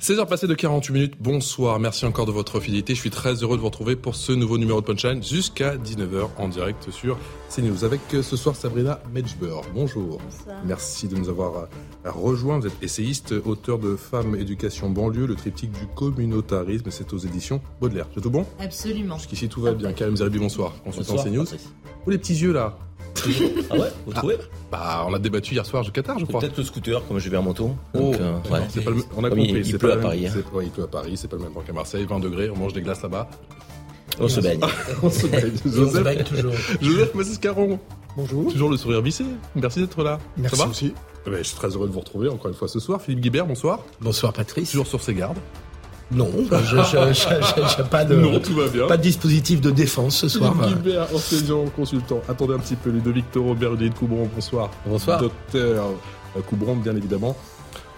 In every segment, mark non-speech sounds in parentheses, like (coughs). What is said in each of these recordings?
16h passées de 48 minutes, bonsoir, merci encore de votre fidélité. Je suis très heureux de vous retrouver pour ce nouveau numéro de Punchline jusqu'à 19h en direct sur CNews avec euh, ce soir Sabrina Medjber. Bonjour. Bonsoir. Merci de nous avoir euh, rejoints. Vous êtes essayiste, auteur de Femmes, Éducation, Banlieue, le triptyque du communautarisme. C'est aux éditions Baudelaire. C'est tout bon? Absolument. Jusqu'ici tout va bien. Karim Zeribi, bonsoir. Consultant Bonsoir, CNews. Patrice. Oh les petits yeux là Ah ouais Vous trouvez Bah on a débattu hier soir du Qatar je crois. Peut-être le scooter, comme je vais à moto. Oh, Donc, euh, ouais. c'est pas le même- on a Comme compris. il- il c'est pleut pas à le même- Paris, hein. c'est- ouais, il pleut à Paris, c'est pas le même temps qu'à Marseille, 20 degrés, on mange des glaces là-bas. On se baigne. (laughs) on se baigne. Joseph, baigne toujours. Joseph Massiscaron, Bonjour. toujours le sourire vissé. Merci d'être là. Merci Ça va aussi. Eh ben, Je suis très heureux de vous retrouver encore une fois ce soir. Philippe Guibert, bonsoir. Bonsoir Patrice. Toujours sur ses gardes. Non, je n'ai pas de non, tout va bien. pas de dispositif de défense ce soir. Guibert, enseignant, consultant. Attendez un petit peu, Ludovic Toro, Bernadette Coubron, bonsoir. Bonsoir. Docteur euh, Coubron, bien évidemment.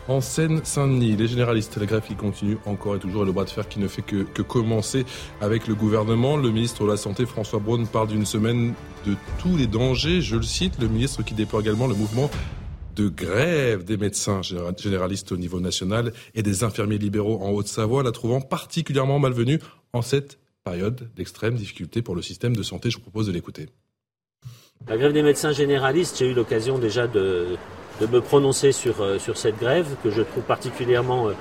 En Seine-Saint-Denis, les généralistes, la grève qui continue encore et toujours et le bras de fer qui ne fait que, que commencer avec le gouvernement. Le ministre de la Santé, François Braun, parle d'une semaine de tous les dangers. Je le cite, le ministre qui déploie également le mouvement de grève des médecins généra- généralistes au niveau national et des infirmiers libéraux en Haute-Savoie, la trouvant particulièrement malvenue en cette période d'extrême difficulté pour le système de santé. Je vous propose de l'écouter. La grève des médecins généralistes, j'ai eu l'occasion déjà de, de me prononcer sur, euh, sur cette grève que je trouve particulièrement euh,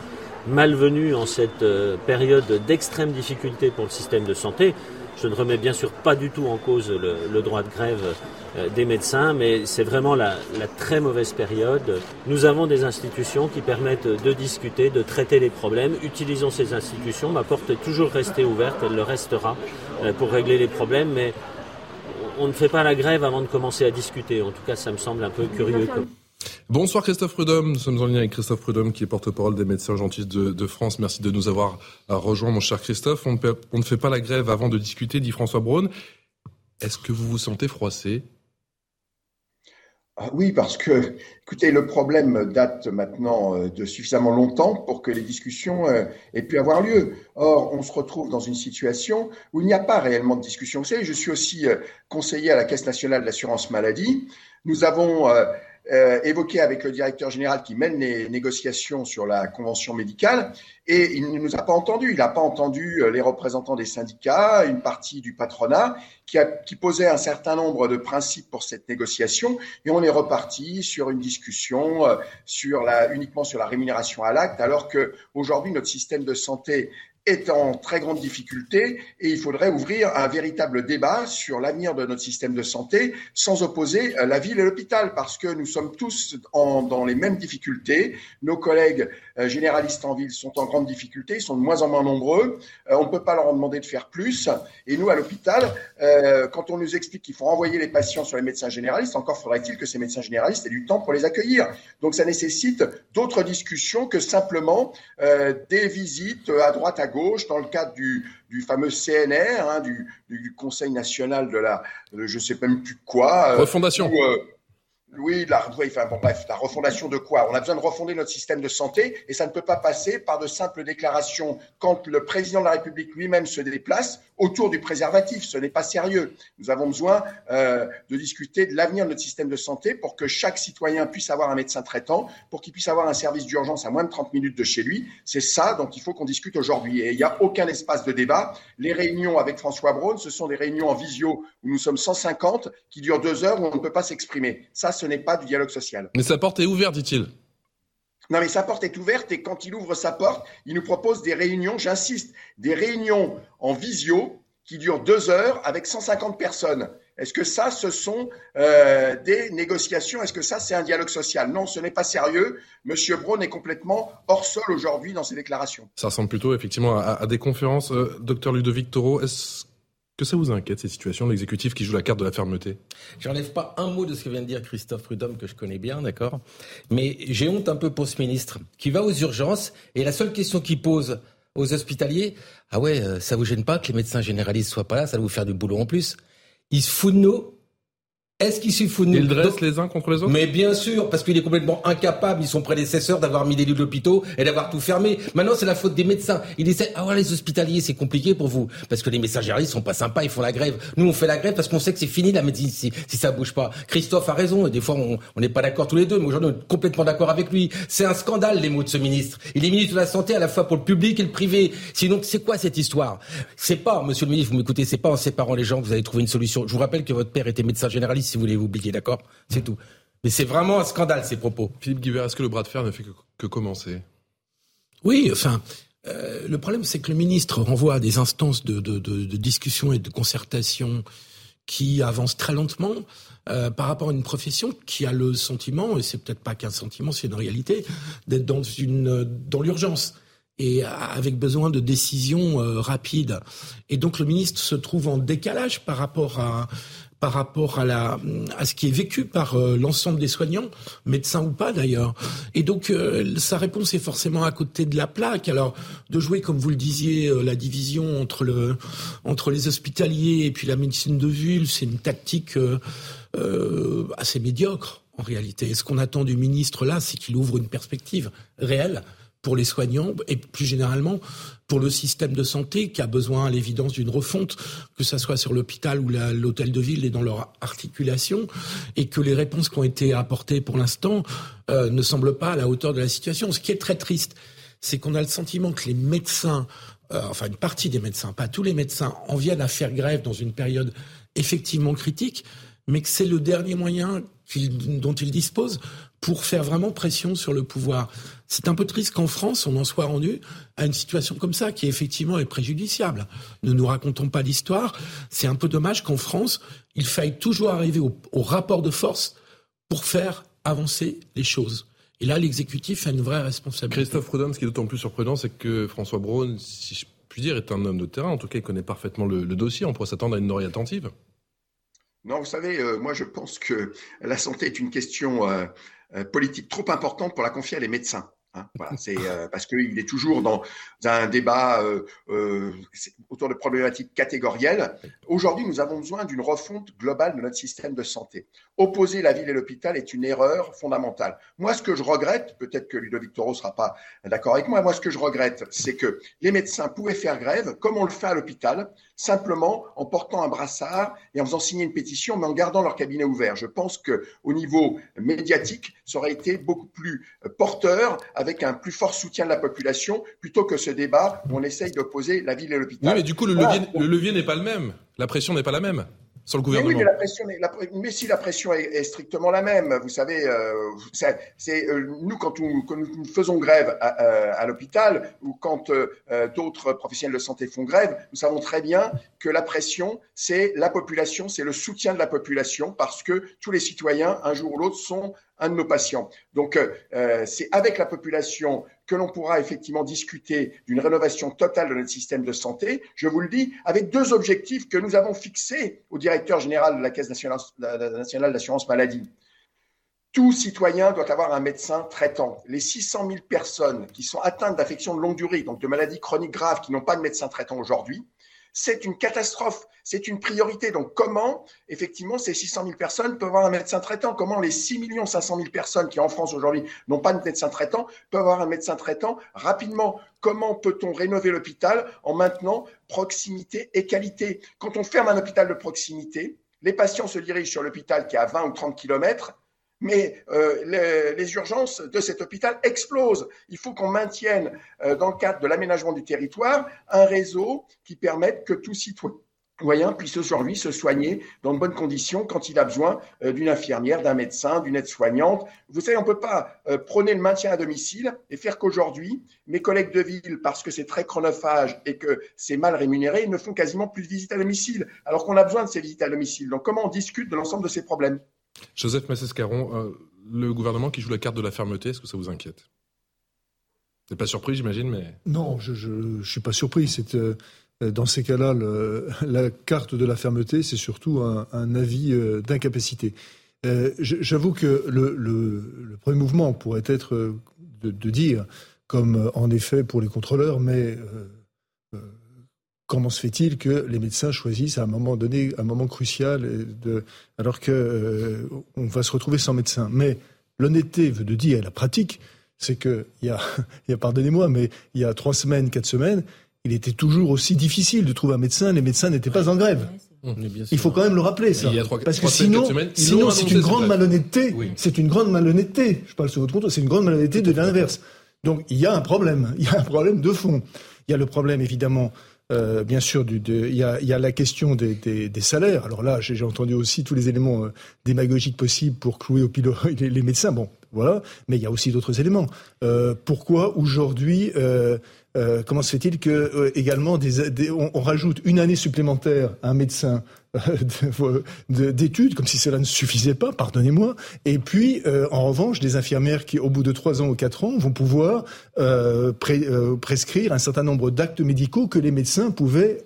malvenue en cette euh, période d'extrême difficulté pour le système de santé. Je ne remets bien sûr pas du tout en cause le, droit de grève euh, des médecins, mais c'est vraiment la, la très mauvaise période. Nous avons des institutions qui permettent de discuter, de traiter les problèmes. Utilisons ces institutions. Ma porte est toujours restée ouverte, elle le restera euh, pour régler les problèmes, mais on ne fait pas la grève avant de commencer à discuter. En tout cas, ça me semble un peu curieux. Bonsoir Christophe Prudhomme, nous sommes en ligne avec Christophe Prudhomme qui est porte-parole des médecins urgentistes de, France. Merci de nous avoir euh, rejoints mon cher Christophe. On ne, fait pas la grève avant de discuter, dit François Braun. Est-ce que vous vous sentez froissé? Ah oui, parce que, écoutez, le problème date maintenant euh, de suffisamment longtemps pour que les discussions euh, aient pu avoir lieu. Or, on se retrouve dans une situation où il n'y a pas réellement de discussion. Vous savez, je suis aussi conseiller à la Caisse nationale de l'assurance maladie. Nous avons euh, évoqué avec le directeur général qui mène les négociations sur la convention médicale et il ne nous a pas entendu. Il n'a pas entendu euh, les représentants des syndicats, une partie du patronat qui, a, qui posait un certain nombre de principes pour cette négociation et on est reparti sur une discussion euh, sur la, uniquement sur la rémunération à l'acte alors que aujourd'hui notre système de santé est en très grande difficulté et il faudrait ouvrir un véritable débat sur l'avenir de notre système de santé sans opposer la ville et l'hôpital parce que nous sommes tous dans les mêmes difficultés. Nos collègues généralistes en ville sont en grande difficulté, ils sont de moins en moins nombreux. Euh, on ne peut pas leur en demander de faire plus. Et nous, à l'hôpital, euh, quand on nous explique qu'il faut renvoyer les patients sur les médecins généralistes, encore faudrait-il que ces médecins généralistes aient du temps pour les accueillir. Donc ça nécessite d'autres discussions que simplement euh, des visites à droite à gauche dans le cadre du, du fameux CNR, hein, du, du, Conseil national de la, de je sais même plus quoi. euh, Refondation. Où, euh, oui, la, bon, bref, la refondation de quoi? On a besoin de refonder notre système de santé et ça ne peut pas passer par de simples déclarations quand le président de la République lui-même se déplace autour du préservatif. Ce n'est pas sérieux. Nous avons besoin euh, de discuter de l'avenir de notre système de santé pour que chaque citoyen puisse avoir un médecin traitant, pour qu'il puisse avoir un service d'urgence à moins de 30 minutes de chez lui. C'est ça dont il faut qu'on discute aujourd'hui. Et il n'y a aucun espace de débat. Les réunions avec François Braun, ce sont des réunions en visio où nous sommes 150 qui durent deux heures où on ne peut pas s'exprimer. Ça, ce n'est pas du dialogue social. Mais sa porte est ouverte, dit-il. Non, mais sa porte est ouverte et quand il ouvre sa porte, il nous propose des réunions, j'insiste, des réunions en visio qui durent deux heures avec 150 personnes. Est-ce que ça, ce sont euh, des négociations? Est-ce que ça, c'est un dialogue social? Non, ce n'est pas sérieux. Monsieur Braun est complètement hors sol aujourd'hui dans ses déclarations. Ça ressemble plutôt effectivement à, à des conférences. Euh, docteur Ludovic Toro, est-ce Que ça vous inquiète, ces situations, l'exécutif qui joue la carte de la fermeté? J'enlève pas un mot de ce que vient de dire Christophe Prudhomme, que je connais bien, d'accord? Mais j'ai honte un peu pour ce ministre, qui va aux urgences, et la seule question qu'il pose aux hospitaliers, ah ouais, euh, ça vous gêne pas que les médecins généralistes soient pas là, ça va vous faire du boulot en plus? Il se fout de nous est-ce qu'il se fout de nous Ils dressent les uns contre les autres Mais bien sûr, parce qu'il est complètement incapable, ils sont prédécesseurs, d'avoir mis des lits d'hôpitaux et d'avoir tout fermé. Maintenant, c'est la faute des médecins. Il essaie, ah ouais, les hospitaliers, c'est compliqué pour vous. Parce que les médecins généralistes sont pas sympas, ils font la grève. Nous, on fait la grève parce qu'on sait que c'est fini la médecine si, si ça bouge pas. Christophe a raison, et des fois, on n'est pas d'accord tous les deux, mais aujourd'hui, on est complètement d'accord avec lui. C'est un scandale, les mots de ce ministre. Il est ministre de la Santé à la fois pour le public et le privé. Sinon, c'est quoi cette histoire? C'est pas, monsieur le ministre, vous m'écoutez, c'est pas en séparant les gens que vous allez trouver une solution. Je vous rappelle que votre père était médecin généraliste, si vous voulez vous oublier, d'accord? C'est tout. Mais c'est vraiment un scandale, ces propos. Philippe Guibert, est-ce que le bras de fer ne fait que, commencer? Oui, enfin, euh, le problème, c'est que le ministre renvoie à des instances de, discussion et de concertation qui avancent très lentement euh, par rapport à une profession qui a le sentiment, et c'est peut-être pas qu'un sentiment, c'est une réalité, d'être dans une dans l'urgence et avec besoin de décisions euh, rapides. Et donc le ministre se trouve en décalage par rapport à par rapport à, la, à ce qui est vécu par euh, l'ensemble des soignants, médecins ou pas d'ailleurs. Et donc euh, sa réponse est forcément à côté de la plaque. Alors de jouer, comme vous le disiez, euh, la division entre, le, entre les hospitaliers et puis la médecine de ville, c'est une tactique assez médiocre en réalité. Et ce qu'on attend du ministre là, c'est qu'il ouvre une perspective réelle pour les soignants et plus généralement pour le système de santé qui a besoin à l'évidence d'une refonte, que ce soit sur l'hôpital ou l'hôtel de ville et dans leur articulation, et que les réponses qui ont été apportées pour l'instant euh, ne semblent pas à la hauteur de la situation. Ce qui est très triste, c'est qu'on a le sentiment que les médecins, euh, enfin une partie des médecins, pas tous les médecins, en viennent à faire grève dans une période effectivement critique, mais que c'est le dernier moyen dont ils disposent pour faire vraiment pression sur le pouvoir. C'est un peu triste qu'en France, on en soit rendu à une situation comme ça, qui effectivement est préjudiciable. Ne nous racontons pas l'histoire. C'est un peu dommage qu'en France, il faille toujours arriver au, rapport de force pour faire avancer les choses. Et là, l'exécutif a une vraie responsabilité. Christophe Prudhomme, ce qui est d'autant plus surprenant, c'est que François Braun, si je puis dire, est un homme de terrain. En tout cas, il connaît parfaitement le, le dossier. On pourrait s'attendre à une oreille attentive. Non, vous savez, euh, moi je pense que la santé est une question euh, euh, politique trop importante pour la confier à les médecins. Hein, voilà, c'est euh, parce qu'il est toujours dans un débat euh, euh, autour de problématiques catégorielles. Aujourd'hui, nous avons besoin d'une refonte globale de notre système de santé. Opposer la ville et l'hôpital est une erreur fondamentale. Moi, ce que je regrette, peut-être que Ludovic Toro sera pas d'accord avec moi, moi, ce que je regrette, c'est que les médecins pouvaient faire grève, comme on le fait à l'hôpital, simplement en portant un brassard et en faisant signer une pétition, mais en gardant leur cabinet ouvert. Je pense que au niveau médiatique, ça aurait été beaucoup plus porteur avec un plus fort soutien de la population plutôt que ce débat où on essaye d'opposer la ville et l'hôpital. Oui, mais du coup, le levier, le levier n'est pas le même. La pression n'est pas la même sur le gouvernement. Mais, oui, mais, la pression, mais si la pression est, strictement la même, vous savez, euh, c'est euh, nous quand, nous faisons grève à, l'hôpital ou quand euh, d'autres professionnels de santé font grève, nous savons très bien que la pression, c'est la population, c'est le soutien de la population parce que tous les citoyens, un jour ou l'autre, sont un de nos patients. Donc, c'est avec la population que l'on pourra effectivement discuter d'une rénovation totale de notre système de santé, je vous le dis, avec deux objectifs que nous avons fixés au directeur général de la Caisse nationale d'assurance maladie. Tout citoyen doit avoir un médecin traitant. Les 600 000 personnes qui sont atteintes d'affections de longue durée, donc de maladies chroniques graves, qui n'ont pas de médecin traitant aujourd'hui, c'est une catastrophe, c'est une priorité. Donc comment, effectivement, ces 600 000 personnes peuvent avoir un médecin traitant? Comment les 6 500 000 personnes qui en France aujourd'hui n'ont pas de médecin traitant peuvent avoir un médecin traitant rapidement? Comment peut-on rénover l'hôpital en maintenant proximité et qualité? Quand on ferme un hôpital de proximité, les patients se dirigent sur l'hôpital qui est à 20 ou 30 kilomètres mais euh, les, urgences de cet hôpital explosent. Il faut qu'on maintienne, euh, dans le cadre de l'aménagement du territoire, un réseau qui permette que tout citoyen puisse aujourd'hui se soigner dans de bonnes conditions quand il a besoin euh, d'une infirmière, d'un médecin, d'une aide-soignante. Vous savez, on ne peut pas prôner le maintien à domicile et faire qu'aujourd'hui, mes collègues de ville, parce que c'est très chronophage et que c'est mal rémunéré, ne font quasiment plus de visites à domicile, alors qu'on a besoin de ces visites à domicile. Donc comment on discute de l'ensemble de ces problèmes? Joseph Massescaron, euh, le gouvernement qui joue la carte de la fermeté, est-ce que ça vous inquiète? Vous n'êtes pas surpris, j'imagine, mais... Non, je ne suis pas surpris. C'est, euh, dans ces cas-là, (laughs) la carte de la fermeté, c'est surtout un, avis d'incapacité. J'avoue que le, premier mouvement pourrait être de, dire, comme en effet pour les contrôleurs, mais comment se fait-il que les médecins choisissent à un moment donné, un moment crucial, de, alors qu'on euh, va se retrouver sans médecin Mais l'honnêteté veut de dire, la pratique, c'est que il y a, (laughs) il y a pardonnez-moi, mais il y a trois semaines, quatre semaines, il était toujours aussi difficile de trouver un médecin. Les médecins n'étaient pas en grève. Il faut quand même le rappeler, ça. Parce que sinon, sinon c'est une grande malhonnêteté. C'est une grande malhonnêteté. Je parle sur votre compte. C'est une grande malhonnêteté de l'inverse. Donc, il y a un problème. Il y a un problème de fond. Il y a le problème, évidemment, euh, bien sûr, il y a, la question des, salaires. Alors là, j'ai entendu aussi tous les éléments euh, démagogiques possibles pour clouer au pilot (laughs) les, médecins. Bon, voilà. Mais il y a aussi d'autres éléments. Euh, pourquoi aujourd'hui comment se fait-il que également on, rajoute une année supplémentaire à un médecin d'études, comme si cela ne suffisait pas, pardonnez-moi. Et puis, en revanche, des infirmières qui, au bout de trois ans ou quatre ans, vont pouvoir prescrire un certain nombre d'actes médicaux que les médecins pouvaient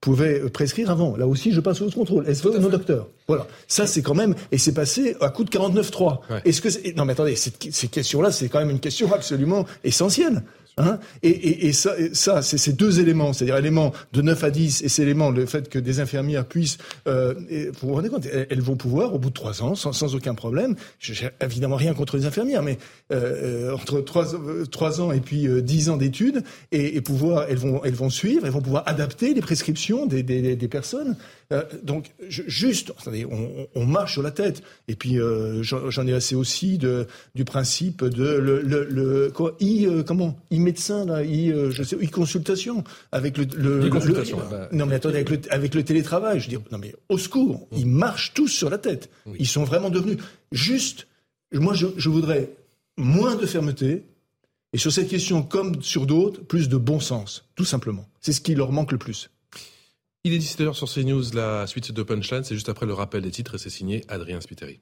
pouvaient prescrire avant. Là aussi, je passe au contrôle. Est-ce que non docteur Voilà. Ça, c'est quand même, et c'est passé à coup de 49.3. Est-ce que, non mais attendez, ces questions-là, c'est quand même une question absolument essentielle. Hein et, et, ça, ça c'est ces deux éléments, c'est-à-dire éléments de 9 à 10 et c'est l'élément, le fait que des infirmières puissent, euh, vous vous rendez compte, elles, vont pouvoir, au bout de 3 ans, sans, aucun problème, j'ai évidemment rien contre les infirmières, mais euh, entre 3, 3 ans et puis 10 euh, ans d'études, et, et, pouvoir, elles vont, elles vont suivre, elles vont pouvoir adapter les prescriptions des personnes. Euh, donc, juste, attendez, on, on, marche sur la tête. Et puis, euh, j'en ai assez aussi de, du principe de le, le, le quoi, i, euh, comment, i médecin là, i, je sais, i consultation avec le, le, bah, non mais attendez, avec le, avec le télétravail, je veux dire, non mais au secours, ils marchent tous sur la tête. Ils sont vraiment devenus juste. Moi, je, je voudrais moins de fermeté, et sur cette question, comme sur d'autres, plus de bon sens, tout simplement. C'est ce qui leur manque le plus. Il est 17h sur CNews, la suite de Punchline, c'est juste après le rappel des titres et c'est signé Adrien Spiteri.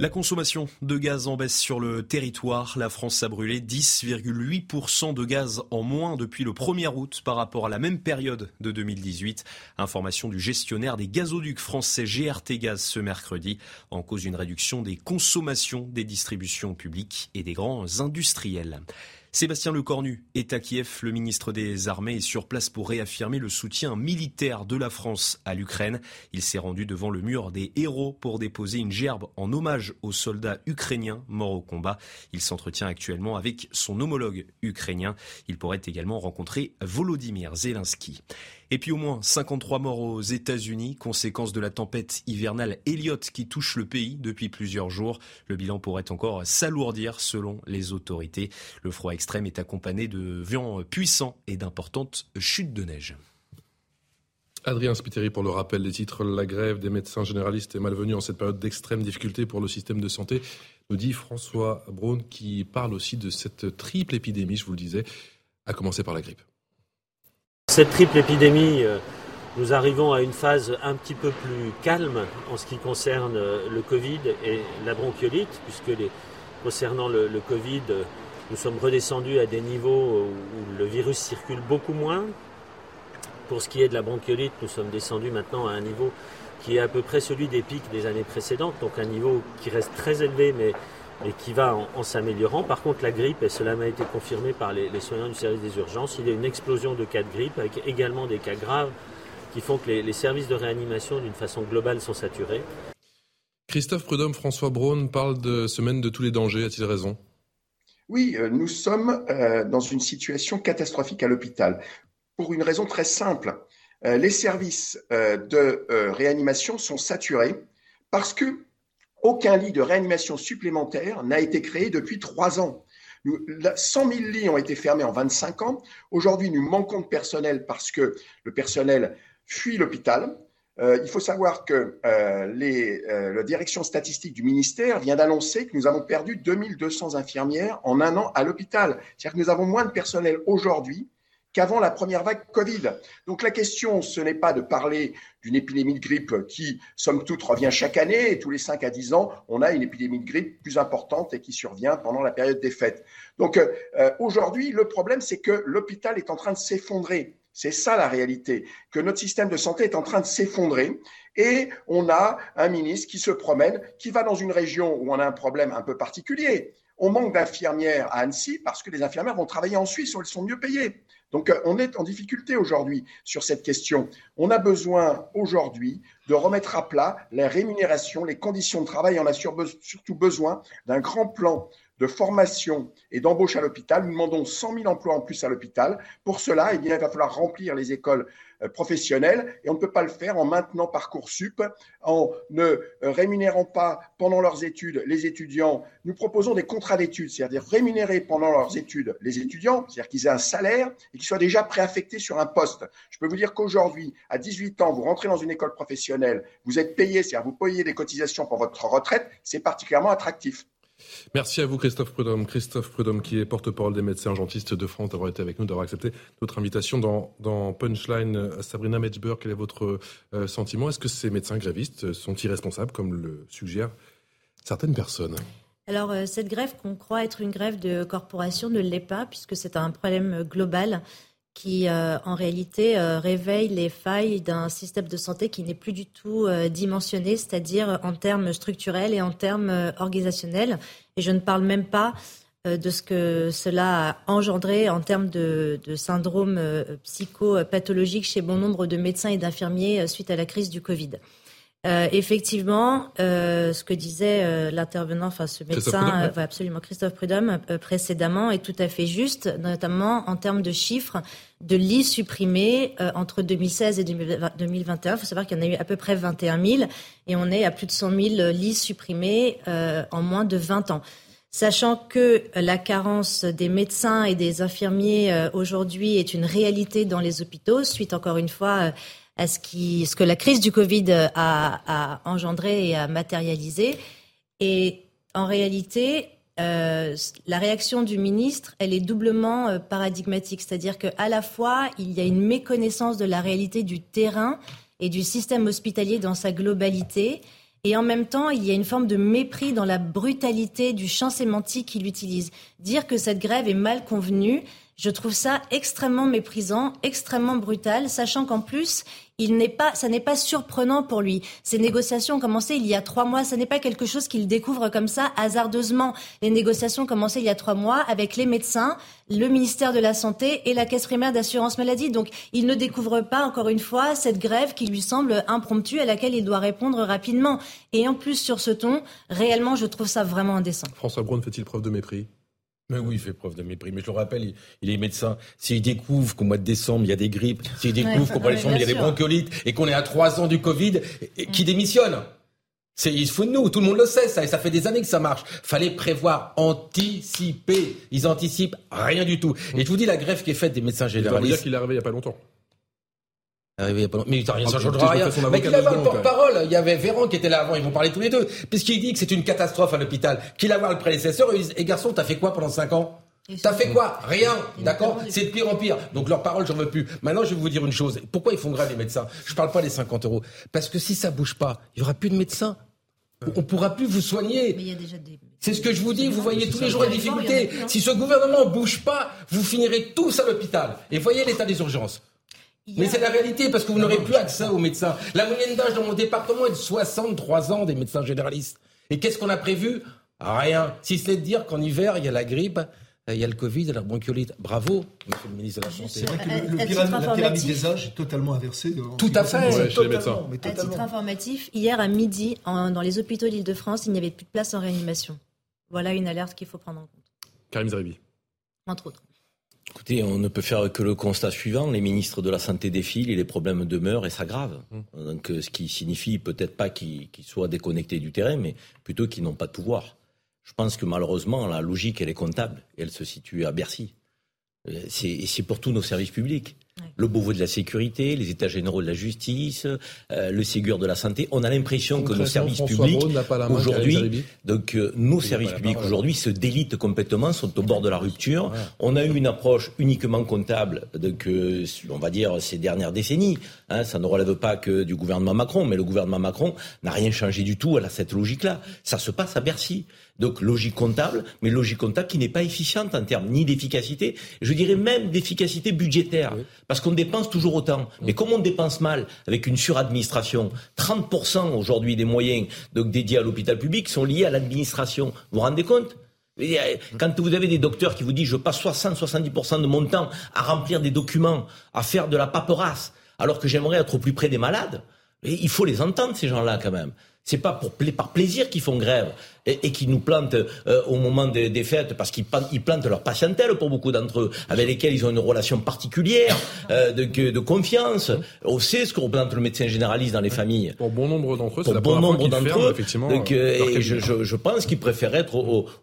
La consommation de gaz en baisse sur le territoire. La France a brûlé 10,8% de gaz en moins depuis le 1er août par rapport à la même période de 2018. Information du gestionnaire des gazoducs français GRT Gaz ce mercredi. En cause d'une réduction des consommations des distributions publiques et des grands industriels. Sébastien Lecornu est à Kiev. Le ministre des Armées est sur place pour réaffirmer le soutien militaire de la France à l'Ukraine. Il s'est rendu devant le mur des héros pour déposer une gerbe en hommage aux soldats ukrainiens morts au combat. Il s'entretient actuellement avec son homologue ukrainien. Il pourrait également rencontrer Volodymyr Zelensky. Et puis au moins 53 morts aux États-Unis, conséquence de la tempête hivernale Elliott qui touche le pays depuis plusieurs jours. Le bilan pourrait encore s'alourdir selon les autorités. Le froid extrême est accompagné de vents puissants et d'importantes chutes de neige. Adrien Spiteri pour le rappel des titres. La grève des médecins généralistes est malvenue en cette période d'extrême difficulté pour le système de santé, nous dit François Braun qui parle aussi de cette triple épidémie, je vous le disais, à commencer par la grippe. Cette triple épidémie, euh, nous arrivons à une phase un petit peu plus calme en ce qui concerne euh, le Covid et la bronchiolite, puisque concernant le, Covid, euh, nous sommes redescendus à des niveaux où le virus circule beaucoup moins. Pour ce qui est de la bronchiolite, nous sommes descendus maintenant à un niveau qui est à peu près celui des pics des années précédentes, donc un niveau qui reste très élevé, mais et qui va en, s'améliorant. Par contre, la grippe, et cela m'a été confirmé par les, soignants du service des urgences, il y a une explosion de cas de grippe avec également des cas graves qui font que les, services de réanimation, d'une façon globale, sont saturés. Christophe Prudhomme, François Braun parlent de semaine de tous les dangers. A-t-il raison? Oui, euh, nous sommes euh, dans une situation catastrophique à l'hôpital pour une raison très simple. Euh, les services de réanimation sont saturés parce que aucun lit de réanimation supplémentaire n'a été créé depuis trois ans. 100 000 lits ont été fermés en 25 ans. Aujourd'hui, nous manquons de personnel parce que le personnel fuit l'hôpital. Euh, il faut savoir que euh, euh, la direction statistique du ministère vient d'annoncer que nous avons perdu 2200 infirmières en un an à l'hôpital. C'est-à-dire que nous avons moins de personnel aujourd'hui qu'avant la première vague Covid. Donc la question, ce n'est pas de parler d'une épidémie de grippe qui, somme toute, revient chaque année et tous les 5 à 10 ans, on a une épidémie de grippe plus importante et qui survient pendant la période des fêtes. Donc euh, aujourd'hui, le problème, c'est que l'hôpital est en train de s'effondrer. C'est ça la réalité, que notre système de santé est en train de s'effondrer et on a un ministre qui se promène, qui va dans une région où on a un problème un peu particulier. On manque d'infirmières à Annecy parce que les infirmières vont travailler en Suisse où elles sont mieux payées. Donc euh, on est en difficulté aujourd'hui sur cette question. On a besoin aujourd'hui de remettre à plat les rémunérations, les conditions de travail. On a surtout besoin d'un grand plan de formation et d'embauche à l'hôpital. Nous demandons 100 000 emplois en plus à l'hôpital. Pour cela, eh bien, il va falloir remplir les écoles euh, professionnelles et on ne peut pas le faire en maintenant Parcoursup, en ne euh, rémunérant pas pendant leurs études les étudiants. Nous proposons des contrats d'études, c'est-à-dire rémunérer pendant leurs études les étudiants, c'est-à-dire qu'ils aient un salaire et qu'ils soient déjà préaffectés sur un poste. Je peux vous dire qu'aujourd'hui, à 18 ans, vous rentrez dans une école professionnelle, vous êtes payé, c'est-à-dire vous payez des cotisations pour votre retraite, c'est particulièrement attractif. Merci à vous, Christophe Prudhomme. Christophe Prudhomme, qui est porte-parole des médecins urgentistes de France, d'avoir été avec nous, d'avoir accepté notre invitation dans, Punchline. Sabrina Metzber, quel est votre euh, sentiment? Est-ce que ces médecins grévistes sont irresponsables, comme le suggèrent certaines personnes? Alors, euh, cette grève qu'on croit être une grève de corporation ne l'est pas, puisque c'est un problème global qui euh, en réalité euh, réveille les failles d'un système de santé qui n'est plus du tout euh, dimensionné, c'est-à-dire en termes structurels et en termes organisationnels. Et je ne parle même pas de ce que cela a engendré en termes de, de syndrome psychopathologique chez bon nombre de médecins et d'infirmiers suite à la crise du Covid. Euh, effectivement, euh, ce que disait euh, l'intervenant, enfin ce médecin, absolument Christophe Prudhomme précédemment, est tout à fait juste, notamment en termes de chiffres de lits supprimés entre 2016 et 2021. Il faut savoir qu'il y en a eu à peu près 21 000 et on est à plus de 100 000 lits supprimés en moins de 20 ans. Sachant que la carence des médecins et des infirmiers aujourd'hui est une réalité dans les hôpitaux, suite encore une fois à ce, que la crise du Covid a, a engendré et a matérialisé. Et en réalité, euh, la réaction du ministre, elle est doublement euh, paradigmatique, c'est-à-dire qu'à la fois, il y a une méconnaissance de la réalité du terrain et du système hospitalier dans sa globalité, et en même temps, il y a une forme de mépris dans la brutalité du champ sémantique qu'il utilise. Dire que cette grève est mal convenue, je trouve ça extrêmement méprisant, extrêmement brutal, sachant qu'en plus, il n'est pas, ça n'est pas surprenant pour lui. Ces négociations ont commencé il y a trois mois. Ce n'est pas quelque chose qu'il découvre comme ça hasardeusement. Les négociations ont commencé il y a trois mois avec les médecins, le ministère de la Santé et la Caisse primaire d'assurance maladie. Donc, il ne découvre pas, encore une fois, cette grève qui lui semble impromptue à laquelle il doit répondre rapidement. Et en plus, sur ce ton, réellement, je trouve ça vraiment indécent. François Braun fait-il preuve de mépris? Mais oui, il fait preuve de mépris. Mais je le rappelle, il, est médecin. S'il découvre qu'au mois de décembre, il y a des grippes, s'il découvre qu'au mois de décembre, il y a des bronchiolites, et qu'on est à trois ans du Covid, qui démissionne c'est, il se fout de nous, tout le monde le sait, ça, et ça fait des années que ça marche. Fallait prévoir, anticiper. Ils anticipent rien du tout. Et je vous dis, la grève qui est faite des médecins généralistes. Il dire qu'il est arrivé il n'y a pas longtemps. Arrivé il y a pas longtemps. Mais ça ne changera rien. Mais qu'il avait un porte-parole. Il y avait Véran qui était là avant, ils vont parler tous les deux. Puisqu'il dit que c'est une catastrophe à l'hôpital. Qu'il a voir le prédécesseur, et, et garçon, t'as fait quoi pendant 5 ans? T'as fait quoi? Rien, d'accord? C'est de pire en pire. Donc leur parole, j'en veux plus. Maintenant, je vais vous dire une chose. Pourquoi ils font grève les médecins? Je parle pas des 50 euros. Parce que si ça bouge pas, il y aura plus de médecins. On pourra plus vous soigner. Mais il y a déjà des... C'est ce que je vous dis, vous voyez tous les jours les difficultés. Si ce gouvernement bouge pas, vous finirez tous à l'hôpital. Et voyez l'état des urgences. Mais c'est la réalité, parce que vous n'aurez plus accès aux médecins. La moyenne d'âge dans mon département est de 63 ans des médecins généralistes. Et qu'est-ce qu'on a prévu? Rien. Si ce n'est de dire qu'en hiver, il y a la grippe, il y a le Covid, la bronchiolite. Bravo, monsieur le ministre de la Santé. C'est vrai que le, la pyramide des âges est totalement inversée. Tout à fait. Ouais, chez les médecins. À titre informatif, hier à midi, dans les hôpitaux d'Île-de-France, il n'y avait plus de place en réanimation. Voilà une alerte qu'il faut prendre en compte. Karim Zeribi. Entre autres. Écoutez, on ne peut faire que le constat suivant. Les ministres de la Santé défilent et les problèmes demeurent et s'aggravent. Mmh. Donc, euh, ce qui signifie peut-être pas qu'ils soient déconnectés du terrain, mais plutôt qu'ils n'ont pas de pouvoir. Je pense que malheureusement, la logique, elle est comptable. Et elle se situe à Bercy. Euh, c'est pour tous nos services publics. Le Beauvau de la sécurité, les États généraux de la justice, euh, le Ségur de la santé. On a l'impression que nos services publics aujourd'hui, donc euh, nos services publics aujourd'hui se délitent complètement, sont au bord de la rupture. On a eu une approche uniquement comptable, donc on va dire ces dernières décennies. Hein, ça ne relève pas que du gouvernement Macron, mais le gouvernement Macron n'a rien changé du tout à cette logique-là. Ça se passe à Bercy. Donc logique comptable, mais logique comptable qui n'est pas efficiente en termes ni d'efficacité, je dirais même d'efficacité budgétaire, parce qu'on dépense toujours autant. Mais comme on dépense mal, avec une suradministration, 30% aujourd'hui des moyens donc, dédiés à l'hôpital public sont liés à l'administration. Vous vous rendez compte? Quand vous avez des docteurs qui vous disent je passe 60-70% de mon temps à remplir des documents, à faire de la paperasse, alors que j'aimerais être au plus près des malades, il faut les entendre ces gens-là quand même. C'est pas pour par plaisir qu'ils font grève et, et qu'ils nous plantent euh, au moment des, des fêtes parce qu'ils plantent leur patientèle pour beaucoup d'entre eux, avec lesquels ils ont une relation particulière euh, de, de, confiance. On sait ce que représente le médecin généraliste dans les familles. Pour bon nombre d'entre eux, c'est bon nombre d'entre eux, effectivement. Donc, euh, et je, je, je, pense qu'ils préfèrent être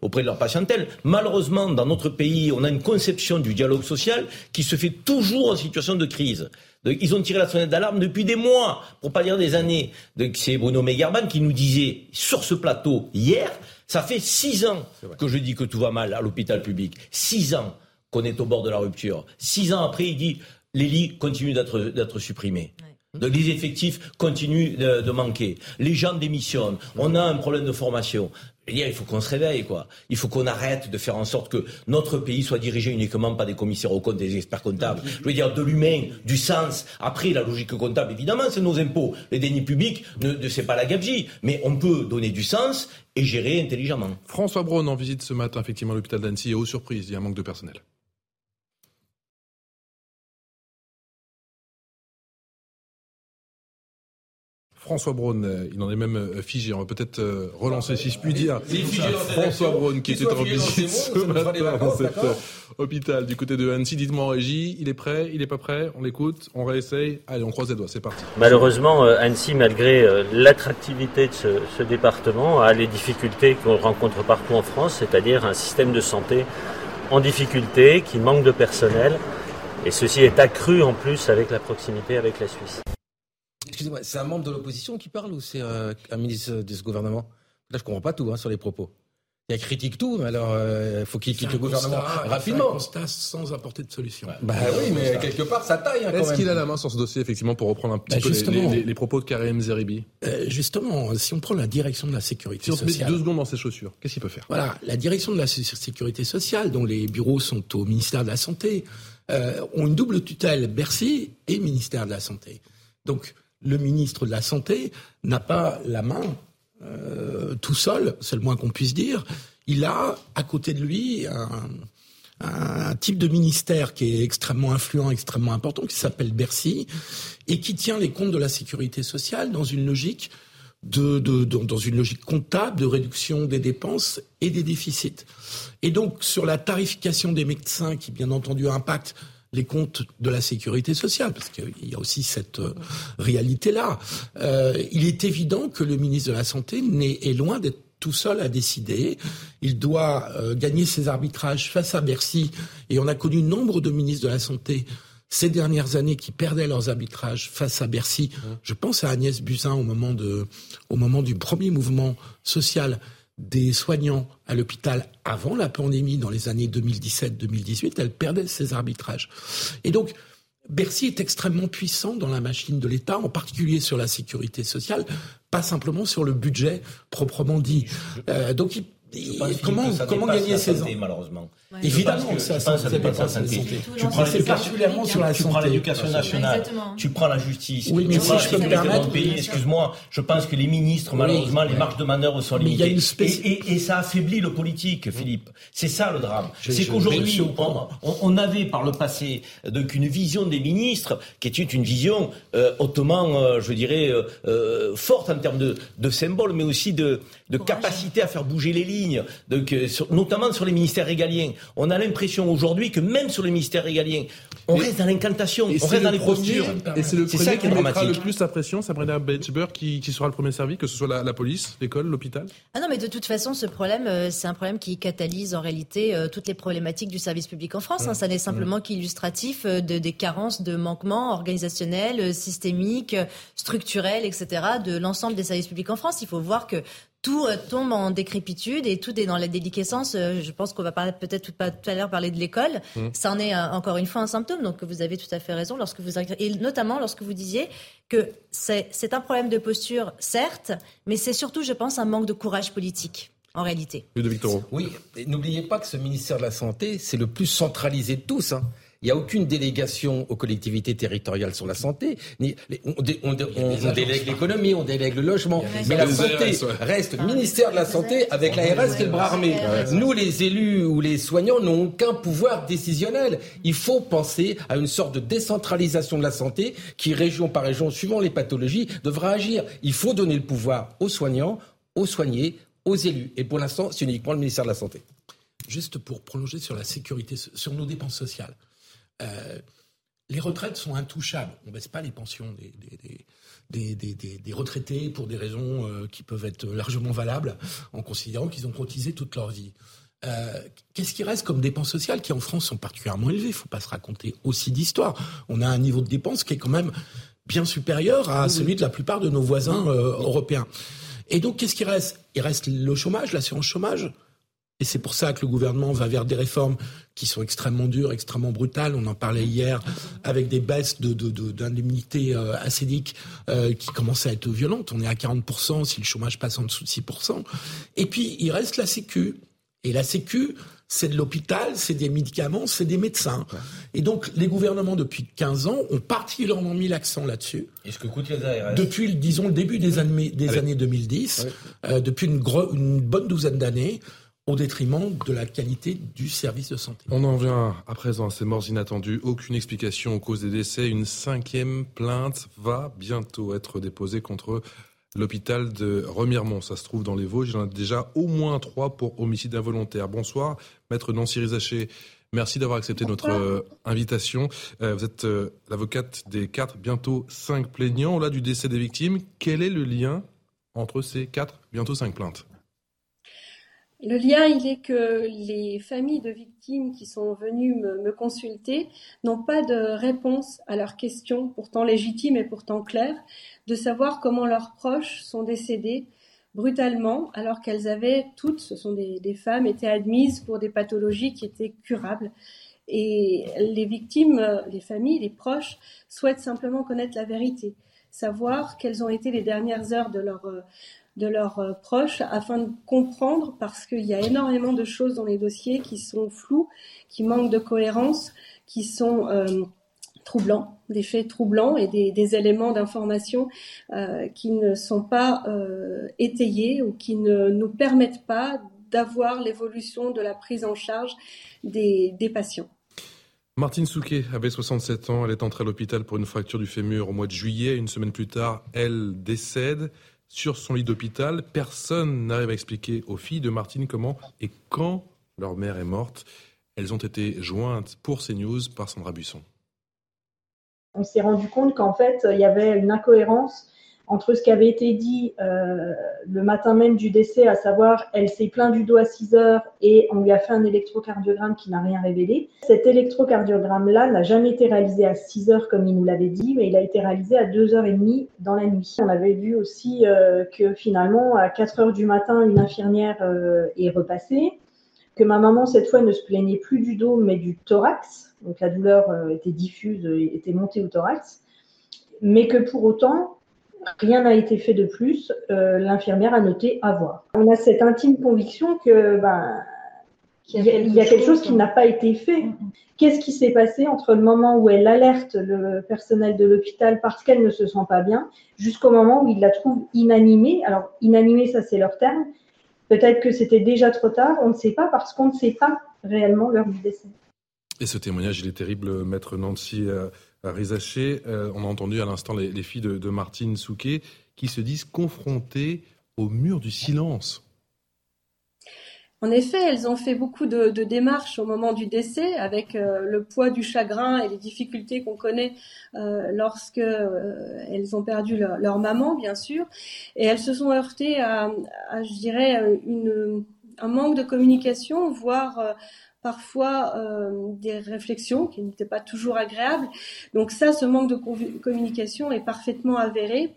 auprès de leur patientèle. Malheureusement, dans notre pays, on a une conception du dialogue social qui se fait toujours en situation de crise. Ils ont tiré la sonnette d'alarme depuis des mois, pour pas dire des années. C'est Bruno Megerban qui nous disait sur ce plateau hier, ça fait six ans que je dis que tout va mal à l'hôpital public. Six ans qu'on est au bord de la rupture. Six ans après, il dit les lits continuent d'être supprimés. Les effectifs continuent de, manquer. Les gens démissionnent. On a un problème de formation il faut qu'on se réveille, quoi. Il faut qu'on arrête de faire en sorte que notre pays soit dirigé uniquement par des commissaires aux comptes, des experts comptables. Je veux dire, de l'humain, du sens. Après, la logique comptable, évidemment, c'est nos impôts. Les dénis publics, ne, c'est pas la gabegie. Mais on peut donner du sens et gérer intelligemment. François Braun en visite ce matin, effectivement, à l'hôpital d'Annecy. Et aux surprises, il y a un manque de personnel. François Braun, euh, il en est même euh, figé. On va peut-être euh, relancer, si je puis dire. François Braun, qui était en visite ce matin dans cet hôpital du côté de Annecy. Dites-moi en régie, il est prêt, il n'est pas prêt On l'écoute, on réessaye. Allez, on croise les doigts, c'est parti. Malheureusement, Annecy, malgré l'attractivité de ce, ce, département, a les difficultés qu'on rencontre partout en France, c'est-à-dire un système de santé en difficulté, qui manque de personnel. Et ceci est accru en plus avec la proximité avec la Suisse. Excusez-moi, c'est un membre de l'opposition qui parle ou c'est euh, un ministre de ce gouvernement? Là, je comprends pas tout hein, sur les propos. Il critique tout, mais alors il euh, faut qu'il quitte le gouvernement rapidement. Un constat sans apporter de solution. Bah oui, mais quelque part ça taille. Hein, Est-ce qu'il a la main sur ce dossier effectivement pour reprendre un petit bah, peu les, propos de Karim Zeribi? Euh, Justement, si on prend la direction de la sécurité sociale. Si on se met deux secondes dans ses chaussures, qu'est-ce qu'il peut faire? Voilà, la direction de la sécurité sociale, dont les bureaux sont au ministère de la santé, ont une double tutelle Bercy et ministère de la santé. Donc le ministre de la Santé n'a pas la main euh, tout seul, c'est le moins qu'on puisse dire. Il a à côté de lui un, type de ministère qui est extrêmement influent, extrêmement important, qui s'appelle Bercy, et qui tient les comptes de la sécurité sociale dans une logique de, dans une logique comptable de réduction des dépenses et des déficits. Et donc sur la tarification des médecins, qui bien entendu impacte les comptes de la sécurité sociale, parce qu'il y a aussi cette euh, réalité-là. Euh, il est évident que le ministre de la Santé est, loin d'être tout seul à décider. Il doit euh, gagner ses arbitrages face à Bercy. Et on a connu nombre de ministres de la Santé ces dernières années qui perdaient leurs arbitrages face à Bercy. Je pense à Agnès Buzyn au moment, de, au moment du premier mouvement social des soignants à l'hôpital avant la pandémie, dans les années 2017-2018, elle perdait ses arbitrages. Et donc, Bercy est extrêmement puissant dans la machine de l'État, en particulier sur la sécurité sociale, pas simplement sur le budget proprement dit. Euh, donc, comment, comment gagner ses ans? malheureusement. Évidemment, ça, ça, ça dépend la santé. Tu prends particulièrement sur la tu prends l'éducation nationale, tu prends la justice, oui, mais tu prends si je peux me permettre, pays. Excuse-moi, je pense que les ministres, malheureusement, les marges de manœuvre sont limitées. Et, et, ça affaiblit le politique, Philippe. C'est ça le drame. C'est qu'aujourd'hui, on, on, avait par le passé donc une vision des ministres qui était une vision euh, hautement, euh, je dirais, euh, forte en termes de, de symboles, mais aussi de, de capacité à faire bouger les lignes lignes, donc, euh, notamment sur les ministères régaliens. On a l'impression aujourd'hui que même sur les ministères régaliens, on reste dans l'incantation, on reste dans les postures. Et c'est le premier qui, mettra le plus la pression, Sabrina Betchber, qui, qui sera le premier servi, que ce soit la, police, l'école, l'hôpital? Ah non, mais de toute façon, ce problème, euh, c'est un problème qui catalyse en réalité euh, toutes les problématiques du service public en France. Hein. Ça n'est simplement qu'illustratif de, des carences, de manquements organisationnels, systémiques, structurels, etc., de l'ensemble des services publics en France. Il faut voir que tout euh, tombe en décrépitude et tout est dans la déliquescence. Euh, je pense qu'on va peut-être tout, à l'heure parler de l'école. Mmh. Ça en est euh, encore une fois un symptôme. Donc vous avez tout à fait raison lorsque vous et notamment lorsque vous disiez que c'est un problème de posture, certes, mais c'est surtout, je pense, un manque de courage politique en réalité. Oui, n'oubliez pas que ce ministère de la Santé, c'est le plus centralisé de tous. Hein. Il n'y a aucune délégation aux collectivités territoriales sur la santé. on, délègue l'économie, on délègue le logement. Mais la santé reste ministère de la Santé avec l'ARS qui est le bras armé. Nous, les élus ou les soignants, n'ont aucun pouvoir décisionnel. Il faut penser à une sorte de décentralisation de la santé qui, région par région, suivant les pathologies, devra agir. Il faut donner le pouvoir aux soignants, aux soignés, aux élus. Et pour l'instant, c'est uniquement le ministère de la Santé. Juste pour prolonger sur la sécurité, sur nos dépenses sociales. Euh, les retraites sont intouchables. On ne baisse pas les pensions des, des, retraités pour des raisons euh, qui peuvent être largement valables en considérant qu'ils ont cotisé toute leur vie. Euh, qu'est-ce qui reste comme dépenses sociales qui en France sont particulièrement élevées? Il ne faut pas se raconter aussi d'histoire. On a un niveau de dépenses qui est quand même bien supérieur à celui de la plupart de nos voisins européens. Et donc, qu'est-ce qui reste? Il reste le chômage, l'assurance chômage? Et c'est pour ça que le gouvernement va vers des réformes qui sont extrêmement dures, extrêmement brutales. On en parlait hier avec des baisses d'indemnités de, de, euh, acédiques euh, qui commencent à être violentes. On est à 40% si le chômage passe en dessous de 6%. Et puis, il reste la Sécu. Et la Sécu, c'est de l'hôpital, c'est des médicaments, c'est des médecins. Et donc, les gouvernements, depuis 15 ans, ont particulièrement mis l'accent là-dessus. Et ce que coûte les ARS Depuis, disons, le début des années, des années 2010, euh, depuis une, une bonne douzaine d'années, au détriment de la qualité du service de santé. On en vient à présent à ces morts inattendues. Aucune explication aux causes des décès. Une cinquième plainte va bientôt être déposée contre l'hôpital de Remiremont. Ça se trouve dans les Vosges. Il y en a déjà au moins trois pour homicide involontaire. Bonsoir, maître Nancy Rizaché. Merci d'avoir accepté notre euh, invitation. Euh, vous êtes euh, l'avocate des quatre, bientôt cinq plaignants. Là, du décès des victimes, quel est le lien entre ces quatre, bientôt cinq plaintes? Le lien, il est que les familles de victimes qui sont venues me, consulter n'ont pas de réponse à leurs questions, pourtant légitimes et pourtant claires, de savoir comment leurs proches sont décédés brutalement, alors qu'elles avaient toutes, ce sont des, des, femmes, été admises pour des pathologies qui étaient curables. Et les victimes, les familles, les proches souhaitent simplement connaître la vérité, savoir quelles ont été les dernières heures de leur de leurs euh, proches afin de comprendre parce qu'il y a énormément de choses dans les dossiers qui sont floues, qui manquent de cohérence, qui sont euh, troublants, des faits troublants et des, éléments d'information euh, qui ne sont pas étayés ou qui ne nous permettent pas d'avoir l'évolution de la prise en charge des, des patients. Martine Souquet avait 67 ans, elle est entrée à l'hôpital pour une fracture du fémur au mois de juillet. Une semaine plus tard, elle décède sur son lit d'hôpital. Personne n'arrive à expliquer aux filles de Martine comment et quand leur mère est morte. Elles ont été jointes pour CNews par Sandra Buisson. On s'est rendu compte qu'en fait, il y avait une incohérence entre ce qui avait été dit euh, le matin même du décès, à savoir elle s'est plaint du dos à 6 heures et on lui a fait un électrocardiogramme qui n'a rien révélé. Cet électrocardiogramme-là n'a jamais été réalisé à 6 heures comme il nous l'avait dit, mais il a été réalisé à 2 heures et demie dans la nuit. On avait vu aussi euh, que finalement, à 4 heures du matin, une infirmière euh, est repassée, que ma maman, cette fois, ne se plaignait plus du dos, mais du thorax. Donc la douleur était diffuse, était montée au thorax. Mais que pour autant, Rien n'a été fait de plus. Euh, l'infirmière a noté avoir. On a cette intime conviction que ben, il y a, quelque chose qui n'a pas été fait. Mm, mm. Qu'est-ce qui s'est passé entre le moment où elle alerte le personnel de l'hôpital parce qu'elle ne se sent pas bien, jusqu'au moment où il la trouve inanimée? Alors, inanimée, ça c'est leur terme. Peut-être que c'était déjà trop tard, on ne sait pas parce qu'on ne sait pas réellement l'heure du décès. Et ce témoignage, il est terrible, maître Nancy. Rizaché, euh, on a entendu à l'instant les, filles de, Martine Souquet qui se disent confrontées au mur du silence. En effet, elles ont fait beaucoup de, démarches au moment du décès, avec euh, le poids du chagrin et les difficultés qu'on connaît euh, lorsque euh, elles ont perdu leur, maman, bien sûr, et elles se sont heurtées à, je dirais, un manque de communication, voire parfois des réflexions qui n'étaient pas toujours agréables. Donc ça, ce manque de communication est parfaitement avéré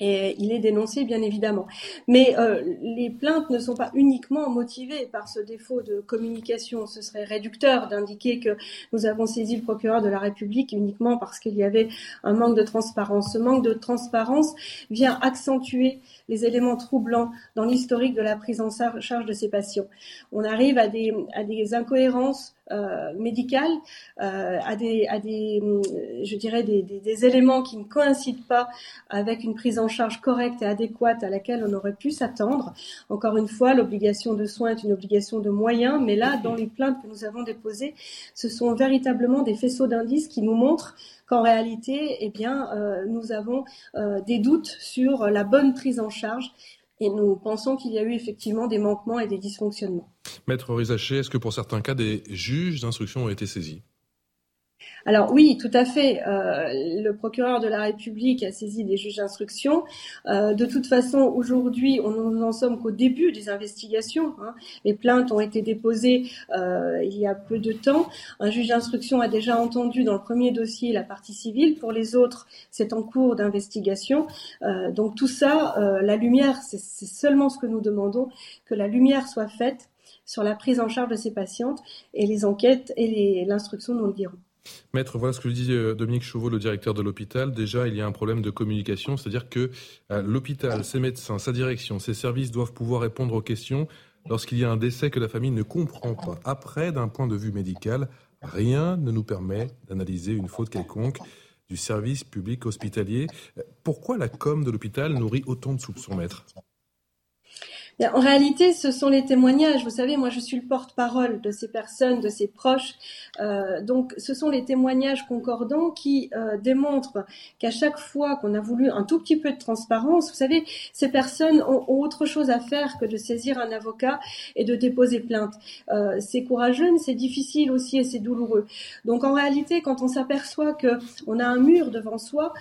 et il est dénoncé, bien évidemment. Mais euh, les plaintes ne sont pas uniquement motivées par ce défaut de communication. Ce serait réducteur d'indiquer que nous avons saisi le procureur de la République uniquement parce qu'il y avait un manque de transparence. Ce manque de transparence vient accentuer les éléments troublants dans l'historique de la prise en charge de ces patients. On arrive à des, à des incohérences euh, médicales, euh, à des, à des, je dirais des, des, éléments qui ne coïncident pas avec une prise en charge correcte et adéquate à laquelle on aurait pu s'attendre. Encore une fois, l'obligation de soins est une obligation de moyens, mais là, dans les plaintes que nous avons déposées, ce sont véritablement des faisceaux d'indices qui nous montrent qu'en réalité, eh bien, euh, nous avons euh, des doutes sur la bonne prise en charge et nous pensons qu'il y a eu effectivement des manquements et des dysfonctionnements. Maître Rizaché, est-ce que pour certains cas, des juges d'instruction ont été saisis? Alors oui, tout à fait. Euh, le procureur de la République a saisi des juges d'instruction. Euh, de toute façon, aujourd'hui, on n'en sommes qu'au début des investigations. Hein. Les plaintes ont été déposées euh, il y a peu de temps. Un juge d'instruction a déjà entendu dans le premier dossier la partie civile. Pour les autres, c'est en cours d'investigation. donc tout ça, la lumière, c'est seulement ce que nous demandons, que la lumière soit faite sur la prise en charge de ces patientes et les enquêtes et l'instruction nous le diront. Maître, voilà ce que dit euh, Dominique Chauveau, le directeur de l'hôpital. Déjà, il y a un problème de communication, c'est-à-dire que euh, l'hôpital, ses médecins, sa direction, ses services doivent pouvoir répondre aux questions lorsqu'il y a un décès que la famille ne comprend pas. Après, d'un point de vue médical, rien ne nous permet d'analyser une faute quelconque du service public hospitalier. Pourquoi la com de l'hôpital nourrit autant de soupçons, maître? En réalité, ce sont les témoignages. Vous savez, moi, je suis le porte-parole de ces personnes, de ces proches. Euh, donc, ce sont les témoignages concordants qui euh, démontrent qu'à chaque fois qu'on a voulu un tout petit peu de transparence, vous savez, ces personnes ont, autre chose à faire que de saisir un avocat et de déposer plainte. Euh, c'est courageux, mais c'est difficile aussi et c'est douloureux. Donc, en réalité, quand on s'aperçoit que on a un mur devant soi,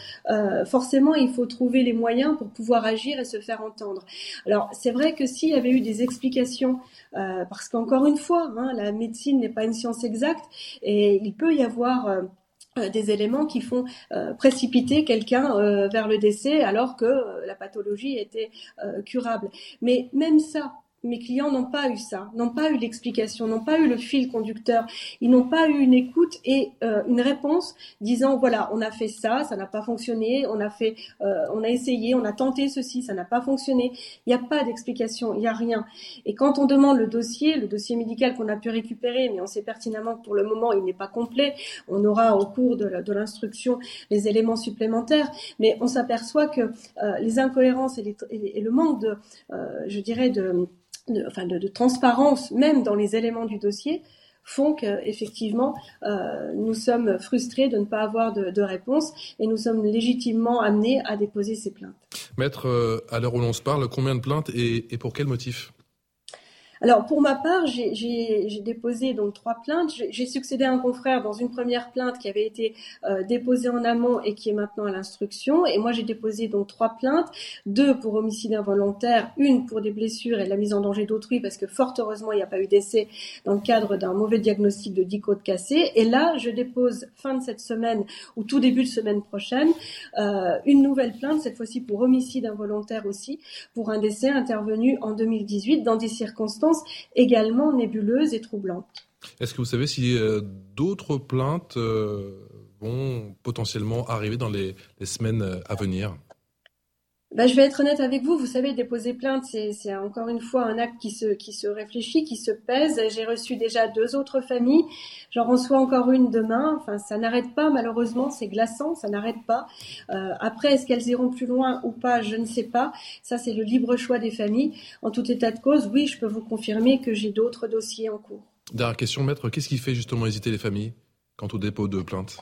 forcément, il faut trouver les moyens pour pouvoir agir et se faire entendre. Alors, c'est vrai que s'il y avait eu des explications, euh, parce qu'encore une fois, hein, la médecine n'est pas une science exacte et il peut y avoir euh, euh, des éléments qui font précipiter quelqu'un vers le décès alors que la pathologie était curable. Mais même ça, mes clients n'ont pas eu ça, n'ont pas eu l'explication, n'ont pas eu le fil conducteur, ils n'ont pas eu une écoute et euh, une réponse disant voilà on a fait ça, ça n'a pas fonctionné, on a fait, euh, on a essayé, on a tenté ceci, ça n'a pas fonctionné. Il n'y a pas d'explication, il n'y a rien. Et quand on demande le dossier, le dossier médical qu'on a pu récupérer, mais on sait pertinemment que pour le moment il n'est pas complet, on aura au cours de l'instruction les éléments supplémentaires, mais on s'aperçoit que euh, les incohérences et, et, le manque de, je dirais de de, enfin de, transparence même dans les éléments du dossier font qu'effectivement euh, nous sommes frustrés de ne pas avoir de, réponse et nous sommes légitimement amenés à déposer ces plaintes. Maître, euh, à l'heure où l'on se parle, combien de plaintes et, et pour quel motif? Alors pour ma part, j'ai déposé donc trois plaintes. J'ai succédé à un confrère dans une première plainte qui avait été euh, déposée en amont et qui est maintenant à l'instruction. Et moi j'ai déposé donc trois plaintes, deux pour homicide involontaire, une pour des blessures et la mise en danger d'autrui parce que fort heureusement il n'y a pas eu d'essai dans le cadre d'un mauvais diagnostic de 10 côtes cassées. Et là je dépose fin de cette semaine ou tout début de semaine prochaine euh, une nouvelle plainte cette fois-ci pour homicide involontaire aussi pour un décès intervenu en 2018 dans des circonstances également nébuleuses et troublantes. Est-ce que vous savez si euh, d'autres plaintes euh, vont potentiellement arriver dans les semaines euh, à venir? Bah, je vais être honnête avec vous. Vous savez, déposer plainte, c'est encore une fois un acte qui se, réfléchit, qui se pèse. J'ai reçu déjà deux autres familles. J'en reçois encore une demain. Enfin, ça n'arrête pas, malheureusement. C'est glaçant, ça n'arrête pas. Euh, après, est-ce qu'elles iront plus loin ou pas Je ne sais pas. Ça, c'est le libre choix des familles. En tout état de cause, oui, je peux vous confirmer que j'ai d'autres dossiers en cours. Dernière question, maître. Qu'est-ce qui fait justement hésiter les familles quant au dépôt de plainte?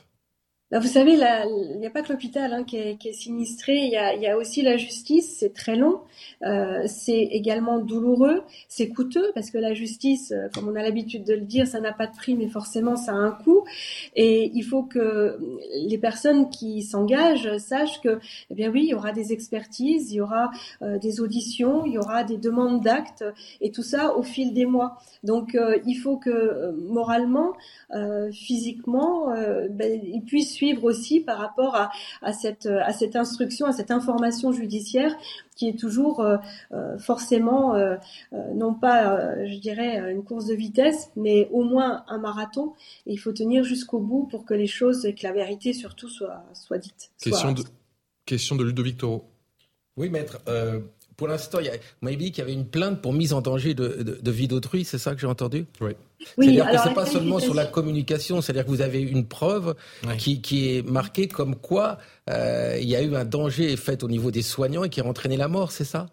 Bah, vous savez, il n'y a pas que l'hôpital hein, qui, est, sinistré, il y a, aussi la justice, c'est très long, euh, c'est également douloureux, c'est coûteux, parce que la justice, euh, comme on a l'habitude de le dire, ça n'a pas de prix, mais forcément ça a un coût, et il faut que les personnes qui s'engagent sachent que, eh bien oui, il y aura des expertises, il y aura euh, des auditions, il y aura des demandes d'actes, et tout ça au fil des mois. Donc il faut que moralement, physiquement, ben, ils puissent suivre aussi par rapport à, à, cette, à cette instruction, à cette information judiciaire qui est toujours euh, euh forcément euh, euh, non pas, je dirais, une course de vitesse, mais au moins un marathon. Et il faut tenir jusqu'au bout pour que les choses et que la vérité surtout soit, soit dite. Question, de, question de Ludovic Toro. Oui, maître pour l'instant, il y a, vous m'avez dit qu'il y avait une plainte pour mise en danger de, de, vie d'autrui, c'est ça que j'ai entendu? Oui. c'est-à-dire que c'est pas seulement sur la communication, c'est-à-dire que vous avez une preuve qui, qui, est marquée comme quoi euh, il y a eu un danger fait au niveau des soignants et qui a entraîné la mort, c'est ça?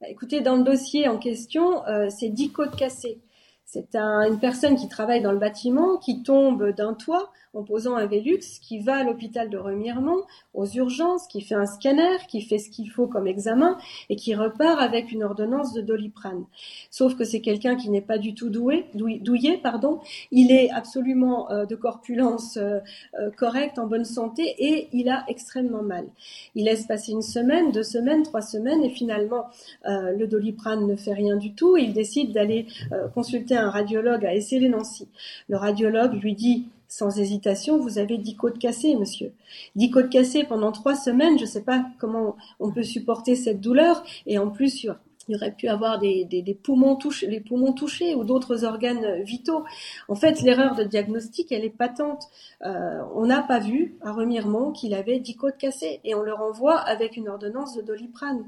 Bah, Écoutez, dans le dossier en question, euh, c'est 10 côtes cassées. C'est une personne qui travaille dans le bâtiment qui tombe d'un toit en posant un Velux, qui va à l'hôpital de Remiremont, aux urgences, qui fait un scanner, qui fait ce qu'il faut comme examen et qui repart avec une ordonnance de doliprane. Sauf que c'est quelqu'un qui n'est pas du tout doué, douillé, pardon. Il est absolument euh, de corpulence euh, euh, correcte, en bonne santé et il a extrêmement mal. Il laisse passer une semaine, deux semaines, trois semaines et finalement le doliprane ne fait rien du tout. Il décide d'aller consulter un radiologue à Essay-les-Nancy. Le radiologue lui dit sans hésitation, vous avez dix côtes cassées, monsieur. Dix côtes cassées pendant trois semaines, je ne sais pas comment on peut supporter cette douleur. Et en plus, il y aurait pu avoir des, poumons touchés, les poumons touchés ou d'autres organes vitaux. En fait, l'erreur de diagnostic, elle est patente. Euh, on n'a pas vu à Remiremont qu'il avait dix côtes cassées et on le renvoie avec une ordonnance de doliprane.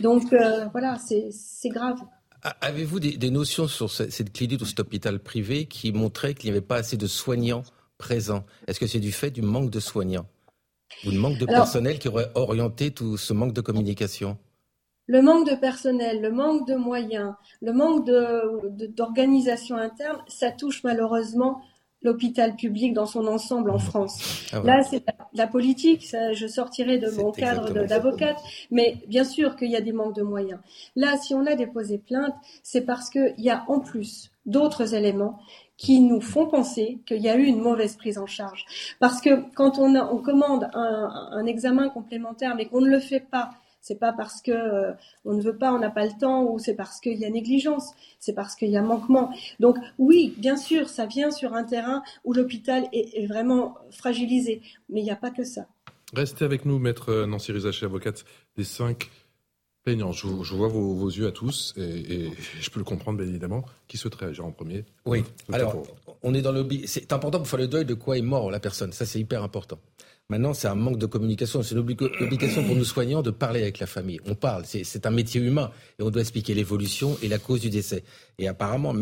Donc euh, voilà, c'est grave. Avez-vous des, notions sur cette clinique ou cet hôpital privé qui montrait qu'il n'y avait pas assez de soignants présents? Est-ce que c'est du fait du manque de soignants? Ou du manque de personnel qui aurait orienté tout ce manque de communication? Le manque de personnel, le manque de moyens, le manque d'organisation interne, ça touche malheureusement l'hôpital public dans son ensemble en France. Ah Là, c'est la, politique. Ça, je sortirai de mon cadre d'avocate, mais bien sûr qu'il y a des manques de moyens. Là, si on a déposé plainte, c'est parce qu'il y a en plus d'autres éléments qui nous font penser qu'il y a eu une mauvaise prise en charge. Parce que quand on, on commande un, un examen complémentaire, mais qu'on ne le fait pas c'est pas parce que euh, on ne veut pas, on n'a pas le temps, ou c'est parce qu'il y a négligence. C'est parce qu'il y a manquement. Donc oui, bien sûr, ça vient sur un terrain où l'hôpital est, vraiment fragilisé, mais il n'y a pas que ça. Restez avec nous, maître Nancy Rizaché, avocate des cinq plaignants. Je, vois vos, yeux à tous et, (laughs) je peux le comprendre, bien évidemment. Qui souhaiterait agir en premier Oui. Alors, on est dans le. C'est important pour faire le deuil de quoi est mort la personne. Ça, c'est hyper important. Maintenant, c'est un manque de communication. C'est une obligation pour nous soignants de parler avec la famille. On parle. C'est un métier humain et on doit expliquer l'évolution et la cause du décès. Et apparemment,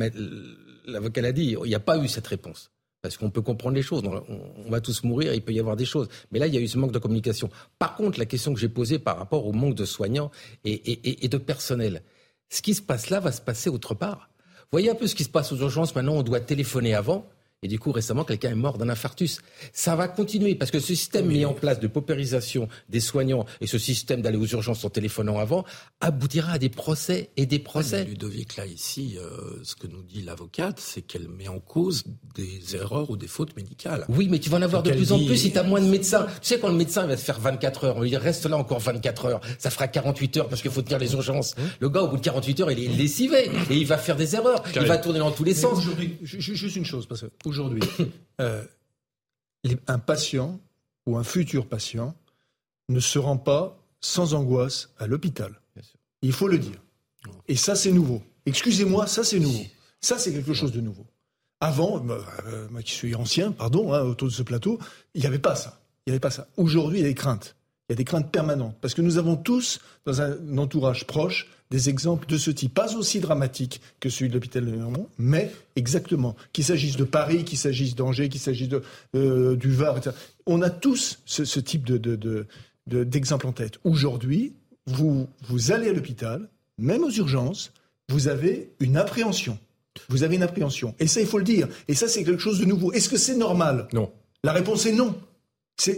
l'avocat l'a dit, il n'y a pas eu cette réponse. Parce qu'on peut comprendre les choses. On, va tous mourir, il peut y avoir des choses. Mais là, il y a eu ce manque de communication. Par contre, la question que j'ai posée par rapport au manque de soignants et, et de personnel, ce qui se passe là va se passer autre part. Voyez un peu ce qui se passe aux urgences. Maintenant, on doit téléphoner avant. Et du coup, récemment, quelqu'un est mort d'un infarctus. Ça va continuer parce que ce système mis en place de paupérisation des soignants et ce système d'aller aux urgences en téléphonant avant aboutira à des procès et des procès. Ludovic, là, ici, euh, ce que nous dit l'avocate, c'est qu'elle met en cause des erreurs ou des fautes médicales. Oui, mais tu vas en avoir de plus en plus si tu as moins de médecins. Tu sais, quand le médecin va se faire 24 heures, on lui dit reste là encore 24 heures, ça fera 48 heures parce qu'il faut tenir les urgences. Hein le gars, au bout de 48 heures, il est lessivé et il va faire des erreurs. Il va tourner dans tous les sens. Juste une chose, parce que aujourd'hui, (coughs) euh, un patient ou un futur patient ne se rend pas sans angoisse à l'hôpital. Il faut le dire. Et ça, c'est nouveau. Excusez-moi, ça, c'est nouveau. Ça, c'est quelque chose de nouveau. Avant, euh, moi qui suis ancien, pardon, hein, autour de ce plateau, il n'y avait pas ça. Il n'y avait pas ça. Aujourd'hui, il y a des craintes. Il y a des craintes permanentes. Parce que nous avons tous, dans un entourage proche, des exemples de ce type, pas aussi dramatiques que celui de l'hôpital de Clermont, mais exactement, qu'il s'agisse de Paris, qu'il s'agisse d'Angers, qu'il s'agisse de, euh, du Var, etc. On a tous ce, type de, d'exemple en tête. Aujourd'hui, vous, vous allez à l'hôpital, même aux urgences, vous avez une appréhension. Vous avez une appréhension. Et ça, il faut le dire. Et ça, c'est quelque chose de nouveau. Est-ce que c'est normal? Non. La réponse est non.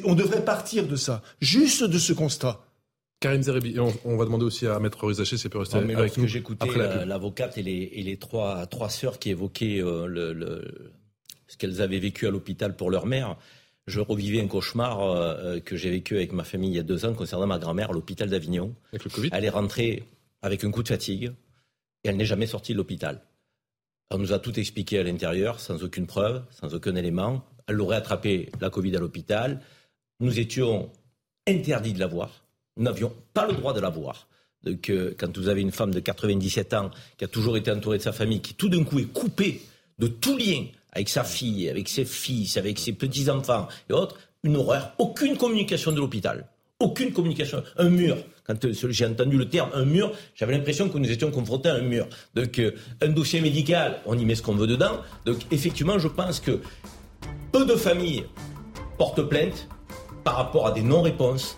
On devrait partir de ça, juste de ce constat. Karim Zerebi, on, va demander aussi à Maître Rizaché s'il peut rester avec nous. J'écoutais l'avocate et les, et les trois, trois sœurs qui évoquaient euh, le, ce qu'elles avaient vécu à l'hôpital pour leur mère. Je revivais un cauchemar euh, que j'ai vécu avec ma famille il y a deux ans concernant ma grand-mère à l'hôpital d'Avignon. Avec le Covid Elle est rentrée avec un coup de fatigue et elle n'est jamais sortie de l'hôpital. On nous a tout expliqué à l'intérieur, sans aucune preuve, sans aucun élément. Elle aurait attrapé la Covid à l'hôpital. Nous étions interdits de la voir. Nous n'avions pas le droit de la voir. Donc, euh, quand vous avez une femme de 97 ans qui a toujours été entourée de sa famille, qui tout d'un coup est coupée de tout lien avec sa fille, avec ses fils, avec ses petits-enfants et autres, une horreur. Aucune communication de l'hôpital. Aucune communication. Un mur. Quand euh, j'ai entendu le terme un mur, j'avais l'impression que nous étions confrontés à un mur. Donc, euh, un dossier médical, on y met ce qu'on veut dedans. Donc, effectivement, je pense que peu de familles portent plainte par rapport à des non-réponses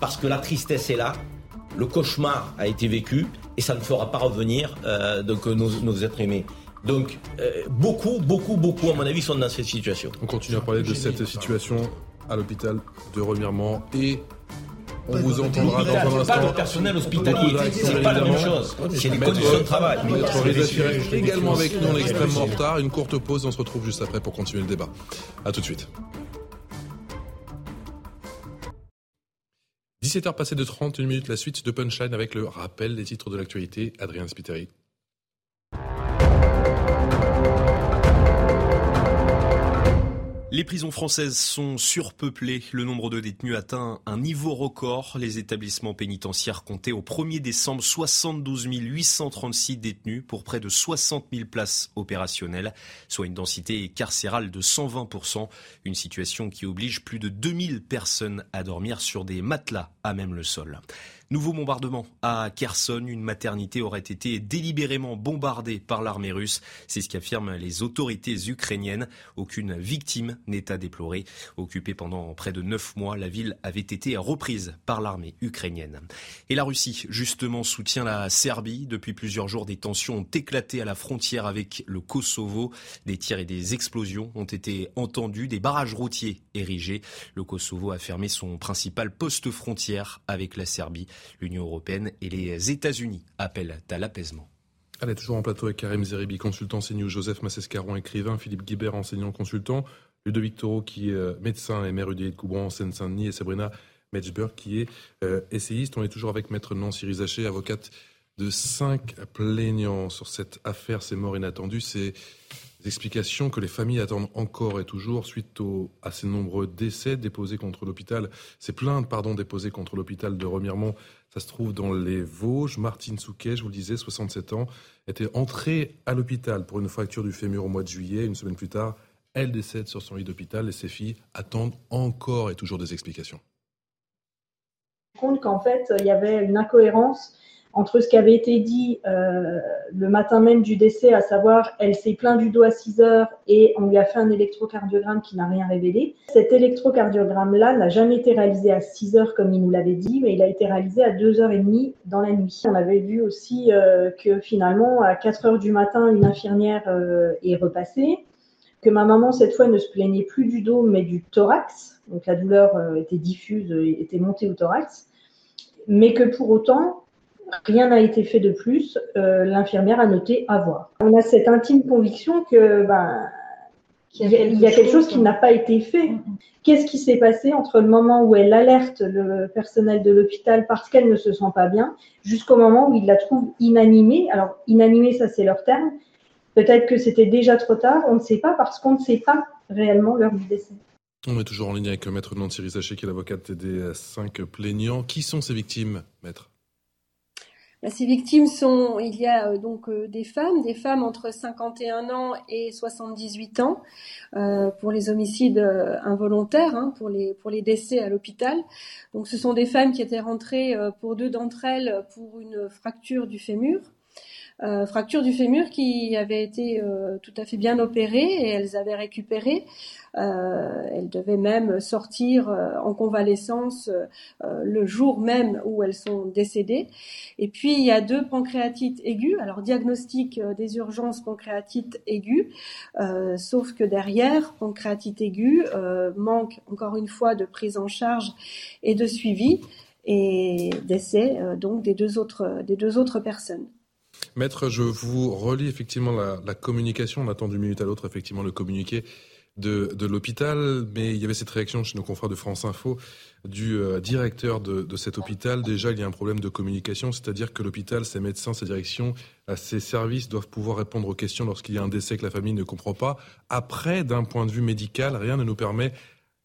parce que la tristesse est là, le cauchemar a été vécu et ça ne fera pas revenir euh, donc, nos, êtres aimés. Donc euh, beaucoup, beaucoup, beaucoup, à mon avis, sont dans cette situation. On continue à parler de cette situation à l'hôpital de Remiremont et on vous entendra dans un instant. Pas le personnel hospitalier, c'est pas la même chose. C'est les conditions de travail. Notre également avec nous, on est extrêmement en retard. Une courte pause, on se retrouve juste après pour continuer le débat. A tout de suite. 17h passées de 31 minutes, la suite de Punchline avec le rappel des titres de l'actualité. Adrien Spiteri. Les prisons françaises sont surpeuplées. Le nombre de détenus atteint un niveau record. Les établissements pénitentiaires comptaient au 1er décembre 72 836 détenus pour près de 60 000 places opérationnelles, soit une densité carcérale de 120%. Une situation qui oblige plus de 2000 personnes à dormir sur des matelas à même le sol. Nouveau bombardement à Kherson. Une maternité aurait été délibérément bombardée par l'armée russe. C'est ce qu'affirment les autorités ukrainiennes. Aucune victime n'est à déplorer. Occupée pendant près de neuf mois, la ville avait été reprise par l'armée ukrainienne. Et la Russie, justement, soutient la Serbie. Depuis plusieurs jours, des tensions ont éclaté à la frontière avec le Kosovo. Des tirs et des explosions ont été entendus. Des barrages routiers érigés. Le Kosovo a fermé son principal poste frontière avec la Serbie. L'Union européenne et les États-Unis appellent à l'apaisement. Elle est toujours en plateau avec Karim Zeribi, consultant CNews, Joseph Massescaron, écrivain, Philippe Guibert, enseignant consultant, Ludovic Toro, qui est euh, médecin et maire de Coubron en Seine-Saint-Denis, et Sabrina Metzberg, qui est euh, essayiste. On est toujours avec Maître Nancy Rizaché, avocate de cinq plaignants sur cette affaire, ces morts inattendues, explications que les familles attendent encore et toujours suite à ces nombreux décès déposés contre l'hôpital, ces plaintes pardon déposées contre l'hôpital de Remiremont. Ça se trouve dans les Vosges. Martine Souquet, je vous le disais, 67 ans, était entrée à l'hôpital pour une fracture du fémur au mois de juillet. Une semaine plus tard, elle décède sur son lit d'hôpital et ses filles attendent encore et toujours des explications. compte qu'en fait, il y avait une incohérence entre ce qui avait été dit euh, le matin même du décès, à savoir elle s'est plaint du dos à 6 heures et on lui a fait un électrocardiogramme qui n'a rien révélé. Cet électrocardiogramme-là n'a jamais été réalisé à 6 heures comme il nous l'avait dit, mais il a été réalisé à 2h30 dans la nuit. On avait vu aussi euh, que finalement, à 4 heures du matin, une infirmière euh, est repassée, que ma maman, cette fois, ne se plaignait plus du dos, mais du thorax. Donc la douleur était diffuse, était montée au thorax. Mais que pour autant, Rien n'a été fait de plus. Euh, l'infirmière a noté avoir. On a cette intime conviction que ben, il y a, quelque chose qui n'a pas été fait. Qu'est-ce qui s'est passé entre le moment où elle alerte le personnel de l'hôpital parce qu'elle ne se sent pas bien, jusqu'au moment où il la trouve inanimée? Alors, inanimée, ça c'est leur terme. Peut-être que c'était déjà trop tard, on ne sait pas parce qu'on ne sait pas réellement l'heure du décès. On est toujours en ligne avec Maître Nancy Rizaché, qui est l'avocate des cinq plaignants. Qui sont ces victimes, Maître? Bah, ces victimes sont, il y a euh, donc euh, des femmes, des femmes entre 51 ans et 78 ans euh, pour les homicides involontaires, hein, pour les pour les décès à l'hôpital. Donc ce sont des femmes qui étaient rentrées pour deux d'entre elles pour une fracture du fémur. Euh, fracture du fémur qui avait été euh, tout à fait bien opérée et elles avaient récupéré. Euh, elles devaient même sortir en convalescence le jour même où elles sont décédées. Et puis il y a deux pancréatites aiguës. Alors diagnostic des urgences pancréatite aiguë, sauf que derrière pancréatite aiguë manque encore une fois de prise en charge et de suivi et décès donc des deux autres des deux autres personnes. Maître, je vous relis effectivement la, communication. On attend d'une minute à l'autre effectivement le communiqué de, l'hôpital, mais il y avait cette réaction chez nos confrères de France Info du euh, directeur de, cet hôpital. Déjà, il y a un problème de communication, c'est-à-dire que l'hôpital, ses médecins, sa direction, ses services doivent pouvoir répondre aux questions lorsqu'il y a un décès que la famille ne comprend pas. Après, d'un point de vue médical, rien ne nous permet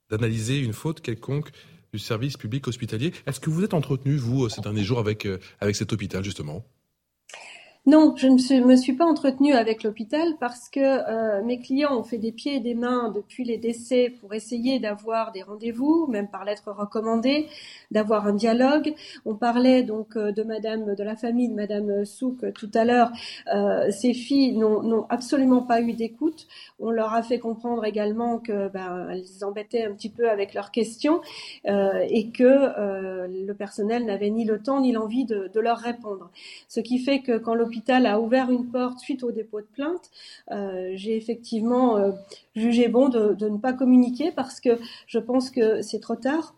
d'analyser une faute quelconque du service public hospitalier. Est-ce que vous êtes entretenu, vous, ces derniers jours, avec, euh, avec cet hôpital, justement? Non, je ne me suis pas entretenue avec l'hôpital parce que euh, mes clients ont fait des pieds et des mains depuis les décès pour essayer d'avoir des rendez-vous, même par lettre recommandée, d'avoir un dialogue. On parlait donc euh, de Madame de la famille de Madame Souk tout à l'heure. Euh, ces filles n'ont absolument pas eu d'écoute. On leur a fait comprendre également que ben, elles embêtaient un petit peu avec leurs questions et que le personnel n'avait ni le temps ni l'envie de, de leur répondre. Ce qui fait que quand l'hôpital l'hôpital a ouvert une porte suite au dépôt de plainte, euh, j'ai effectivement euh, jugé bon de, ne pas communiquer parce que je pense que c'est trop tard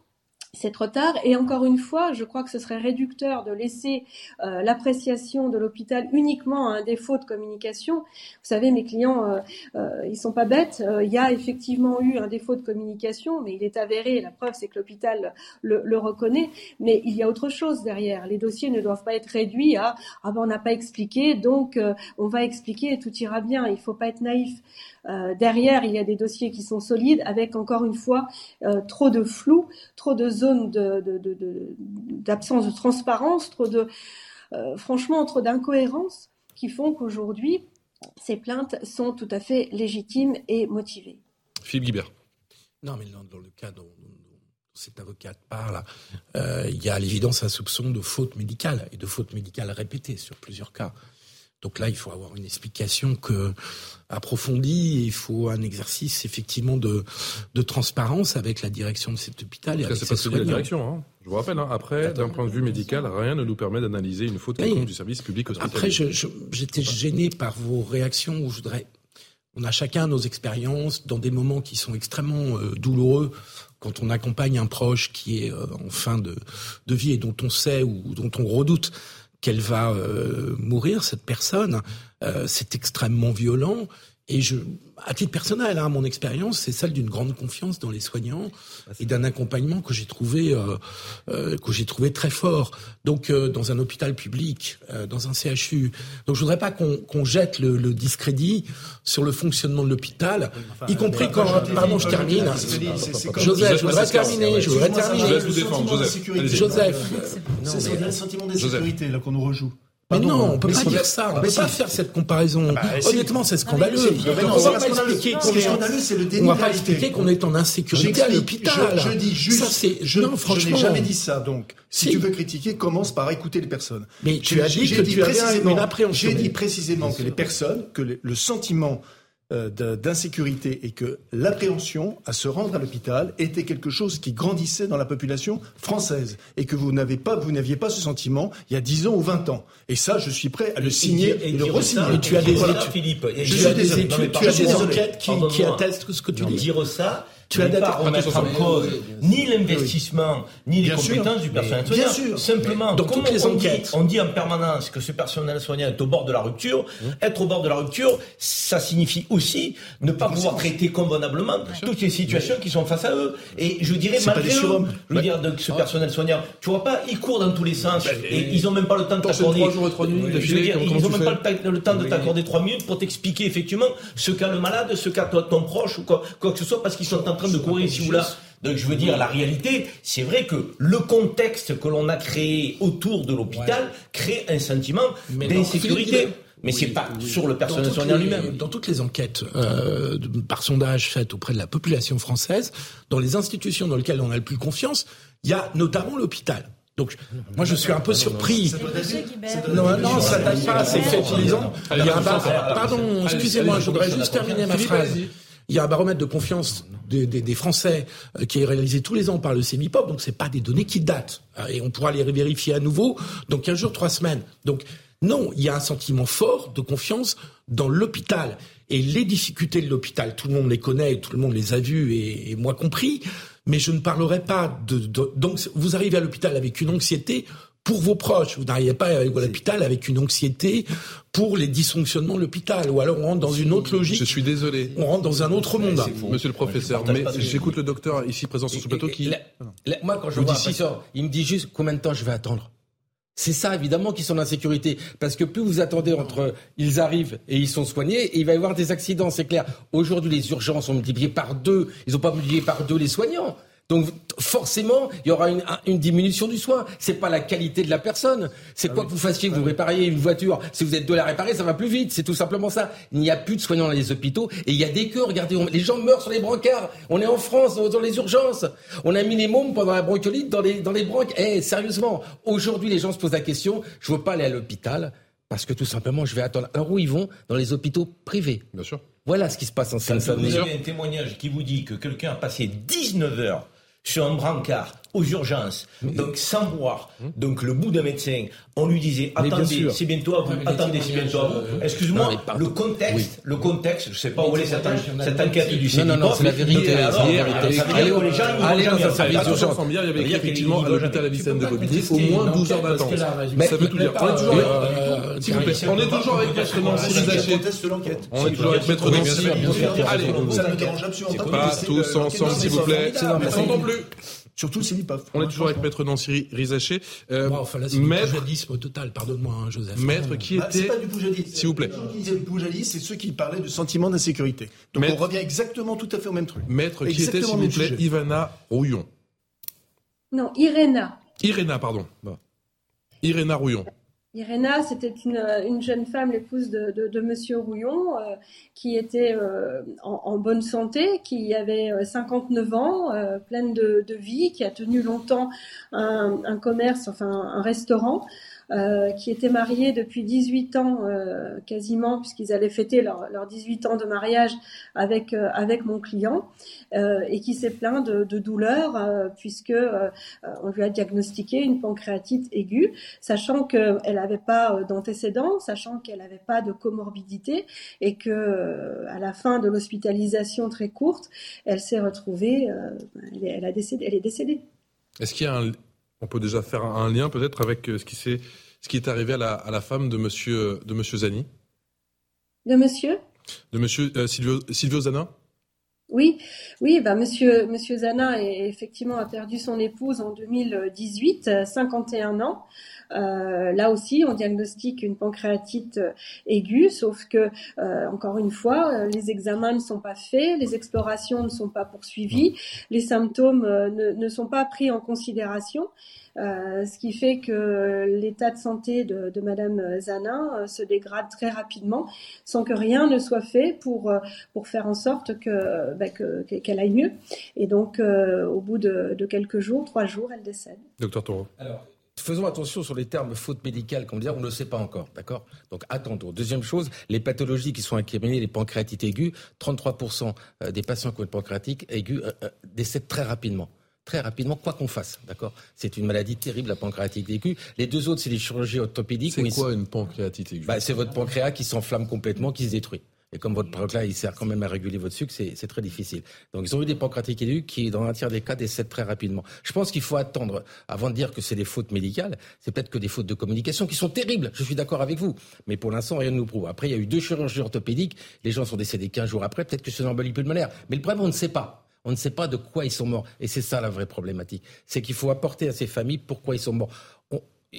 c'est trop tard. Et encore une fois, je crois que ce serait réducteur de laisser euh, l'appréciation de l'hôpital uniquement à un défaut de communication. Vous savez, mes clients, euh, euh, ils sont pas bêtes. il y a effectivement eu un défaut de communication, mais il est avéré. La preuve, c'est que l'hôpital le, le, reconnaît. Mais il y a autre chose derrière. Les dossiers ne doivent pas être réduits à ah ben on n'a pas expliqué, donc on va expliquer et tout ira bien. Il faut pas être naïf. Euh, derrière, il y a des dossiers qui sont solides, avec encore une fois euh, trop de flou, trop de zones d'absence de, de, de, transparence, trop de, euh, franchement, trop d'incohérences qui font qu'aujourd'hui, ces plaintes sont tout à fait légitimes et motivées. Philippe Guibert. Non, mais dans, le cas dont, cet avocate parle, il y a à l'évidence un soupçon de faute médicale et de faute médicale répétée sur plusieurs cas. Donc là, il faut avoir une explication que approfondie. Il faut un exercice effectivement de, de transparence avec la direction de cet hôpital. Et c'est pas celui de la direction. Hein. Je vous rappelle. Hein. Après, d'un point de vue médical, rien ne nous permet d'analyser une faute quelconque du service public hospitalier. Après, j'étais gêné par vos réactions où je voudrais. On a chacun nos expériences dans des moments qui sont extrêmement euh, douloureux quand on accompagne un proche qui est euh, en fin de, de vie et dont on sait ou dont on redoute qu'elle va euh, mourir, cette personne. Euh, c'est extrêmement violent. Et je, à titre personnel, hein, mon expérience, c'est celle d'une grande confiance dans les soignants et d'un accompagnement que j'ai trouvé euh, euh, que j'ai trouvé très fort. Donc, euh, dans un hôpital public, euh, dans un CHU. Donc, je voudrais pas qu'on jette le, le, discrédit sur le fonctionnement de l'hôpital, y compris quand. Pardon, je termine. Joseph, je voudrais terminer. Je voudrais terminer. Joseph, Joseph. C'est le sentiment d'insécurité là qu'on nous rejoue. Mais non, on peut pas dire ça. On peut pas faire cette comparaison. Bah, Honnêtement, c'est scandaleux. on va pas expliquer qu'on est. On va pas expliquer qu'on est en insécurité à l'hôpital. Je, dis juste. Ça, c'est. Je, non, franchement. Je n'ai jamais dit ça. Donc, si, tu veux critiquer, commence par écouter les personnes. Mais tu as dit que tu avais une appréhension. J'ai dit précisément que les personnes, que le sentiment d'insécurité et que l'appréhension à se rendre à l'hôpital était quelque chose qui grandissait dans la population française et que vous n'avez pas, vous n'aviez pas ce sentiment il y a 10 ans ou 20 ans. Et ça, je suis prêt à le signer et, le re-signer. Tu as des études, Philippe, tu as des études, tu as des enquêtes qui, qui attestent ce que tu dis. Dire ça, tu vas pas remettre en cause ni l'investissement, ni les compétences du personnel soignant. Bien sûr. Simplement, dans toutes les enquêtes, on dit en permanence que ce personnel soignant est au bord de la rupture. Mmh. Être au bord de la rupture, ça signifie aussi ne pas pouvoir traiter convenablement toutes les situations qui sont face à eux. Et je dirais malgré eux, je veux dire, de ce personnel soignant, tu vois pas, ils courent dans tous les sens et ils ont même pas le temps de t'accorder. Ils ont même pas le temps de t'accorder trois minutes pour t'expliquer effectivement ce qu'a le malade, ce qu'a ton proche ou quoi, quoi que ce soit parce qu'ils sont en train de courir ici ou là. Donc je veux dire, la réalité, c'est vrai que le contexte que l'on a créé autour de l'hôpital crée un sentiment d'insécurité. Mais c'est pas sur le personnel soignant lui-même. Dans toutes les enquêtes euh, par sondage faites auprès de la population française, dans les institutions dans lesquelles on a le plus confiance, il y a notamment l'hôpital. Donc, moi, je suis un peu surpris. Non, non, non, ça date pas, c'est fait Il y a un Pardon, excusez-moi, je voudrais juste terminer ma phrase. Il y a un baromètre de confiance des, Français euh, qui est réalisé tous les ans par le CEMIPOP, donc c'est pas des données qui datent. Euh, et on pourra les vérifier à nouveau dans 15 jours, 3 semaines. Donc, non, il y a un sentiment fort de confiance dans l'hôpital. Et les difficultés de l'hôpital, tout le monde les connaît, tout le monde les a vues, et, et moi compris mais je ne parlerai pas de, de donc vous arrivez à l'hôpital avec une anxiété pour vos proches. Vous n'arrivez pas à l'hôpital avec une anxiété pour les dysfonctionnements de l'hôpital. Ou alors on rentre dans une autre logique. Je suis désolé. On rentre dans un autre monde. Monsieur le professeur, mais j'écoute le docteur ici présent sur ce plateau qui... moi, quand je vois un patient, il me dit juste combien de temps je vais attendre. C'est ça, évidemment, qui sont en insécurité. Parce que plus vous attendez entre ils arrivent et ils sont soignés, et il va y avoir des accidents, c'est clair. Aujourd'hui, les urgences sont multipliées par deux. Ils n'ont pas multiplié par deux les soignants. Donc forcément, il y aura une, une diminution du soin. C'est pas la qualité de la personne. C'est quoi que vous fassiez, que vous répariez une voiture. Si vous êtes deux à la réparer, ça va plus vite. C'est tout simplement ça. Il n'y a plus de soignants dans les hôpitaux et il y a des queues. Regardez, les gens meurent sur les brancards. On est en France, dans, les urgences. On a mis les mômes pendant la bronchiolite dans les dans les. Eh, sérieusement, aujourd'hui, les gens se posent la question. Je veux pas aller à l'hôpital parce que tout simplement, je vais attendre. Alors où ils vont Dans les hôpitaux privés. Bien sûr. Voilà ce qui se passe en Seine-Saint-Denis. Vous avez un témoignage qui vous dit que quelqu'un a passé 19 heures un brancard aux urgences, donc sans boire, donc le bout d'un médecin, on lui disait attendez, c'est bientôt à vous, attendez, c'est bientôt à vous. Excuse-moi, le contexte, le contexte, je sais pas où est cette, cette enquête du CNIPOF. Non, non, non, c'est la vérité. Allez, les gens, allez dans un service d'urgence. Il y avait effectivement à l'hôpital Avicenne de Bobigny au moins 12 heures d'attente. Ça veut tout dire. On est toujours avec, toujours avec Maître Nancy Rizaché. On est toujours avec Maître Nancy. Allez, ça ne dérange absolument pas. Pas tous ensemble, s'il vous plaît. On s'entend plus. Surtout le CENIPOF. On est toujours avec Maître Nancy Rizaché. Euh, bon, enfin là, c'est maître... du poujadisme total, pardonne-moi, hein, Joseph. Maître qui bah, était... C'est pas du poujadisme. S'il vous plaît. Ceux qui disaient le poujadisme, c'est ceux qui parlaient de sentiment d'insécurité. Donc maître... on revient exactement tout à fait au même truc. Maître qui était, s'il vous plaît, sujet. Ivana Rouillon. Non, Iréna. Iréna, pardon. Bon. Iréna Rouillon. Irena, c'était une, une, jeune femme, l'épouse de, de, Monsieur Rouillon, euh, qui était euh, en, bonne santé, qui avait 59 ans, euh, pleine de, vie, qui a tenu longtemps un, commerce, enfin un restaurant. Qui étaient mariés depuis 18 ans quasiment, puisqu'ils allaient fêter leurs leur 18 ans de mariage avec avec mon client, et qui s'est plaint de, de douleurs puisque on lui a diagnostiqué une pancréatite aiguë, sachant qu'elle n'avait pas d'antécédents, sachant qu'elle n'avait pas de comorbidité, et que à la fin de l'hospitalisation très courte, elle s'est retrouvée, elle, elle, a décédé, elle est décédée. Est-ce qu'il y a un, on peut déjà faire un lien peut-être avec ce qui, est, ce qui est arrivé à la, à la femme de monsieur, de monsieur Zani? De monsieur? De monsieur euh, Silvio, Silvio Zana? Oui, oui, bah monsieur, monsieur Zana effectivement a perdu son épouse en 2018, 51 ans. Euh, là aussi, on diagnostique une pancréatite aiguë, sauf que, euh, encore une fois, les examens ne sont pas faits, les explorations ne sont pas poursuivies, les symptômes euh, ne, ne, sont pas pris en considération. Euh, ce qui fait que l'état de santé de, de Madame Zanin euh, se dégrade très rapidement, sans que rien ne soit fait pour euh, pour faire en sorte que bah, qu'elle aille mieux. Et donc, au bout de, de, quelques jours, trois jours, elle décède. Docteur. Alors. Faisons attention sur les termes faute médicale, comme dire, on ne le sait pas encore, d'accord? Donc attendons. Deuxième chose, les pathologies qui sont incriminées, les pancréatites aiguës, 33% des patients qui ont une pancréatite aiguë euh, décèdent très rapidement très rapidement, quoi qu'on fasse. D'accord? C'est une maladie terrible, la pancréatite aiguë. Les deux autres, c'est les chirurgies orthopédiques. C'est quoi une pancréatite aiguë? Bah, C'est votre pancréas qui s'enflamme complètement, qui se détruit. Et comme votre pancréas, il sert quand même à réguler votre sucre, c'est très difficile. Donc, ils ont eu des pancréatites aiguës qui, dans un tiers des cas, décèdent très rapidement. Je pense qu'il faut attendre, avant de dire que c'est des fautes médicales, c'est peut-être que des fautes de communication qui sont terribles. Je suis d'accord avec vous. Mais pour l'instant, rien ne nous prouve. Après, il y a eu deux chirurgies orthopédiques. Les gens sont décédés 15 jours après. Peut-être que c'est une embolie pulmonaire. Mais le problème, on ne sait pas. On ne sait pas de quoi ils sont morts. Et c'est ça la vraie problématique. C'est qu'il faut apporter à ces familles pourquoi ils sont morts.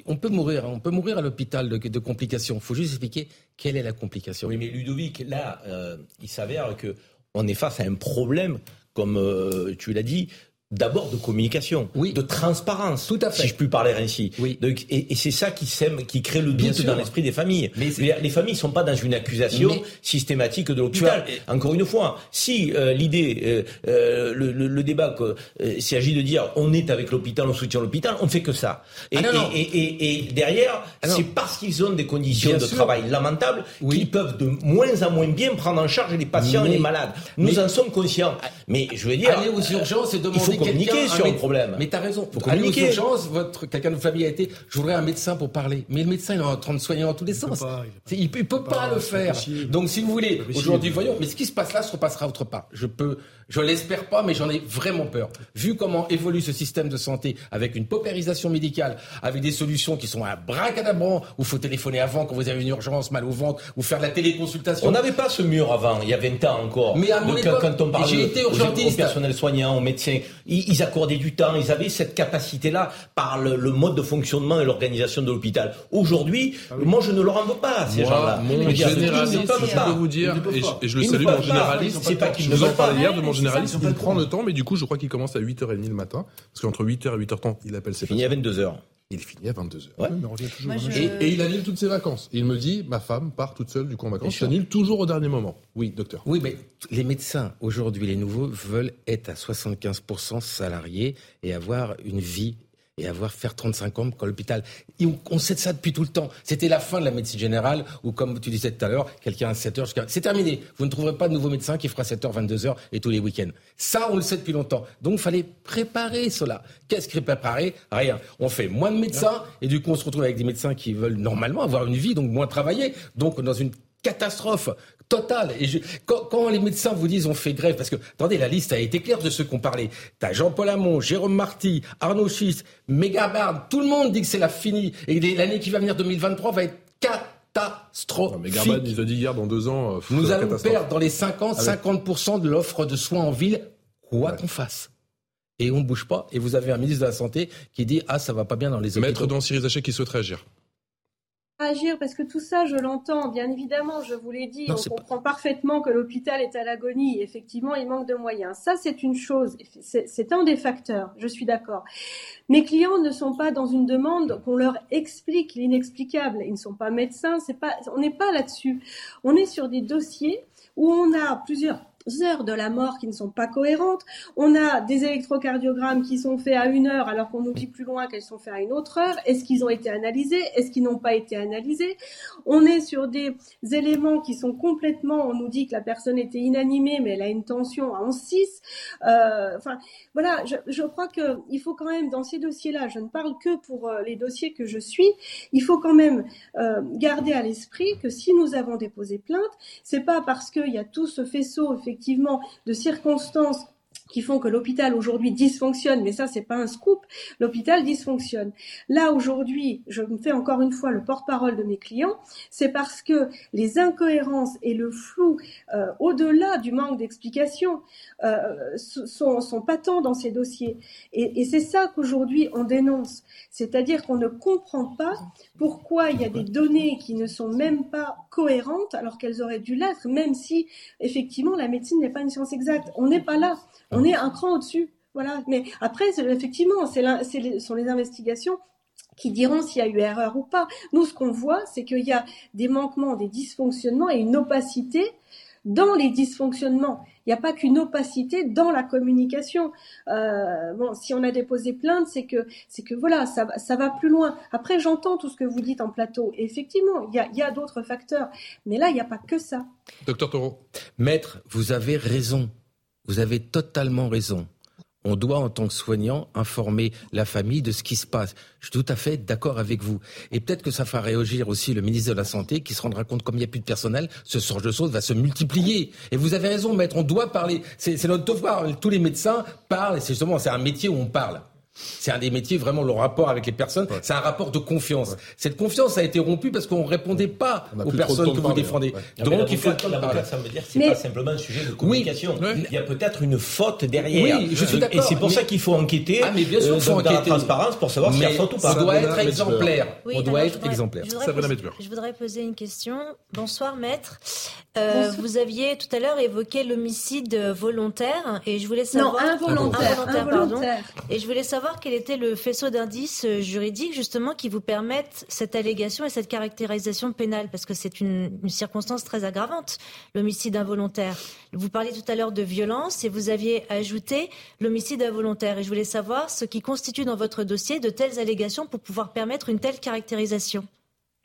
On, peut mourir, on peut mourir à l'hôpital de, de, complications. Il faut juste expliquer quelle est la complication. Oui, mais Ludovic, là, euh, il s'avère que on est face à un problème, comme euh, tu l'as dit, d'abord de communication, oui. de transparence, tout à fait. si je puis parler ainsi. Oui. Donc, et, et c'est ça qui sème, qui crée le doute dans l'esprit des familles. Mais les familles sont pas dans une accusation mais... systématique de l'hôpital. Encore une fois, si euh, l'idée, euh, euh, le, le, le, débat, il s'agit de dire on est avec l'hôpital, on soutient l'hôpital, on fait que ça. Et, ah non, non. et, et, et derrière, ah c'est parce qu'ils ont des conditions bien de sûr. travail lamentables oui. qu'ils peuvent de moins en moins bien prendre en charge les patients mais, et les malades. Nous en sommes conscients. Mais je veux dire, aller aux urgences et demander faut communiquer sur un le problème. Mais t'as raison. Faut aux urgences, votre quelqu'un de votre famille a été. Je voudrais un médecin pour parler. Mais le médecin il est en train de soigner dans tous les sens. pas, il, il, peut, il peut pas, le faire. Donc si vous voulez, aujourd'hui voyons. Mais ce qui se passe là se repassera autre part. Je peux, je l'espère pas, mais j'en ai vraiment peur. Vu comment évolue ce système de santé avec une paupérisation médicale, avec des solutions qui sont à bracadabrant, où il faut téléphoner avant quand vous avez une urgence, mal au ventre, ou faire de la téléconsultation. On n'avait pas ce mur avant, il y a 20 ans encore. Mais à mon Donc, époque, quand on parle j'ai été urgentiste. au personnel soignant, aux médecins, ils, ils, accordaient du temps, ils avaient cette capacité-là par le, le, mode de fonctionnement et l'organisation de l'hôpital. Aujourd'hui, ah oui. moi je ne leur en veux pas, ces gens-là. Mon généraliste, je peux vous dire, et je, et je le salue, mon généraliste, c'est pas je vous en parlais hier de mon généraliste, il prend le temps, mais du coup, je crois qu'il commence à 8h30 le matin, parce qu'entre 8h et 8h30, il appelle ses fini à 22h. Il finit à 22h. Ouais. mais on revient toujours Moi, je... et, et, il annule toutes ses vacances. Et il me dit, ma femme part toute seule du coup en vacances. Il annule toujours au dernier moment. Oui, docteur. Oui, mais les médecins, aujourd'hui, les nouveaux, veulent être à 75% salariés et avoir une vie et avoir faire 35 ans comme l'hôpital. On sait de ça depuis tout le temps. C'était la fin de la médecine générale où, comme tu disais tout à l'heure, quelqu'un à 7 heures jusqu'à... C'est terminé. Vous ne trouverez pas de nouveau médecin qui fera 7 h 22 heures et tous les week-ends. Ça, on le sait depuis longtemps. Donc, il fallait préparer cela. Qu'est-ce qui est préparé Rien. On fait moins de médecins et du coup, on se retrouve avec des médecins qui veulent normalement avoir une vie, donc moins travailler. Donc, dans une catastrophe totale. Et je, quand, quand, les médecins vous disent on fait grève, parce que, attendez, la liste a été claire de ceux qui ont parlé. T'as Jean-Paul Hamon, Jérôme Marty, Arnaud Schiss, Megabard, tout le monde dit que c'est la finie. Et l'année qui va venir, 2023, va être catastrophique. Mais Garban, il a dit hier, dans deux ans, pff, nous allons perdre dans les 50, 50% de l'offre de soins en ville, quoi ouais. qu'on fasse et on ne bouge pas. Et vous avez un ministre de la Santé qui dit Ah, ça va pas bien dans les hôpitaux. Maître dans Cyril Zachet qui souhaite réagir agir parce que tout ça, je l'entends, bien évidemment, je vous l'ai dit, non, on comprend pas... parfaitement que l'hôpital est à l'agonie, effectivement, il manque de moyens. Ça, c'est une chose, c'est un des facteurs, je suis d'accord. Mes clients ne sont pas dans une demande qu'on leur explique l'inexplicable, ils ne sont pas médecins, c'est pas, on n'est pas là-dessus. On est sur des dossiers où on a plusieurs heures de la mort qui ne sont pas cohérentes. On a des électrocardiogrammes qui sont faits à une heure alors qu'on nous dit plus loin qu'elles sont faits à une autre heure. Est-ce qu'ils ont été analysés? Est-ce qu'ils n'ont pas été analysés? On est sur des éléments qui sont complètement, on nous dit que la personne était inanimée mais elle a une tension en 6. Euh, enfin, voilà, je, crois qu'il faut quand même, dans ces dossiers-là, je ne parle que pour euh, les dossiers que je suis, il faut quand même euh, garder à l'esprit que si nous avons déposé plainte, c'est pas parce qu'il y a tout ce faisceau, effectivement, de circonstances qui font que l'hôpital aujourd'hui dysfonctionne, mais ça c'est pas un scoop, l'hôpital dysfonctionne. Là aujourd'hui, je me fais encore une fois le porte-parole de mes clients, c'est parce que les incohérences et le flou, euh, au-delà du manque d'explication, euh, sont, sont, patents dans ces dossiers. Et, et c'est ça qu'aujourd'hui on dénonce, c'est-à-dire qu'on ne comprend pas pourquoi il y a des données qui ne sont même pas cohérentes alors qu'elles auraient dû l'être, même si effectivement la médecine n'est pas une science exacte. On n'est pas là. On est un cran au-dessus. Voilà. Mais après, effectivement, ce sont les investigations qui diront s'il y a eu erreur ou pas. Nous, ce qu'on voit, c'est qu'il y a des manquements, des dysfonctionnements et une opacité dans les dysfonctionnements. Il n'y a pas qu'une opacité dans la communication. Euh, bon, si on a déposé plainte, c'est que que voilà, ça, va plus loin. Après, j'entends tout ce que vous dites en plateau. Effectivement, il y a, il y a d'autres facteurs, mais là, il n'y a pas que ça. Docteur Taureau. Maître, vous avez raison. Vous avez totalement raison. On doit, en tant que soignant, informer la famille de ce qui se passe. Je suis tout à fait d'accord avec vous. Et peut-être que ça fera réagir aussi le ministre de la Santé, qui se rendra compte, comme il n'y a plus de personnel, ce genre de choses va se multiplier. Et vous avez raison, maître, on doit parler. C'est notre devoir. Tous les médecins parlent, c'est justement, c'est un métier où on parle. C'est un des métiers vraiment le rapport avec les personnes. C'est un rapport de confiance. Cette confiance a été rompue parce qu'on répondait pas aux personnes que vous défendez. Donc il faut l'avocat, ça veut dire c'est pas simplement un sujet de communication. Il y a peut-être une faute derrière. Oui, je suis d'accord. Et c'est pour ça qu'il faut enquêter. Ah, mais bien sûr, faut enquêter. La transparence pour savoir s'il y a faute ou pas. On doit être exemplaire. on doit être exemplaire. Je voudrais poser une question. Bonsoir maître. Euh, vous aviez tout à l'heure évoqué l'homicide volontaire et je voulais savoir non involontaire, involontaire, pardon. Et je voulais savoir quel était le faisceau d'indices juridiques justement qui vous permettent cette allégation et cette caractérisation pénale parce que c'est une, une, circonstance très aggravante l'homicide involontaire. Vous parliez tout à l'heure de violence et vous aviez ajouté l'homicide involontaire et je voulais savoir ce qui constitue dans votre dossier de telles allégations pour pouvoir permettre une telle caractérisation.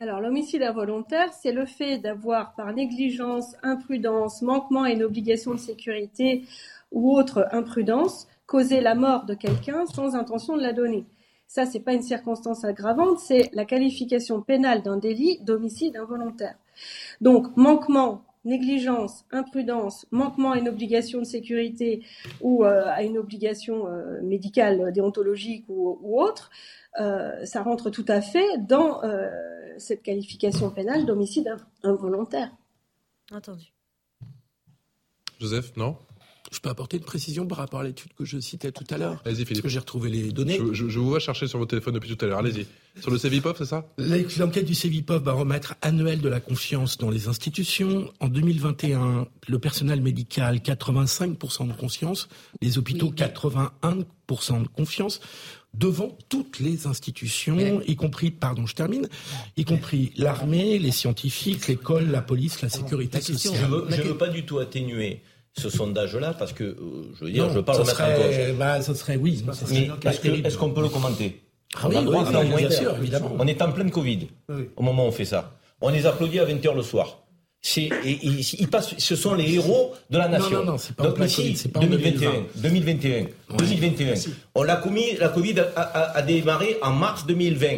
Alors, l'homicide involontaire, c'est le fait d'avoir, par négligence, imprudence, manquement à une obligation de sécurité ou autre imprudence, causé la mort de quelqu'un sans intention de la donner. Ça, c'est pas une circonstance aggravante, c'est la qualification pénale d'un délit d'homicide involontaire. Donc, manquement, négligence, imprudence, manquement à une obligation de sécurité ou euh, à une obligation euh, médicale, déontologique ou, autre, ça rentre tout à fait dans euh, cette qualification pénale d'homicide involontaire. Entendu. Joseph, non? Je peux apporter une précision par rapport à l'étude que je citais tout à l'heure Allez-y, Philippe. Parce que j'ai retrouvé les données. Je, je, je, vous vois chercher sur votre téléphone depuis tout à l'heure. Allez-y. Sur le CEVIPOF, c'est ça? L'enquête du CEVIPOF, baromètre annuel de la confiance dans les institutions. En 2021, le personnel médical, 85% de confiance. Les hôpitaux, oui. 81% de confiance devant toutes les institutions, y compris, pardon, je termine, y compris l'armée, les scientifiques, l'école, la police, la sécurité sociale. Je veux, je veux pas du tout atténuer ce sondage-là parce que, euh, je veux dire, non, je parle de mettre en cause. Bah, ça serait, oui. Ça serait Mais est-ce qu'on peut le commenter ah, oui, oui, oui, bien sûr, évidemment. On est en pleine Covid au moment où on fait ça. On les applaudit à 20h le soir. Et, et, ils passent, ce sont les héros de la nation. Non, non, non, c'est pas Donc ici, 2021, 2021, ouais. 2021. On l'a commis, la Covid a, a, a, démarré en mars 2020.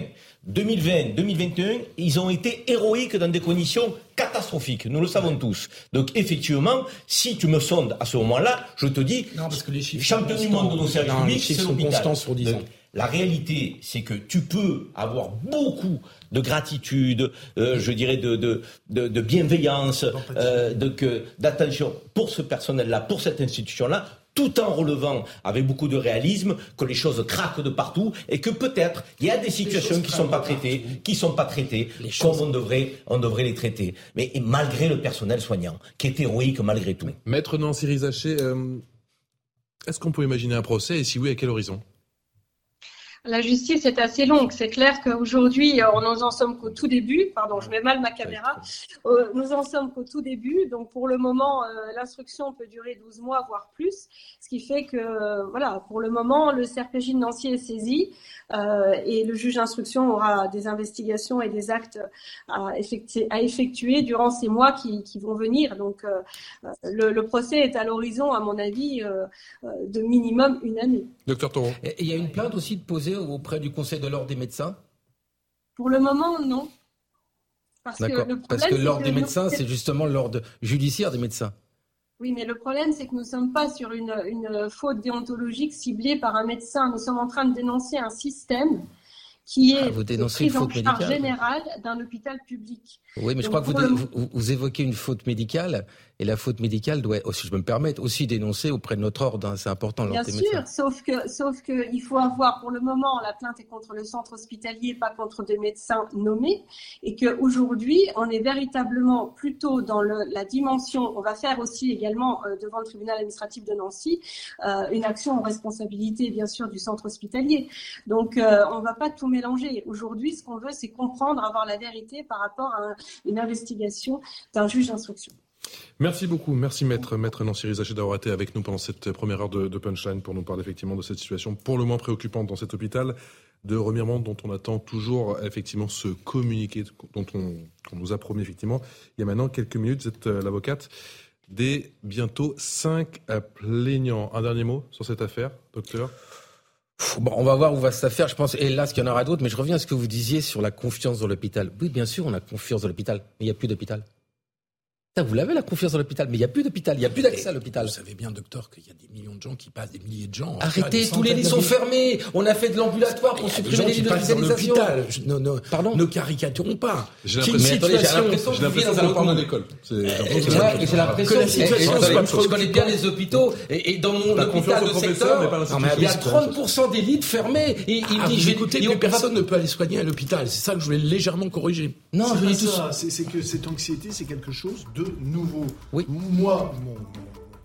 2020, 2021, ils ont été héroïques dans des conditions catastrophiques. Nous le savons tous. Donc effectivement, si tu me sondes à ce moment-là, je te dis, non, parce que les chiffres champion du monde de nos services publics, c'est l'hôpital. sur 10 ans. La réalité, c'est que tu peux avoir beaucoup de gratitude, euh, je dirais de, de, de, de bienveillance, euh, d'attention pour ce personnel-là, pour cette institution-là, tout en relevant avec beaucoup de réalisme que les choses craquent de partout et que peut-être il y a des situations qui sont pas traitées, qui sont pas traitées comme on devrait, on devrait les traiter. Mais et malgré le personnel soignant, qui est héroïque malgré tout. Maître Nancy Rizaché, euh, est-ce qu'on peut imaginer un procès? Et si oui, à quel horizon? La justice est assez longue. C'est clair qu'aujourd'hui, euh, nous en sommes qu'au tout début. Pardon, je mets mal ma caméra. Euh, nous en sommes qu'au tout début. Donc, pour le moment, euh, l'instruction peut durer 12 mois, voire plus. Ce qui fait que, voilà, pour le moment, le CRPJ de Nancy est saisi euh, et le juge d'instruction aura des investigations et des actes à effectuer, à effectuer durant ces mois qui, qui vont venir. Donc, euh, le, le, procès est à l'horizon, à mon avis, de minimum une année. Docteur Thoreau. Et il y a une plainte aussi de poser auprès du Conseil de l'ordre des médecins Pour le moment, non. Parce que, le Parce que l'ordre des médecins, c'est justement l'ordre judiciaire des médecins. Oui, mais le problème, c'est que nous ne sommes pas sur une, une, faute déontologique ciblée par un médecin. Nous sommes en train de dénoncer un système qui est ah, vous dénoncez une faute médicale. générale d'un hôpital public. Oui, mais je crois que vous, pour le- vous, vous évoquez une faute médicale, et la faute médicale doit, oh, si je peux me permettre, aussi dénoncer auprès de notre ordre. hein, c'est important, Bien médecins. sûr, sauf que, sauf que il faut avoir, pour le moment, la plainte est contre le centre hospitalier, pas contre des médecins nommés, et qu'aujourd'hui, on est véritablement plutôt dans le, la dimension, on va faire aussi également euh, devant le tribunal administratif de Nancy, euh, une action en responsabilité, bien sûr, du centre hospitalier. Donc, euh, on ne va pas tout mélanger. Aujourd'hui, ce qu'on veut, c'est comprendre, avoir la vérité par rapport à un- une investigation d'un juge d'instruction. Merci beaucoup. Merci maître, maître Nancy Rizaché d'avoir été avec nous pendant cette première heure de, de Punchline pour nous parler effectivement de cette situation pour le moins préoccupante dans cet hôpital de Remiremont dont on attend toujours effectivement ce communiqué dont on, nous a promis effectivement il y a maintenant quelques minutes. Vous êtes euh, l'avocate des bientôt cinq euh, plaignants. Un dernier mot sur cette affaire, docteur? Bon, on va voir où va cette affaire. Je pense, hélas, qu'il y en aura d'autres. Mais je reviens à ce que vous disiez sur la confiance dans l'hôpital. Oui, bien sûr, on a confiance dans l'hôpital, mais il n'y a plus d'hôpital. Vous l'avez la confiance dans l'hôpital, mais il n'y a plus d'hôpital, il n'y a plus d'accès à l'hôpital. Vous savez bien, docteur, qu'il y a des millions de gens qui passent, des milliers de gens. Arrêtez, tous les lits sont fermés. On a fait de l'ambulatoire pour supprimer les lits d'hospitalisation. Non, non, Pardon Ne caricaturons pas. J'ai l'impression que vous vivez dans un parle de l'école. J'ai l'impression que la situation Je connais bien les hôpitaux et dans mon hôpital de secteur, il y a 30% des lits fermés. Et il ah, dit, écoutez, personne ne peut aller soigner à l'hôpital. C'est ça que je voulais légèrement corriger. Non, je dis tout ça. C'est que cette anxiété, c'est quelque chose de nouveau. Oui. Moi, mon,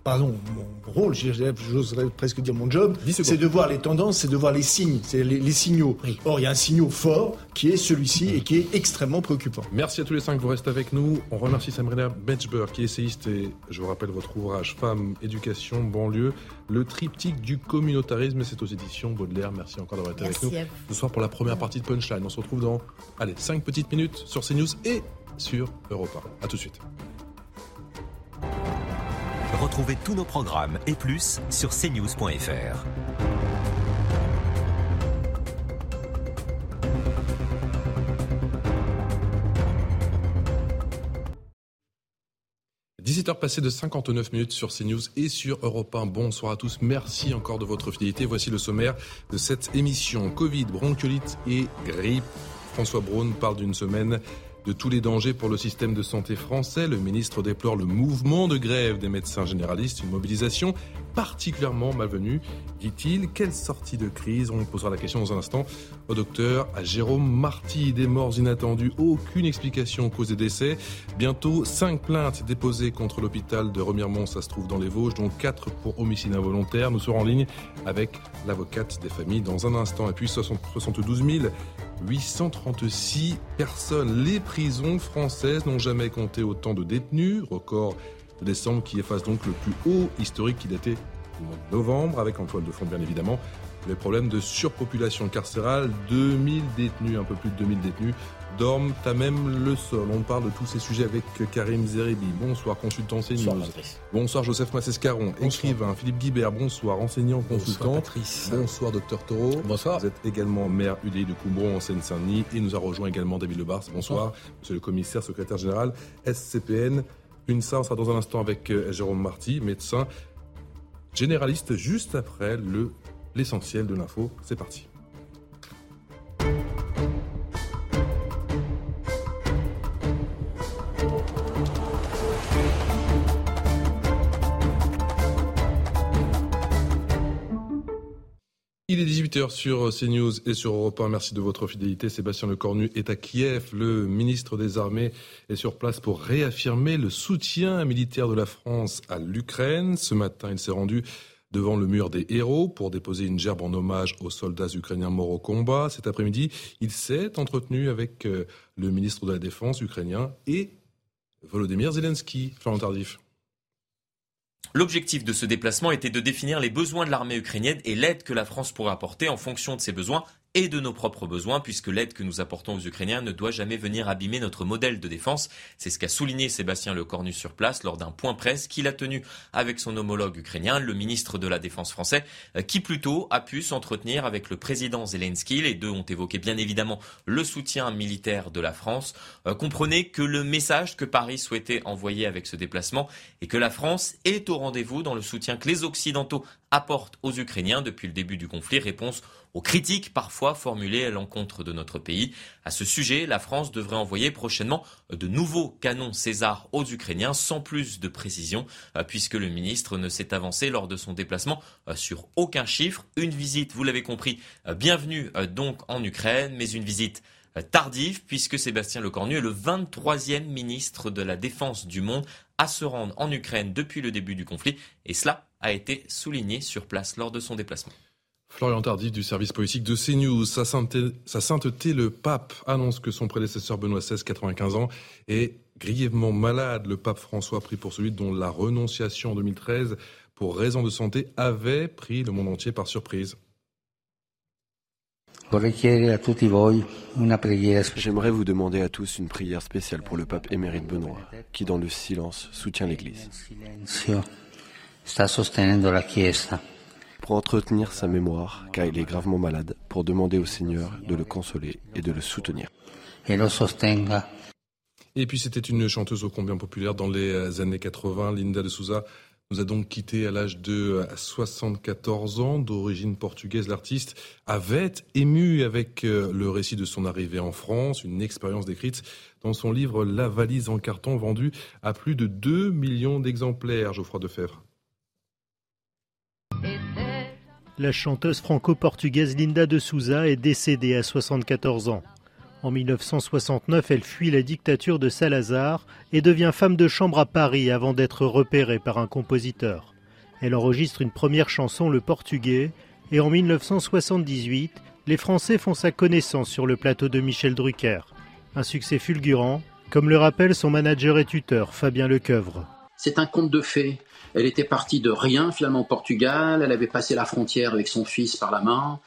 pardon, mon rôle, j'oserais presque dire mon job, c'est de voir les tendances, c'est de voir les signes, c'est les, signaux. Or, il y a un signal fort qui est celui-ci et qui est extrêmement préoccupant. Merci à tous les cinq, vous restez avec nous. On remercie Sabrina Benchber, qui est essayiste et je vous rappelle votre ouvrage Femmes, éducation, banlieue, le triptyque du communautarisme, c'est aux éditions Baudelaire. Merci encore d'avoir été avec nous ce soir pour la première partie de Punchline. On se retrouve dans, allez, cinq petites minutes sur CNews et sur Europa. A tout de suite. Retrouvez tous nos programmes et plus sur cnews.fr. « 17h passées de 59 minutes sur CNews et sur Europe 1. Bonsoir à tous. Merci encore de votre fidélité. Voici le sommaire de cette émission. Covid, bronchiolite et grippe. François Braun parle d'une semaine de tous les dangers pour le système de santé français. Le ministre déplore le mouvement de grève des médecins généralistes, une mobilisation particulièrement malvenue, dit-il. Quelle sortie de crise? On posera la question dans un instant au docteur à Jérôme Marty. Des morts inattendues, aucune explication cause des décès. Bientôt, cinq plaintes déposées contre l'hôpital de Remiremont, ça se trouve dans les Vosges, dont quatre pour homicide involontaire. Nous serons en ligne avec l'avocate des familles dans un instant. Et puis 72 836 personnes. Les prisons françaises n'ont jamais compté autant de détenus, record de décembre qui efface donc le plus haut historique qui datait du mois de novembre, avec en toile de fond bien évidemment les problèmes de surpopulation carcérale. 2000 détenus, un peu plus de 2000 détenus, dorment à même le sol. On parle de tous ces sujets avec Karim Zeribi. Bonsoir, consultant CNews. Bonsoir, bonsoir Joseph Massescaron, écrivain. Philippe Guibert, bonsoir, enseignant, consultant. Bonsoir, docteur Taureau. Bonsoir. Vous êtes également maire UDI de Coubron en Seine-Saint-Denis et nous a rejoint également David Lebars. Bonsoir. Monsieur le commissaire, secrétaire général SCPN. Une ça, sera dans un instant avec euh, Jérôme Marty, médecin généraliste, juste après le l'essentiel de l'info. C'est parti. Il est 18h sur CNews et sur Europe 1. Merci de votre fidélité. Sébastien Lecornu est à Kiev. Le ministre des Armées est sur place pour réaffirmer le soutien militaire de la France à l'Ukraine. Ce matin, il s'est rendu devant le mur des héros pour déposer une gerbe en hommage aux soldats ukrainiens morts au combat. Cet après-midi, il s'est entretenu avec euh, le ministre de la Défense ukrainien et Volodymyr Zelensky. Florent Tardif. L'objectif de ce déplacement était de définir les besoins de l'armée ukrainienne et l'aide que la France pourrait apporter en fonction de ses besoins et de nos propres besoins, puisque l'aide que nous apportons aux Ukrainiens ne doit jamais venir abîmer notre modèle de défense. C'est ce qu'a souligné Sébastien Lecornu sur place lors d'un point presse qu'il a tenu avec son homologue ukrainien, le ministre de la Défense français, euh, qui plutôt a pu s'entretenir avec le président Zelensky. Les deux ont évoqué bien évidemment le soutien militaire de la France. Euh, comprenez que le message que Paris souhaitait envoyer avec ce déplacement est que la France est au rendez-vous dans le soutien que les Occidentaux apportent aux Ukrainiens depuis le début du conflit. Réponse aux critiques parfois formulées à l'encontre de notre pays. À ce sujet, la France devrait envoyer prochainement de nouveaux canons César aux Ukrainiens sans plus de précision, euh, puisque le ministre ne s'est avancé lors de son déplacement euh, sur aucun chiffre. Une visite, vous l'avez compris, euh, bienvenue donc en Ukraine, mais une visite tardive, puisque Sébastien Lecornu est le 23e ministre de la Défense du monde à se rendre en Ukraine depuis le début du conflit, et cela a été souligné sur place lors de son déplacement. Florian Tardif du service politique de CNews. Sa sainteté, le pape annonce que son prédécesseur Benoît XVI, 95 ans, est grièvement malade. Le pape François pris pour celui dont la renonciation en 2013 pour raison de santé avait pris le monde entier par surprise. J'aimerais vous demander à tous une prière spéciale pour le pape émérite Benoît, qui dans le silence soutient l'Église pour entretenir sa mémoire, car il est gravement malade, pour demander au Seigneur de le consoler et de le soutenir. Et puis c'était une chanteuse ô combien populaire dans les années 80, Linda de Souza nous a donc quitté à l'âge de 74 ans, d'origine portugaise. L'artiste avait ému avec euh, le récit de son arrivée en France, une expérience décrite dans son livre La valise en carton, vendu à plus de 2 millions d'exemplaires, Geoffroy Defebvre. La chanteuse franco-portugaise Linda de Souza est décédée à 74 ans. En 1969, elle fuit la dictature de Salazar et devient femme de chambre à Paris avant d'être repérée par un compositeur. Elle enregistre une première chanson, le portugais, et en 1978, les Français font sa connaissance sur le plateau de Michel Drucker. Un succès fulgurant, comme le rappelle son manager et tuteur, Fabien Lecoeuvre. C'est un conte de fées. Elle était partie de rien finalement au Portugal, elle avait passé la frontière avec son fils par la main,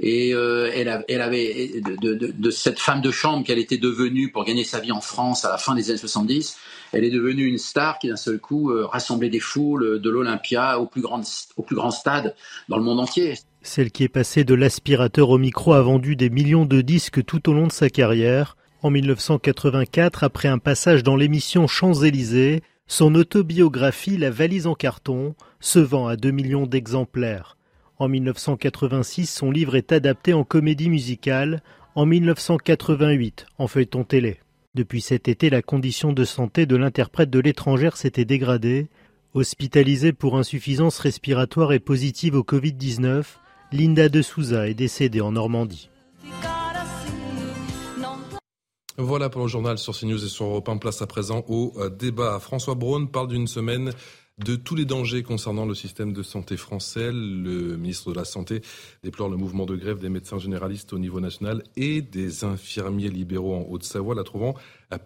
et euh, elle, avait de, cette femme de chambre qu'elle était devenue pour gagner sa vie en France à la fin des années 70, elle est devenue une star qui d'un seul coup euh, rassemblait des foules de l'Olympia au plus grand au plus grand stade dans le monde entier. Celle qui est passée de l'aspirateur au micro a vendu des millions de disques tout au long de sa carrière. En 1984, après un passage dans l'émission Champs-Élysées, son autobiographie La valise en carton se vend à 2 millions d'exemplaires. En 1986, son livre est adapté en comédie musicale, en 1988 en feuilleton télé. Depuis cet été, la condition de santé de l'interprète de l'étrangère s'était dégradée. Hospitalisée pour insuffisance respiratoire et positive au Covid-19, Linda de Souza est décédée en Normandie. Voilà pour le journal sur CNews et sur Europe 1. Place à présent au euh, débat. François Braun parle d'une semaine de tous les dangers concernant le système de santé français. Le ministre de la Santé déplore le mouvement de grève des médecins généralistes au niveau national et des infirmiers libéraux en Haute-Savoie, la trouvant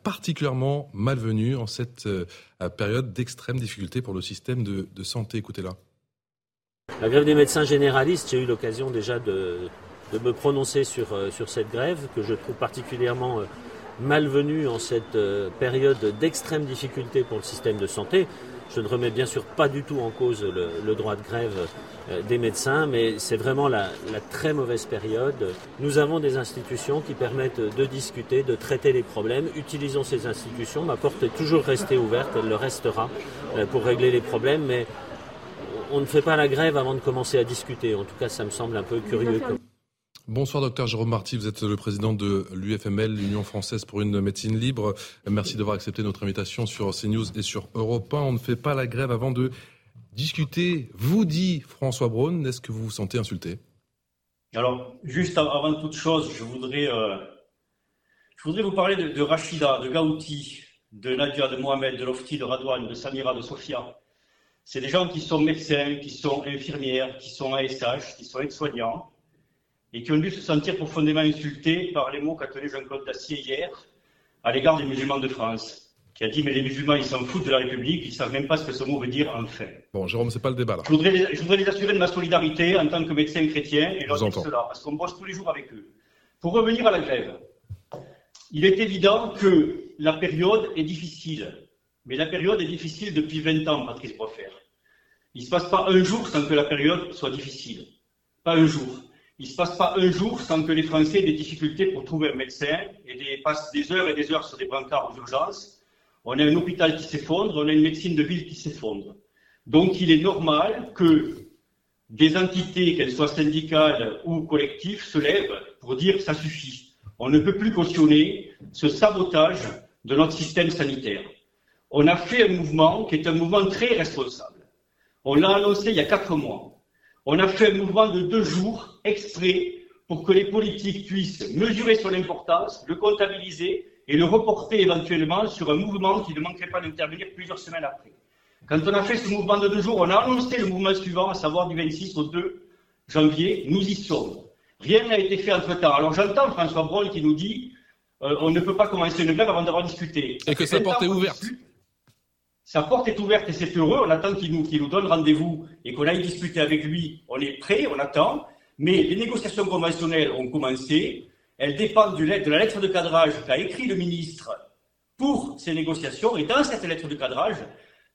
particulièrement malvenue en cette euh, période d'extrême difficulté pour le système de, santé. Écoutez-la. La grève des médecins généralistes, j'ai eu l'occasion déjà de, me prononcer sur, euh, cette grève que je trouve particulièrement euh, malvenue en cette période d'extrême difficulté pour le système de santé. Je ne remets bien sûr pas du tout en cause le, droit de grève euh, des médecins, mais c'est vraiment la, très mauvaise période. Nous avons des institutions qui permettent de discuter, de traiter les problèmes. Utilisons ces institutions. Ma porte est toujours restée ouverte, elle le restera euh, pour régler les problèmes, mais on ne fait pas la grève avant de commencer à discuter. En tout cas, ça me semble un peu curieux. Bonsoir docteur Jérôme Marty, vous êtes le président de l'UFML, l'Union française pour une médecine libre. Merci d'avoir accepté notre invitation sur CNews et sur Europe 1. On ne fait pas la grève avant de discuter. Vous dit François Braun, est-ce que vous vous sentez insulté? Alors, juste avant toute chose, je voudrais, euh, vous parler de, Rachida, de Gaouti, de Nadia, de Mohamed, de Lofti, de Radouane, de Samira, de Sofia. C'est des gens qui sont médecins, qui sont infirmières, qui sont ASH, qui sont aides-soignants et qui ont dû se sentir profondément insultés par les mots qu'a tenu Jean-Claude Dacier hier à l'égard des musulmans de France, qui a dit mais les musulmans ils s'en foutent de la République, ils ne savent même pas ce que ce mot veut dire en fait. Bon, Jérôme, c'est pas le débat là. Je voudrais, les, je voudrais les assurer de ma solidarité en tant que médecin chrétien et leur dire cela, parce qu'on bosse tous les jours avec eux. Pour revenir à la grève, il est évident que la période est difficile, mais la période est difficile depuis 20 ans, Patrice Broffer. Il ne se passe pas un jour sans que la période soit difficile. Pas un jour. Il ne se passe pas un jour sans que les Français aient des difficultés pour trouver un médecin et passent des heures et des heures sur des brancards aux urgences. On a un hôpital qui s'effondre, on a une médecine de ville qui s'effondre. Donc il est normal que des entités, qu'elles soient syndicales ou collectives, se lèvent pour dire ça suffit. On ne peut plus cautionner ce sabotage de notre système sanitaire. On a fait un mouvement qui est un mouvement très responsable. On l'a annoncé il y a quatre mois. On a fait un mouvement de deux jours exprès pour que les politiques puissent mesurer son importance, le comptabiliser et le reporter éventuellement sur un mouvement qui ne manquerait pas d'intervenir plusieurs semaines après. Quand on a fait ce mouvement de deux jours, on a annoncé le mouvement suivant, à savoir du 26 au 2 janvier. Nous y sommes. Rien n'a été fait entre-temps. Alors j'entends François Braun qui nous dit euh, on ne peut pas commencer une grève avant d'avoir discuté. Et que sa porte est ouverte. Sa porte est ouverte et c'est heureux. On attend qu'il nous, donne rendez-vous et qu'on aille discuter avec lui. On est prêt, on attend. Mais les négociations conventionnelles ont commencé. Elles dépendent de la lettre de cadrage qu'a écrit le ministre pour ces négociations. Et dans cette lettre de cadrage,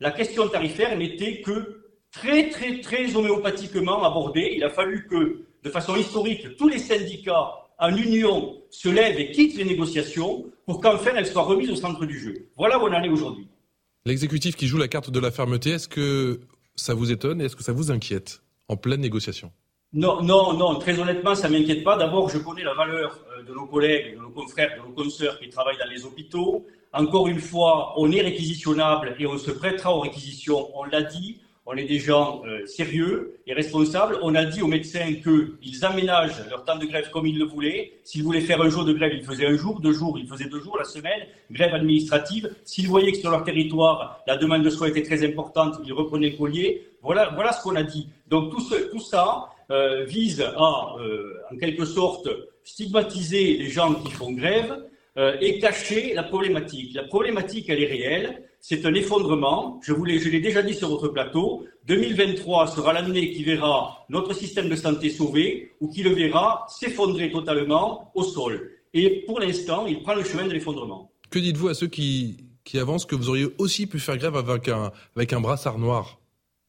la question tarifaire n'était que très, très, très homéopathiquement abordée. Il a fallu que, de façon historique, tous les syndicats en union se lèvent et quittent les négociations pour qu'enfin elle soit remise au centre du jeu. Voilà où on en est aujourd'hui. L'exécutif qui joue la carte de la fermeté, est-ce que ça vous étonne et est-ce que ça vous inquiète en pleine négociation? Non, non, non, très honnêtement, ça ne m'inquiète pas. D'abord, je connais la valeur euh, de nos collègues, de nos confrères, de nos consoeurs qui travaillent dans les hôpitaux. Encore une fois, on est réquisitionnable et on se prêtera aux réquisitions. On l'a dit, on est des gens euh, sérieux et responsables. On a dit aux médecins qu'ils aménagent leur temps de grève comme ils le voulaient. S'ils voulaient faire un jour de grève, ils faisaient un jour, deux jours, ils faisaient deux jours la semaine, grève administrative. S'ils voyaient que sur leur territoire, la demande de soins était très importante, ils reprenaient le collier. Voilà, voilà ce qu'on a dit. Donc tout, tout ça euh, vise à, euh, en quelque sorte, stigmatiser les gens qui font grève et cacher la problématique. La problématique, elle est réelle c'est un effondrement. Je, vous je l'ai déjà dit sur votre plateau. 2023 sera l'année qui verra notre système de santé sauvé ou qui le verra s'effondrer totalement au sol. Et pour l'instant, il prend le chemin de l'effondrement. Que dites-vous à ceux qui, qui avancent que vous auriez aussi pu faire grève avec un, avec un brassard noir?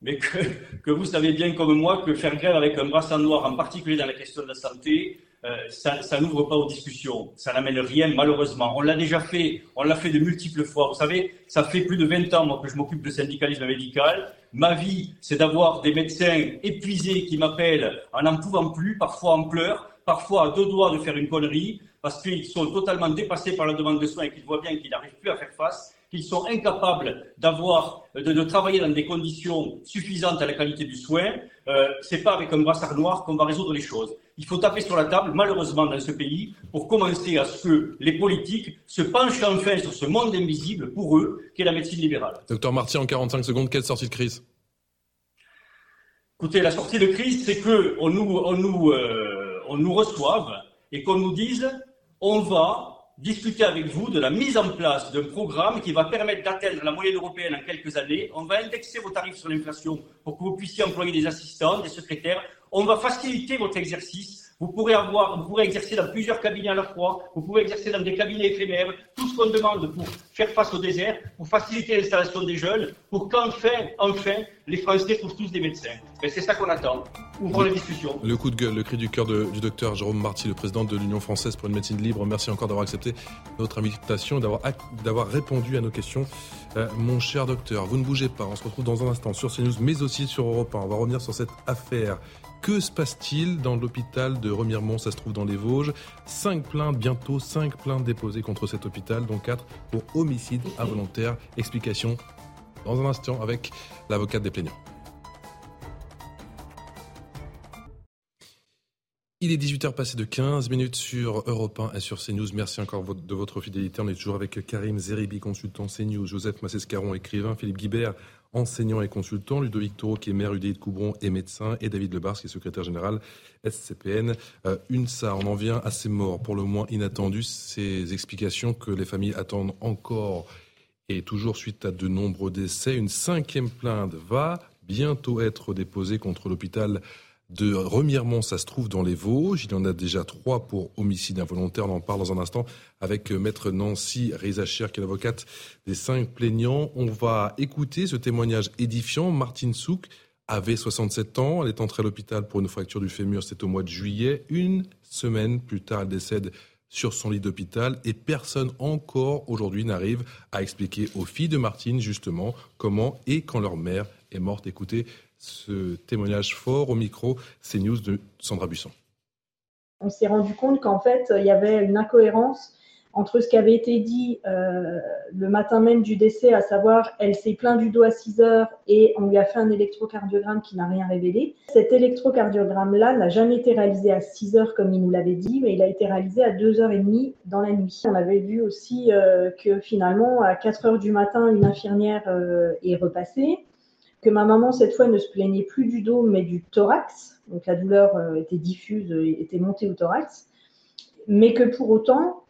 Mais que, que, vous savez bien comme moi que faire grève avec un brassard noir, en particulier dans la question de la santé, euh, ça, n'ouvre pas aux discussions. Ça n'amène rien, malheureusement. On l'a déjà fait, on l'a fait de multiples fois. Vous savez, ça fait plus de 20 ans moi, que je m'occupe de syndicalisme médical. Ma vie, c'est d'avoir des médecins épuisés qui m'appellent en n'en pouvant plus, parfois en pleurs, parfois à deux doigts de faire une connerie, parce qu'ils sont totalement dépassés par la demande de soins et qu'ils voient bien qu'ils n'arrivent plus à faire face qu'ils sont incapables d'avoir, de, de, travailler dans des conditions suffisantes à la qualité du soin, euh, c'est pas avec un brassard noir qu'on va résoudre les choses. Il faut taper sur la table, malheureusement, dans ce pays, pour commencer à ce que les politiques se penchent enfin sur ce monde invisible pour eux, qui est la médecine libérale. Docteur Marty, en 45 secondes, quelle sortie de crise? Écoutez, la sortie de crise, c'est que on nous, on nous, euh, on nous reçoive et qu'on nous dise, on va discuter avec vous de la mise en place d'un programme qui va permettre d'atteindre la moyenne européenne en quelques années. On va indexer vos tarifs sur l'inflation pour que vous puissiez employer des assistants, des secrétaires. On va faciliter votre exercice. Vous pourrez avoir, vous pourrez exercer dans plusieurs cabinets à la fois. Vous pouvez exercer dans des cabinets éphémères. Tout ce qu'on demande pour faire face au désert, pour faciliter l'installation des jeunes, pour qu'enfin, enfin, les Français trouvent tous des médecins. Et c'est ça qu'on attend. Ouvrons les discussions. Le coup de gueule, le cri du cœur du docteur Jérôme Marty, le président de l'Union française pour une médecine libre. Merci encore d'avoir accepté notre invitation, d'avoir, d'avoir répondu à nos questions. Euh, mon cher docteur, vous ne bougez pas. On se retrouve dans un instant sur CNews, mais aussi sur Europe 1. On va revenir sur cette affaire que se passe-t-il dans l'hôpital de Remiremont? Ça se trouve dans les Vosges. Cinq plaintes, bientôt cinq plaintes déposées contre cet hôpital, dont quatre pour homicide involontaire. Explication dans un instant avec l'avocate des plaignants. Il est 18h passé de 15 minutes sur Europe 1 et sur CNews. Merci encore de votre fidélité. On est toujours avec Karim Zeribi, consultant CNews, Joseph Massescaron, écrivain, Philippe Guibert, enseignant et consultant, Ludovic Taureau, qui est maire UDI de Coubron et médecin, et David Lebars, qui est secrétaire général SCPN. Euh, UNSA, on en vient à ces morts, pour le moins inattendues, ces explications que les familles attendent encore et toujours suite à de nombreux décès. Une cinquième plainte va bientôt être déposée contre l'hôpital de Remiremont, ça se trouve dans les Vosges. Il y en a déjà trois pour homicide involontaire. On en parle dans un instant avec euh, maître Nancy Rizacher, qui est l'avocate des cinq plaignants. On va écouter ce témoignage édifiant. Martine Souk avait 67 ans. Elle est entrée à l'hôpital pour une fracture du fémur. C'est au mois de juillet. Une semaine plus tard, elle décède sur son lit d'hôpital et personne encore aujourd'hui n'arrive à expliquer aux filles de Martine justement comment et quand leur mère est morte. Écoutez ce témoignage fort au micro CNews de Sandra Busson. On s'est rendu compte qu'en fait, il y avait une incohérence entre ce qui avait été dit euh, le matin même du décès, à savoir elle s'est plaint du dos à 6 heures et on lui a fait un électrocardiogramme qui n'a rien révélé. Cet électrocardiogramme-là n'a jamais été réalisé à 6 heures comme il nous l'avait dit, mais il a été réalisé à 2h30 dans la nuit. On avait vu aussi euh, que finalement, à 4 heures du matin, une infirmière euh, est repassée que ma maman, cette fois, ne se plaignait plus du dos, mais du thorax. Donc la douleur euh, était diffuse, était montée au thorax. Mais que pour autant,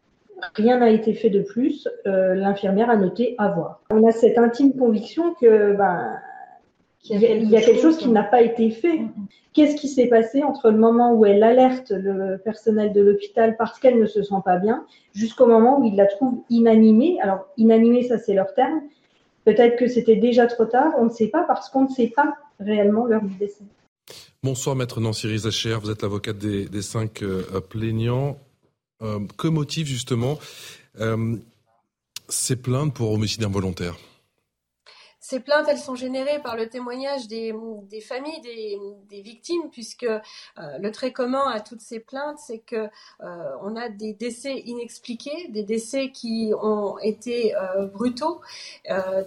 rien n'a été fait de plus. Euh, l'infirmière a noté avoir. On a cette intime conviction que ben, il y a, quelque chose qui n'a pas été fait. Mm, mm. Qu'est-ce qui s'est passé entre le moment où elle alerte le personnel de l'hôpital parce qu'elle ne se sent pas bien, jusqu'au moment où il la trouve inanimée? Alors, inanimée, ça c'est leur terme, Peut-être que c'était déjà trop tard, on ne sait pas parce qu'on ne sait pas réellement l'heure du décès. Bonsoir Maître Nancy Rizacher, vous êtes l'avocate des, cinq euh, plaignants. Euh, que motive justement ces plaintes pour homicide involontaire? Ces plaintes, elles sont générées par le témoignage des, familles des, victimes, puisque euh, le trait commun à toutes ces plaintes, c'est que euh, on a des décès inexpliqués, des décès qui ont été euh, brutaux.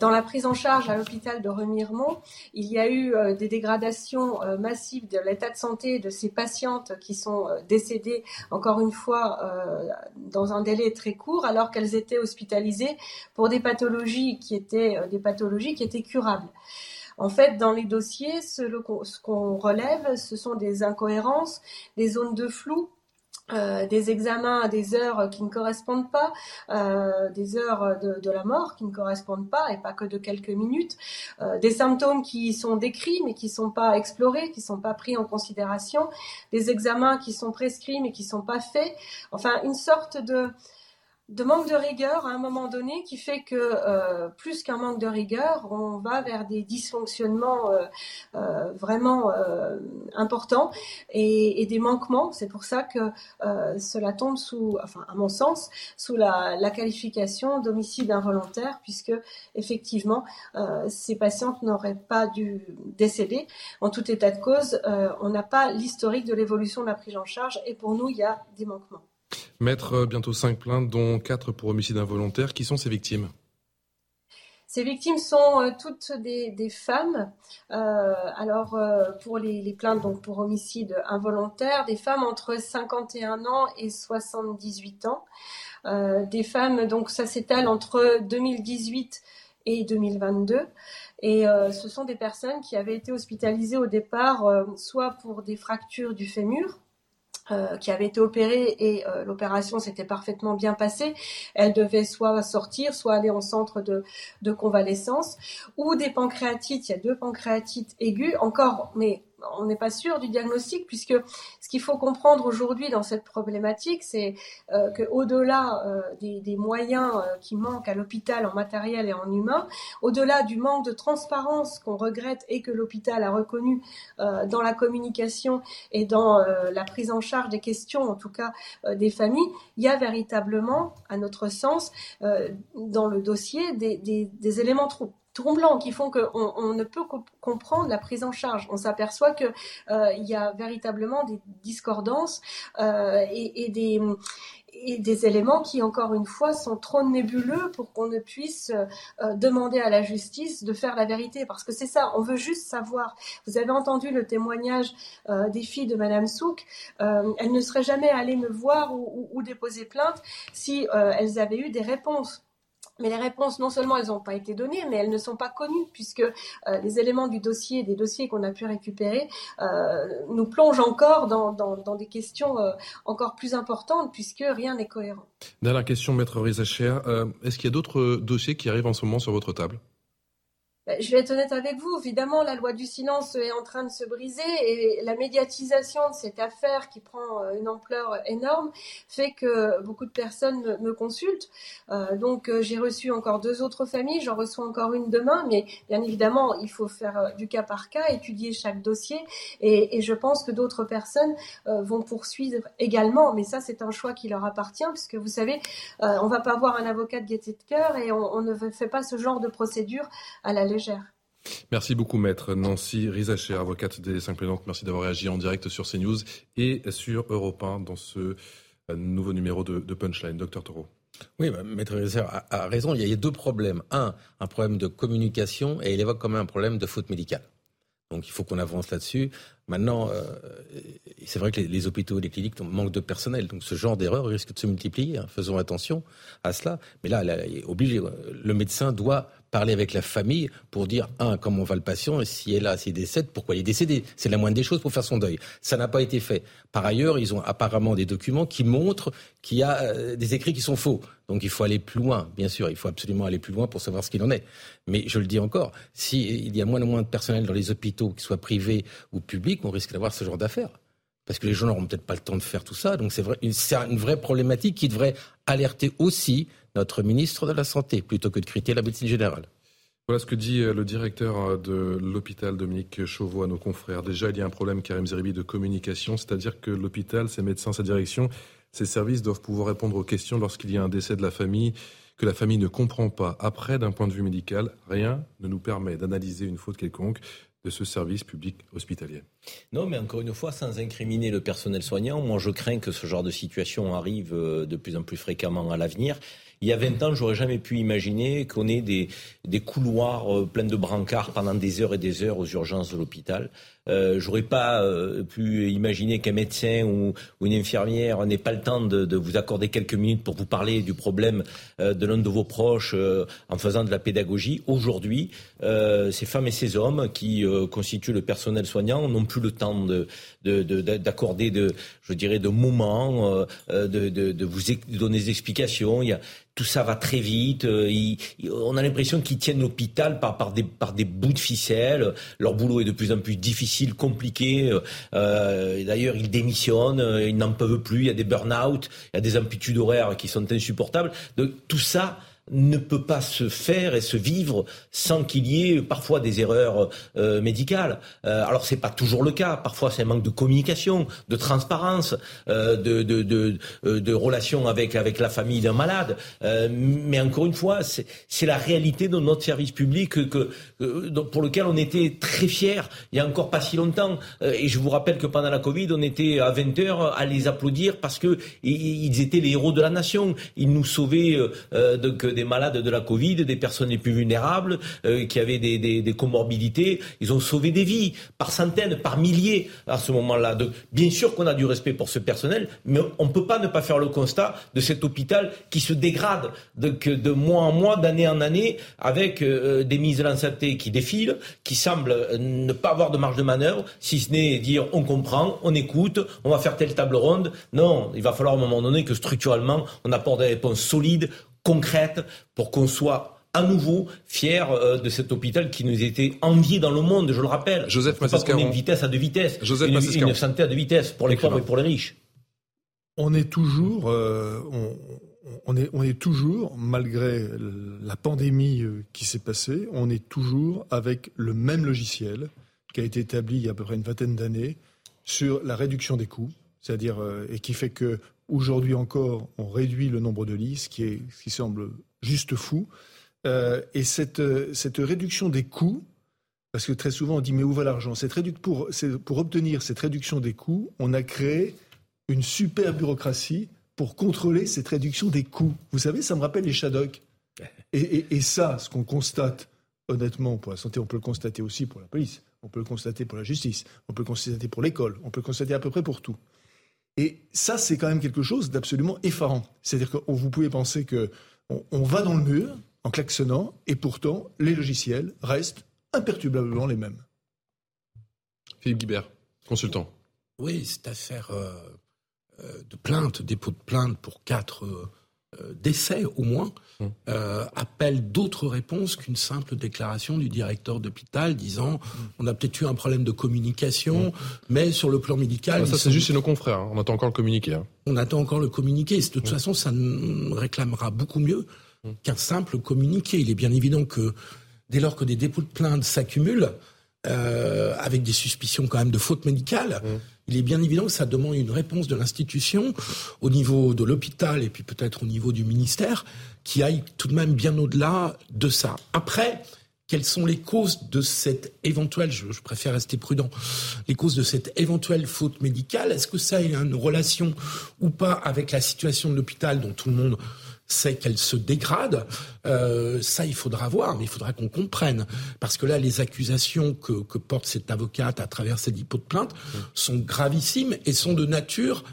dans la prise en charge à l'hôpital de Remiremont, il y a eu des dégradations massives de l'état de santé de ces patientes qui sont décédées, encore une fois, dans un délai très court, alors qu'elles étaient hospitalisées pour des pathologies qui étaient des pathologies qui étaient curables. En fait, dans les dossiers, ce qu'on relève, ce sont des incohérences, des zones de flou, euh, des examens à des heures qui ne correspondent pas, euh, des heures de, la mort qui ne correspondent pas, et pas que de quelques minutes, euh, des symptômes qui sont décrits mais qui ne sont pas explorés, qui ne sont pas pris en considération, des examens qui sont prescrits mais qui ne sont pas faits, enfin une sorte de de manque de rigueur à un moment donné qui fait que euh, plus qu'un manque de rigueur, on va vers des dysfonctionnements euh, euh, vraiment importants et, des manquements. C'est pour ça que cela tombe sous, enfin à mon sens, sous la, la qualification d'homicide involontaire, puisque effectivement ces patientes n'auraient pas dû décéder. En tout état de cause, on n'a pas l'historique de l'évolution de la prise en charge et pour nous il y a des manquements. Maître, euh, bientôt cinq plaintes, dont quatre pour homicide involontaire. Qui sont ces victimes? Ces victimes sont euh, toutes des, femmes. Euh, alors pour les, plaintes donc pour homicide involontaire, des femmes entre 51 ans et 78 ans. des femmes donc ça s'étale entre 2018 et 2022. Et ce sont des personnes qui avaient été hospitalisées au départ, soit pour des fractures du fémur, euh, qui avait été opérée et euh, l'opération s'était parfaitement bien passée. Elle devait soit sortir, soit aller en centre de, de convalescence, ou des pancréatites. Il y a deux pancréatites aiguës, encore, mais on n'est pas sûr du diagnostic puisque ce qu'il faut comprendre aujourd'hui dans cette problématique, c'est euh, qu'au-delà euh, des, moyens euh, qui manquent à l'hôpital en matériel et en humain, au-delà du manque de transparence qu'on regrette et que l'hôpital a reconnu dans la communication et dans la prise en charge des questions, en tout cas des familles, il y a véritablement, à notre sens, dans le dossier des, éléments trop tromblants qui font qu'on on ne peut comprendre la prise en charge. On s'aperçoit qu'il euh, y a véritablement des discordances euh, et, des et des éléments qui, encore une fois, sont trop nébuleux pour qu'on ne puisse euh, demander à la justice de faire la vérité. Parce que c'est ça, on veut juste savoir. Vous avez entendu le témoignage des filles de Madame Souk. elles ne seraient jamais allées me voir ou, ou déposer plainte si elles avaient eu des réponses. Mais les réponses, non seulement elles n'ont pas été données, mais elles ne sont pas connues, puisque euh, les éléments du dossier, des dossiers qu'on a pu récupérer, euh, nous plongent encore dans, des questions euh, encore plus importantes, puisque rien n'est cohérent. Dernière question, Maître Rizacher. Est-ce qu'il y a d'autres dossiers qui arrivent en ce moment sur votre table? Je vais être honnête avec vous, évidemment, la loi du silence est en train de se briser et la médiatisation de cette affaire qui prend euh, une ampleur énorme fait que beaucoup de personnes me, consultent. Euh, donc euh, j'ai reçu encore deux autres familles, j'en reçois encore une demain, mais bien évidemment, il faut faire du cas par cas, étudier chaque dossier et, je pense que d'autres personnes vont poursuivre également, mais ça c'est un choix qui leur appartient puisque vous savez, on va pas avoir un avocat de gaieté de cœur et on, on ne fait pas ce genre de procédure à la Merci beaucoup, maître Nancy Rizacher, avocate des 5 plaignantes. Merci d'avoir réagi en direct sur CNews et sur Europe 1 dans ce euh, nouveau numéro de, Punchline. Docteur Taureau. Oui, bah, maître Rizacher a, raison. Il y a deux problèmes. Un, un problème de communication et il évoque quand même un problème de faute médicale. Donc il faut qu'on avance là-dessus. Maintenant, euh, c'est vrai que les, hôpitaux et les cliniques manquent de personnel, donc ce genre d'erreur risque de se multiplier. Hein. Faisons attention à cela. Mais là, là, obligé, le médecin doit parler avec la famille pour dire, un, comment va le patient, et si elle a, s'il décède, pourquoi il est décédé? C'est la moindre des choses pour faire son deuil. Ça n'a pas été fait. Par ailleurs, ils ont apparemment des documents qui montrent qu'il y a euh, des écrits qui sont faux. Donc il faut aller plus loin, bien sûr, il faut absolument aller plus loin pour savoir ce qu'il en est. Mais je le dis encore, s'il y a moins en moins de personnel dans les hôpitaux, qu'ils soient privés ou publics, on risque d'avoir ce genre d'affaires parce que les gens n'auront peut-être pas le temps de faire tout ça. Donc c'est une vraie problématique qui devrait alerter aussi notre ministre de la Santé, plutôt que de critiquer la médecine générale. Voilà ce que dit euh, le directeur euh, de l'hôpital Dominique Chauveau à nos confrères. Déjà, il y a un problème, Karim Zeribi, de communication, c'est-à-dire que l'hôpital, ses médecins, sa direction Ces services doivent pouvoir répondre aux questions lorsqu'il y a un décès de la famille que la famille ne comprend pas. Après, d'un point de vue médical, rien ne nous permet d'analyser une faute quelconque de ce service public hospitalier. Non, mais encore une fois, sans incriminer le personnel soignant, moi je crains que ce genre de situation arrive euh, de plus en plus fréquemment à l'avenir. Il y a 20 ans, j'aurais jamais pu imaginer qu'on ait des, couloirs euh, pleins de brancards pendant des heures et des heures aux urgences de l'hôpital. Euh, J'aurais pas euh, pu imaginer qu'un médecin ou, une infirmière n'ait pas le temps de, vous accorder quelques minutes pour vous parler du problème euh, de l'un de vos proches euh, en faisant de la pédagogie. Aujourd'hui, ces femmes et ces hommes qui constituent le personnel soignant n'ont plus le temps d'accorder de, de, de, je dirais, de moments, de, vous donner des explications. Tout ça va très vite. On a l'impression qu'ils tiennent l'hôpital par des bouts de ficelle. Leur boulot est de plus en plus difficile, compliqué. Euh, D'ailleurs, ils démissionnent, euh, ils n'en peuvent plus. Il y a des burn-out, il y a des amplitudes horaires qui sont insupportables. Tout ça ne peut pas se faire et se vivre sans qu'il y ait parfois des erreurs euh, médicales. Euh, alors c'est pas toujours le cas. Parfois c'est un manque de communication, de transparence, euh, de, euh, de, relation avec avec la famille d'un malade. Mais encore une fois, c'est la réalité de notre service public que, pour lequel on était très fiers il y a encore pas si longtemps. et je vous rappelle que pendant la Covid, on était à 20 heures à les applaudir parce que ils étaient les héros de la nation. Ils nous sauvaient de des malades de la Covid, des personnes les plus vulnérables, euh, qui avaient des, des, des, comorbidités. Ils ont sauvé des vies par centaines, par milliers à ce moment-là. Bien sûr qu'on a du respect pour ce personnel, mais on ne peut pas ne pas faire le constat de cet hôpital qui se dégrade de, de mois en mois, d'année en année, avec euh, des mises en santé qui défilent, qui semblent ne pas avoir de marge de manœuvre, si ce n'est dire on comprend, on écoute, on va faire telle table ronde. Non, il va falloir à un moment donné que structurellement, on apporte des réponses solides, concrète pour qu'on soit à nouveau fier euh, de cet hôpital qui nous était envié dans le monde, je le rappelle. Joseph pas une vitesse à deux vitesses, Joseph une, une santé à deux vitesses pour les pauvres et pour les riches. On est toujours, euh, on, on, est, on est toujours, malgré la pandémie euh, qui s'est passée, on est toujours avec le même logiciel qui a été établi il y a à peu près une vingtaine d'années sur la réduction des coûts, c'est-à-dire et qui fait que Aujourd'hui encore, on réduit le nombre de lits, ce qui, est, ce qui semble juste fou. Euh, et cette, cette réduction des coûts, parce que très souvent on dit mais où va l'argent? Pour, pour obtenir cette réduction des coûts, on a créé une super bureaucratie pour contrôler cette réduction des coûts. Vous savez, ça me rappelle les et, et ça, ce qu'on constate honnêtement pour la santé, on peut le constater aussi pour la police, on peut le constater pour la justice, on peut le constater pour l'école, on peut le constater à peu près pour tout. Et ça, c'est quand même quelque chose d'absolument effarant. C'est-à-dire que vous pouvez penser que on, va dans le mur en klaxonnant, et pourtant, les logiciels restent imperturbablement les mêmes. Philippe Guibert, consultant. Oui, cette affaire euh, euh, de plainte, dépôt de plainte pour quatre euh, euh, d'essais au moins, hum. euh, appelle d'autres réponses qu'une simple déclaration du directeur d'hôpital disant hum. on a peut-être eu un problème de communication, hum. mais sur le plan médical. Ah, ça, c'est juste chez nos confrères. Hein. On attend encore le communiqué. Hein. On attend encore le communiqué. De toute façon, ça réclamera beaucoup mieux qu'un simple communiqué. Il est bien évident que dès lors que des dépôts de plainte s'accumulent, euh, avec des suspicions quand même de faute médicale, il est bien évident que ça demande une réponse de l'institution au niveau de l'hôpital et puis peut-être au niveau du ministère qui aille tout de même bien au-delà de ça. Après, quelles sont les causes de cette éventuelle, je, préfère rester prudent, les causes de cette éventuelle faute médicale? Est-ce que ça a une relation ou pas avec la situation de l'hôpital dont tout le monde c'est qu'elle se dégrade. Euh, ça, il faudra voir, mais il faudra qu'on comprenne. Parce que là, les accusations que, que, porte cette avocate à travers ces dépôts de plainte sont gravissimes et sont de nature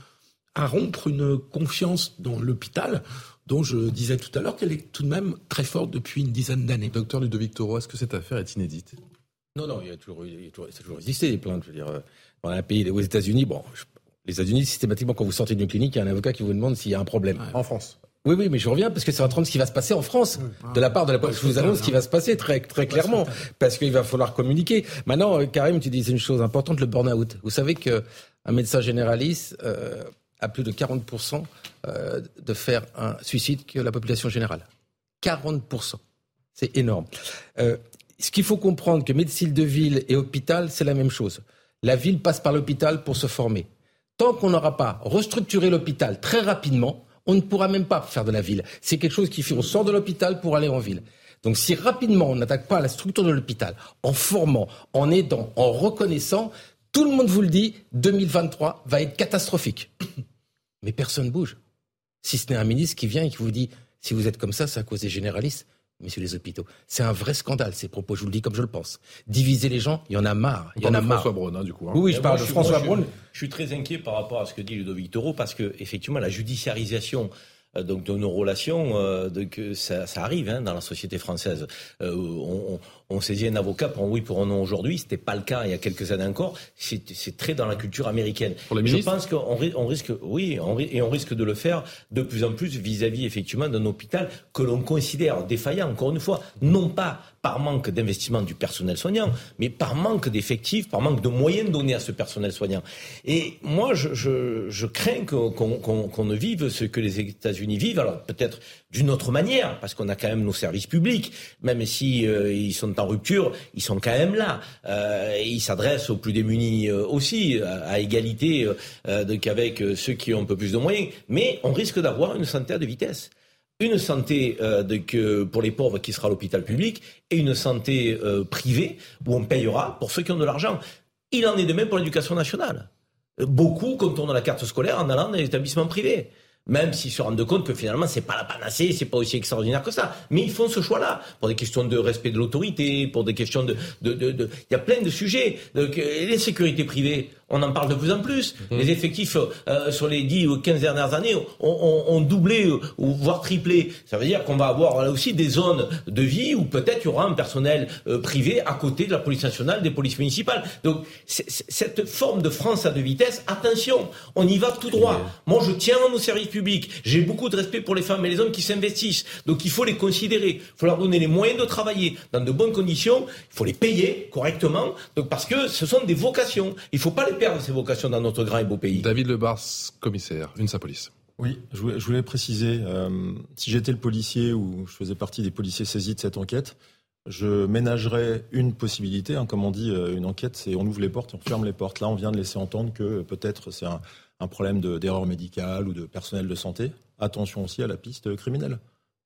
à rompre une confiance dans l'hôpital dont je disais tout à l'heure qu'elle est tout de même très forte depuis une dizaine d'années. Docteur Ludovic Toro, est-ce que cette affaire est inédite? Non, non, il y a toujours, il y a toujours, ça a toujours existé des plaintes. Je veux dire, euh, dans un pays, aux États-Unis, bon, les États-Unis, systématiquement, quand vous sortez d'une clinique, il y a un avocat qui vous demande s'il y a un problème. En France oui, oui, mais je reviens parce que c'est en train de ce qui va se passer en France, de la part de la police. Je vous annonce ce qui va se passer très, très clairement, parce qu'il va falloir communiquer. Maintenant, euh, Karim, tu disais une chose importante, le burn-out. Vous savez qu'un médecin généraliste euh, a plus de 40% euh, de faire un suicide que la population générale. 40%. C'est énorme. Euh, ce qu'il faut comprendre, que médecine de ville et hôpital, c'est la même chose. La ville passe par l'hôpital pour se former tant qu'on n'aura pas restructuré l'hôpital très rapidement, on ne pourra même pas faire de la ville. C'est quelque chose qui fait, on sort de l'hôpital pour aller en ville. Donc si rapidement on n'attaque pas la structure de l'hôpital, en formant, en aidant, en reconnaissant, tout le monde vous le dit, 2023 va être catastrophique. (coughs) Mais personne bouge. Si ce n'est un ministre qui vient et qui vous dit, si vous êtes comme ça, c'est à cause des généralistes messieurs les hôpitaux. C'est un vrai scandale, ces propos, je vous le dis comme je le pense. Diviser les gens, il y en a marre. Il y en a marre. François Braun, hein, du coup. Hein. Oui, je parle de François Braun. Je, suis très inquiet par rapport à ce que dit Ludovic Toro, parce que, effectivement, la judiciarisation euh, donc de nos relations, euh, que ça, arrive hein, dans la société française. Euh, on, on saisit un avocat pour un oui pour un non aujourd'hui. C'était pas le cas il y a quelques années encore. C'est très dans la culture américaine. Je pense qu'on on risque, oui, et on risque de le faire de plus en plus vis-à-vis effectivement d'un hôpital que l'on considère défaillant. Encore une fois, non pas par manque d'investissement du personnel soignant, mais par manque d'effectifs, par manque de moyens donnés à ce personnel soignant. Et moi, je, je, je crains qu'on ne vive ce que les États-Unis vivent. Alors peut-être d'une autre manière, parce qu'on a quand même nos services publics, même si euh, ils sont en rupture, ils sont quand même là. Euh, ils s'adressent aux plus démunis euh, aussi, à, égalité donc avec ceux qui ont un peu plus de moyens. Mais on risque d'avoir une santé à deux vitesses. Une santé de, pour les pauvres qui sera l'hôpital public et une santé privée où on payera pour ceux qui ont de l'argent. Il en est de même pour l'éducation nationale. Beaucoup contournent la carte scolaire en allant dans les établissements privés même s'ils se rendent compte que finalement c'est pas la panacée, c'est pas aussi extraordinaire que ça. Mais ils font ce choix-là pour des questions de respect de l'autorité, pour des questions de, de, de, il y a plein de sujets. Donc, les sécurités privées, on en parle de plus en plus. Mhm. Les effectifs euh, sur les 10 ou 15 dernières années ont, doublé ou voire triplé. Ça veut dire qu'on va avoir là aussi des zones de vie où peut-être il y aura un personnel euh, privé à côté de la police nationale, des polices municipales. Donc cette forme de France à deux vitesses, attention, on y va tout droit. Moi je tiens à nos services publics. J'ai beaucoup de respect pour les femmes et les hommes qui s'investissent. Donc il faut les considérer. Il faut leur donner les moyens de travailler dans de bonnes conditions. Il faut les payer correctement. Donc parce que ce sont des vocations. Il ne faut pas les perdre ces vocations dans notre grand et beau pays. David Lebars, commissaire, une police. Oui, je voulais, préciser, euh, si j'étais le policier ou je faisais partie des policiers saisis de cette enquête, je ménagerais une possibilité. Hein, comme on dit, euh, une enquête, c'est on ouvre les portes et on ferme les portes. Là, on vient de laisser entendre que peut-être c'est un, problème d'erreur médicale ou de personnel de santé. Attention aussi à la piste criminelle.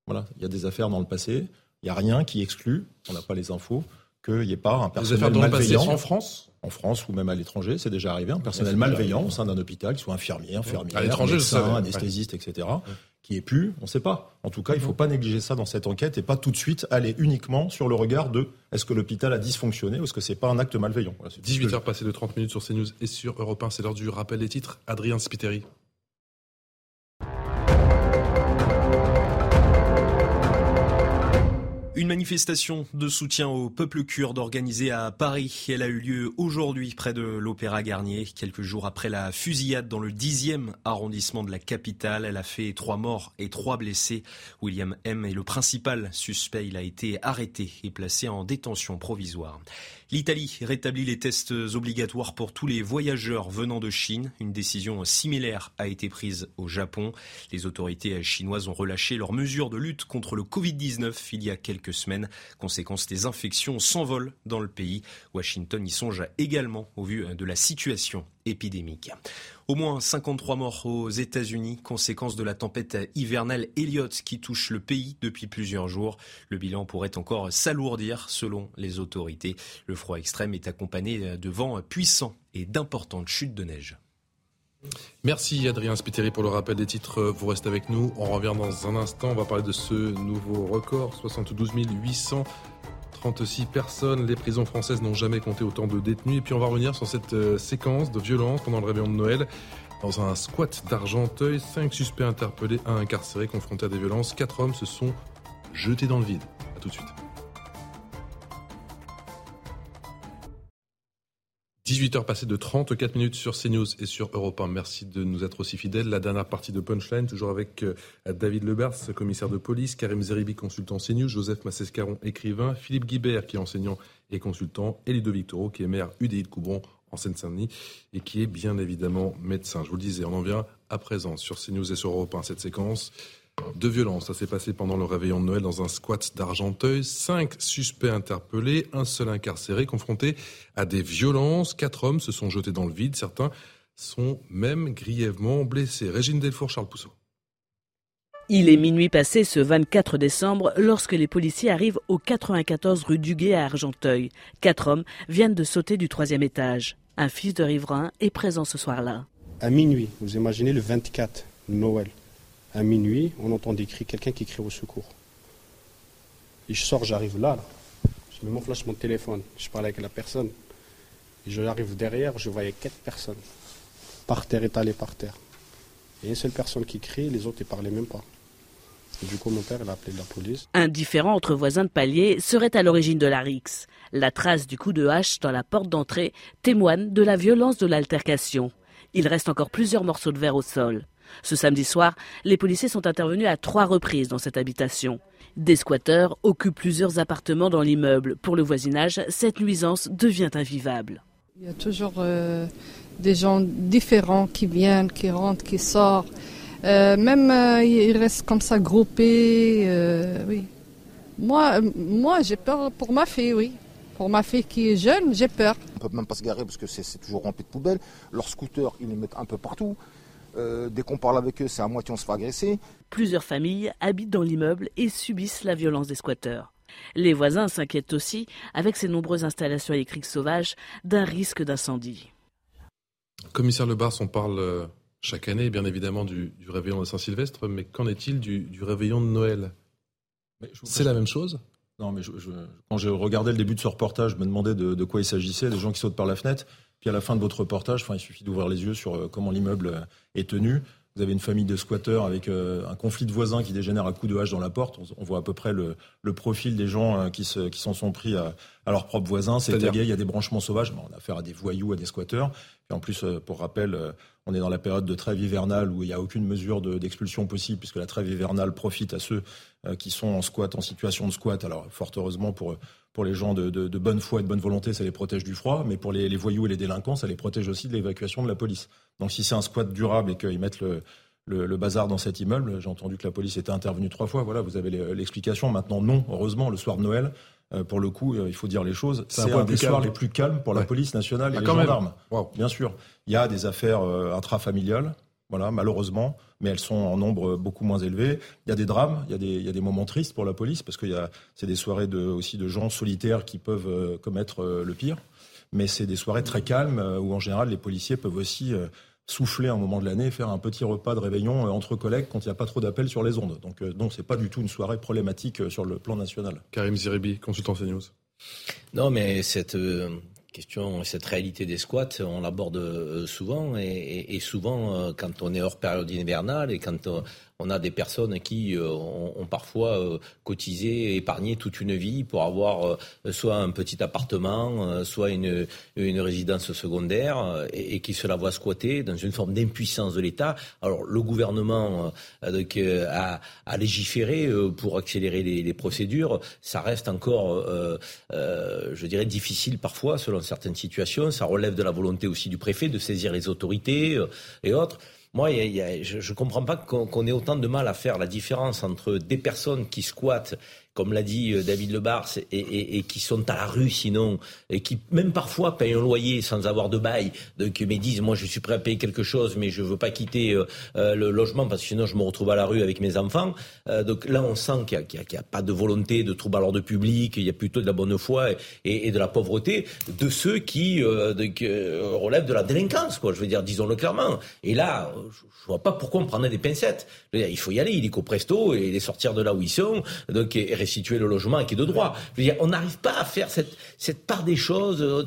Voilà, il y a des affaires dans le passé. Il n'y a rien qui exclut, on n'a pas les infos, qu'il n'y ait pas un personnel malveillant. en France? En France ou même à l'étranger, c'est déjà arrivé, un personnel malveillant au sein d'un hôpital, qu'il soit infirmier, infirmière, médecin, anesthésiste, etc., qui est pu, on ne sait pas. En tout cas, il ne faut pas négliger ça dans cette enquête et pas tout de suite aller uniquement sur le regard de est-ce que l'hôpital a dysfonctionné ou est-ce que c'est pas un acte malveillant. 18 heures passées de 30 minutes sur CNews et sur Europe 1, c'est l'heure du rappel des titres. Adrien Spiteri. Une manifestation de soutien au peuple kurde organisée à Paris. Elle a eu lieu aujourd'hui près de l'Opéra Garnier, quelques jours après la fusillade dans le 10e arrondissement de la capitale. Elle a fait trois morts et trois blessés. William M. est le principal suspect. Il a été arrêté et placé en détention provisoire. L'Italie rétablit les tests obligatoires pour tous les voyageurs venant de Chine. Une décision similaire a été prise au Japon. Les autorités chinoises ont relâché leurs mesures de lutte contre le Covid-19 il y a quelques semaines. Conséquence des infections s'envolent dans le pays. Washington y songe également au vu de la situation épidémique. Au moins 53 morts aux États-Unis, conséquence de la tempête hivernale Elliott qui touche le pays depuis plusieurs jours. Le bilan pourrait encore s'alourdir selon les autorités. Le froid extrême est accompagné de vents puissants et d'importantes chutes de neige. Merci Adrien Spiteri pour le rappel des titres. Vous restez avec nous. On revient dans un instant. On va parler de ce nouveau record, 72 800 36 personnes. Les prisons françaises n'ont jamais compté autant de détenus. Et puis on va revenir sur cette euh, séquence de violence pendant le réveillon de Noël. Dans un squat d'Argenteuil, cinq suspects interpellés, un incarcéré, confronté à des violences. Quatre hommes se sont jetés dans le vide. A tout de suite. 18h passées de 34 minutes sur CNews et sur Europe 1. Merci de nous être aussi fidèles. La dernière partie de Punchline, toujours avec euh, David Lebers, commissaire de police, Karim Zeribi, consultant CNews, Joseph Massescaron, écrivain, Philippe Guibert, qui est enseignant et consultant, et Ludovic Toro, qui est maire UDI de Coubron en Seine-Saint-Denis et qui est bien évidemment médecin. Je vous le disais, on en vient à présent sur CNews et sur Europe 1, cette séquence de violence. Ça s'est passé pendant le réveillon de Noël dans un squat d'Argenteuil. Cinq suspects interpellés, un seul incarcéré, confronté à des violences. Quatre hommes se sont jetés dans le vide. Certains sont même grièvement blessés. Régine Delfour, Charles Pousseau. Il est minuit passé ce 24 décembre lorsque les policiers arrivent au 94 rue Duguay à Argenteuil. Quatre hommes viennent de sauter du troisième étage. Un fils de riverain est présent ce soir-là. À minuit, vous imaginez le 24, Noël. À minuit, on entend des cris, quelqu'un qui crie au secours. Et je sors, j'arrive là, là. Je mets mon flash, mon téléphone. Je parle avec la personne. Et je arrive derrière, je voyais quatre personnes. Par terre, étalées par terre. Et une seule personne qui crie, les autres ne parlaient même pas du coup, mon père a appelé la police. Un différent entre voisins de palier serait à l'origine de la rixe. La trace du coup de hache dans la porte d'entrée témoigne de la violence de l'altercation. Il reste encore plusieurs morceaux de verre au sol. Ce samedi soir, les policiers sont intervenus à trois reprises dans cette habitation. Des squatteurs occupent plusieurs appartements dans l'immeuble. Pour le voisinage, cette nuisance devient invivable. Il y a toujours euh, des gens différents qui viennent, qui rentrent, qui sortent. Euh, même euh, ils restent comme ça groupés, euh, oui. Moi, moi j'ai peur pour ma fille, oui. Pour ma fille qui est jeune, j'ai peur. On peut même pas se garer parce que c'est toujours rempli de poubelles. Leurs scooters, ils les mettent un peu partout. Dès qu'on parle avec eux, c'est à moitié on se fait agresser. Plusieurs familles habitent dans l'immeuble et subissent la violence des squatteurs. Les voisins s'inquiètent aussi, avec ces nombreuses installations électriques sauvages, d'un risque d'incendie. Commissaire Lebars, on parle chaque année, bien évidemment, du, réveillon de Saint-Sylvestre, mais qu'en est-il du, réveillon de Noël? C'est la même chose? Non, mais quand j'ai regardé le début de ce reportage, je me demandais de, quoi il s'agissait, des gens qui sautent par la fenêtre. Puis à la fin de votre reportage, enfin, il suffit d'ouvrir les yeux sur euh, comment l'immeuble euh, est tenu. Vous avez une famille de squatteurs avec euh, un conflit de voisins qui dégénère à coups de hache dans la porte. On, voit à peu près le, profil des gens qui, s'en qui sont pris à, leurs propres voisins. C'est tagué, il y a des branchements sauvages. on a affaire à des voyous, à des squatteurs. Et en plus, pour rappel, on est dans la période de trêve hivernale où il n'y a aucune mesure d'expulsion possible puisque la trêve hivernale profite à ceux qui sont en squat, en situation de squat. Alors, fort heureusement pour, pour les gens de, bonne foi et de bonne volonté, ça les protège du froid, mais pour les, voyous et les délinquants, ça les protège aussi de l'évacuation de la police. Donc, si c'est un squat durable et qu'ils mettent le, le, bazar dans cet immeuble. J'ai entendu que la police était intervenue trois fois. Voilà, vous avez l'explication. Maintenant, non, heureusement, le soir de Noël, euh, pour le coup, euh, il faut dire les choses. C'est un, des soirs les plus calmes pour la police nationale et ah, les gendarmes. Bien sûr, il y a des affaires euh, intrafamiliales, voilà, malheureusement, mais elles sont en nombre beaucoup moins élevé. Il y a des drames, il y a des, il y a des moments tristes pour la police parce que c'est des soirées de, aussi de gens solitaires qui peuvent commettre le pire. Mais c'est des soirées très calmes où en général les policiers peuvent aussi souffler un moment de l'année, faire un petit repas de réveillon euh, entre collègues quand il n'y a pas trop d'appels sur les ondes. Donc, euh, donc c'est pas du tout une soirée problématique euh, sur le plan national. Karim Ziribi, consultant CNews. Non, mais cette question, cette réalité des squats, on l'aborde souvent et, et, souvent quand on est hors période hivernale et quand on a des personnes qui euh, ont, parfois euh, cotisé, épargné toute une vie pour avoir euh, soit un petit appartement, soit une, une résidence secondaire, et, qui se la voient squatter dans une forme d'impuissance de l'État. Alors le gouvernement donc, a, a, légiféré pour accélérer les, les, procédures. Ça reste encore, je dirais, difficile parfois selon certaines situations. Ça relève de la volonté aussi du préfet de saisir les autorités et autres. Moi, je ne comprends pas qu'on ait autant de mal à faire la différence entre des personnes qui squattent comme l'a dit euh, David Lebars, et, et, qui sont à la rue sinon, et qui même parfois payent un loyer sans avoir de bail, donc me disent moi je suis prêt à payer quelque chose, mais je veux pas quitter euh, euh, le logement parce que sinon je me retrouve à la rue avec mes enfants. donc là on sent qu'il n'y a, pas de volonté de trouble à l'ordre public, il y a plutôt de la bonne foi et, de la pauvreté de ceux qui relèvent de la délinquance, quoi. Je veux dire, disons-le clairement. Et là, je vois pas pourquoi on prendrait des pincettes. il faut y aller, il est presto et les sortir de là où ils sont, restituer le logement qui est de droit. Je veux dire, on n'arrive pas à faire cette, cette part des choses. Euh,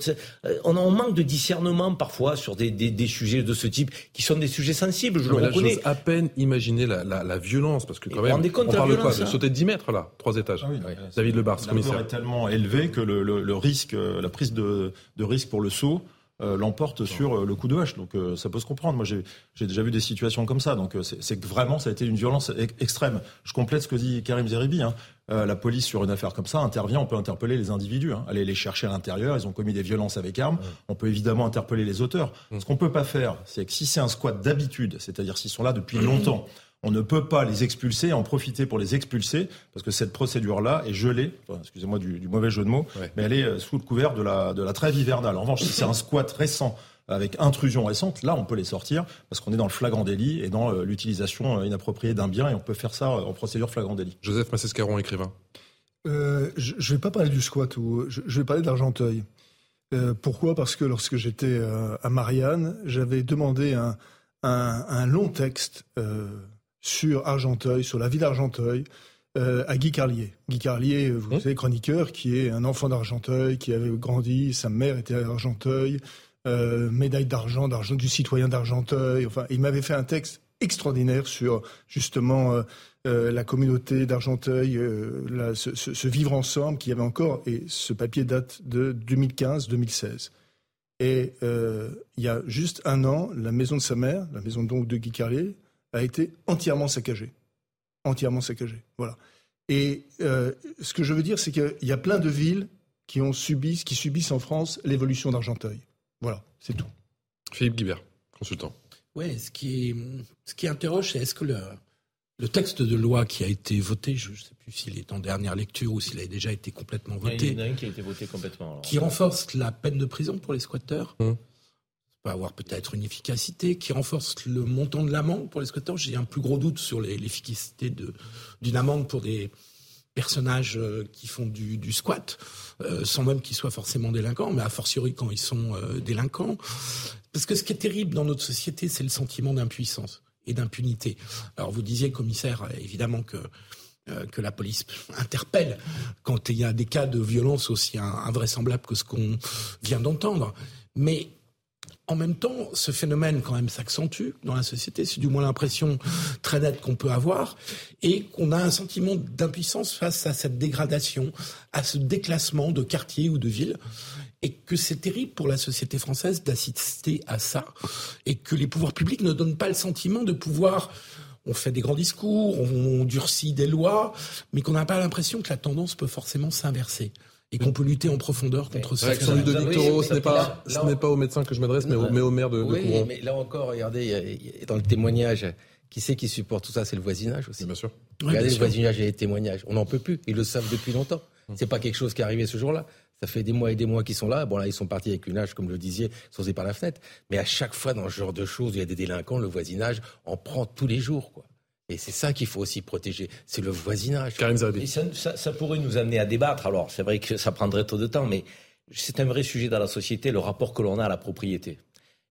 on a un manque de discernement parfois sur des, des, des sujets de ce type qui sont des sujets sensibles. Je le reconnais. à peine imaginer la, la, la, violence parce que quand même, on parle de quoi De sauter de 10 mètres là, trois étages. Ah oui, David Lebar, commissaire. est tellement élevé que le, le, le risque, la prise de, de risque pour le saut euh, l'emporte sur euh, le coup de hache. Donc euh, ça peut se comprendre. Moi j'ai déjà vu des situations comme ça. Donc c'est que vraiment ça a été une violence extrême. Je complète ce que dit Karim Zeribi. Hein. La police sur une affaire comme ça intervient, on peut interpeller les individus, hein. aller les chercher à l'intérieur, ils ont commis des violences avec armes, on peut évidemment interpeller les auteurs. Ce qu'on peut pas faire, c'est que si c'est un squat d'habitude, c'est-à-dire s'ils sont là depuis longtemps, on ne peut pas les expulser, en profiter pour les expulser, parce que cette procédure-là est gelée, excusez-moi du, mauvais jeu de mots, mais elle est euh, sous le couvert de la, de la trêve hivernale. En revanche, si c'est un squat récent, avec intrusion récente, là, on peut les sortir parce qu'on est dans le flagrant délit et dans l'utilisation inappropriée d'un bien et on peut faire ça en procédure flagrant délit. Joseph Massescaron, écrivain. je ne vais pas parler du squat, ou je, vais parler d'Argenteuil. pourquoi? Parce que lorsque j'étais à Marianne, j'avais demandé un, un, long texte sur Argenteuil, sur la vie d'Argenteuil, euh, à Guy Carlier. Guy Carlier, vous mmh. savez, chroniqueur, qui est un enfant d'Argenteuil, qui avait grandi, sa mère était à Argenteuil, euh, médaille d'argent, d'argent du citoyen d'Argenteuil. Enfin, il m'avait fait un texte extraordinaire sur justement euh, la communauté d'Argenteuil, ce, ce, vivre ensemble qui avait encore, et ce papier date de 2015-2016. Et il y a juste un an, la maison de sa mère, la maison donc de Guy Carlier, a été entièrement saccagée. Entièrement saccagée. Voilà. Et euh, ce que je veux dire, c'est qu'il y a plein de villes qui, ont subi, qui subissent en France l'évolution d'Argenteuil. Voilà, c'est tout. Philippe Guibert, consultant. Oui, ce qui, ce qui interroge, c'est est-ce que le, le texte de loi qui a été voté, je ne sais plus s'il est en dernière lecture ou s'il a déjà été complètement voté. Il y en a un qui a été voté complètement. Qui renforce la peine de prison pour les squatteurs? Hum peut avoir peut-être une efficacité qui renforce le montant de l'amende pour les squatteurs. J'ai un plus gros doute sur l'efficacité d'une amende pour des personnages euh, qui font du, squat, euh, sans même qu'ils soient forcément délinquants, mais a fortiori quand ils sont euh, délinquants. Parce que ce qui est terrible dans notre société, c'est le sentiment d'impuissance et d'impunité. Alors vous disiez, commissaire, évidemment que que la police (laughs) interpelle quand il y a des cas de violence aussi invraisemblables que ce qu'on vient d'entendre. Mais en même temps, ce phénomène quand même s'accentue dans la société. C'est du moins l'impression très nette qu'on peut avoir, et qu'on a un sentiment d'impuissance face à cette dégradation, à ce déclassement de quartier ou de ville, et que c'est terrible pour la société française d'assister à ça, et que les pouvoirs publics ne donnent pas le sentiment de pouvoir on fait des grands discours, on durcit des lois, mais qu'on n'a pas l'impression que la tendance peut forcément s'inverser et qu'on peut lutter en profondeur contre ça. Sans de Toro, ce n'est pas, ce n'est pas aux médecins que je m'adresse, mais, au, mais au maire de, oui, mais là encore, regardez, dans le témoignage, qui c'est qui supporte tout ça C'est le voisinage aussi. Bien sûr. Regardez le voisinage et les témoignages. On n'en peut plus. Ils le savent depuis longtemps. Hum. C'est pas quelque chose qui est arrivé ce jour-là. Ça fait des mois et des mois qu'ils sont là. Bon, là, ils sont partis avec une âge, comme je le disiez, sautés par la fenêtre. Mais à chaque fois, dans ce genre de choses, il y a des délinquants, le voisinage en prend tous les jours, quoi. Et c'est ça qu'il faut aussi protéger, c'est le voisinage. Karim ça, ça, pourrait nous amener à débattre. Alors, c'est vrai que ça prendrait trop de temps, mais c'est un vrai sujet dans la société, le rapport que l'on a à la propriété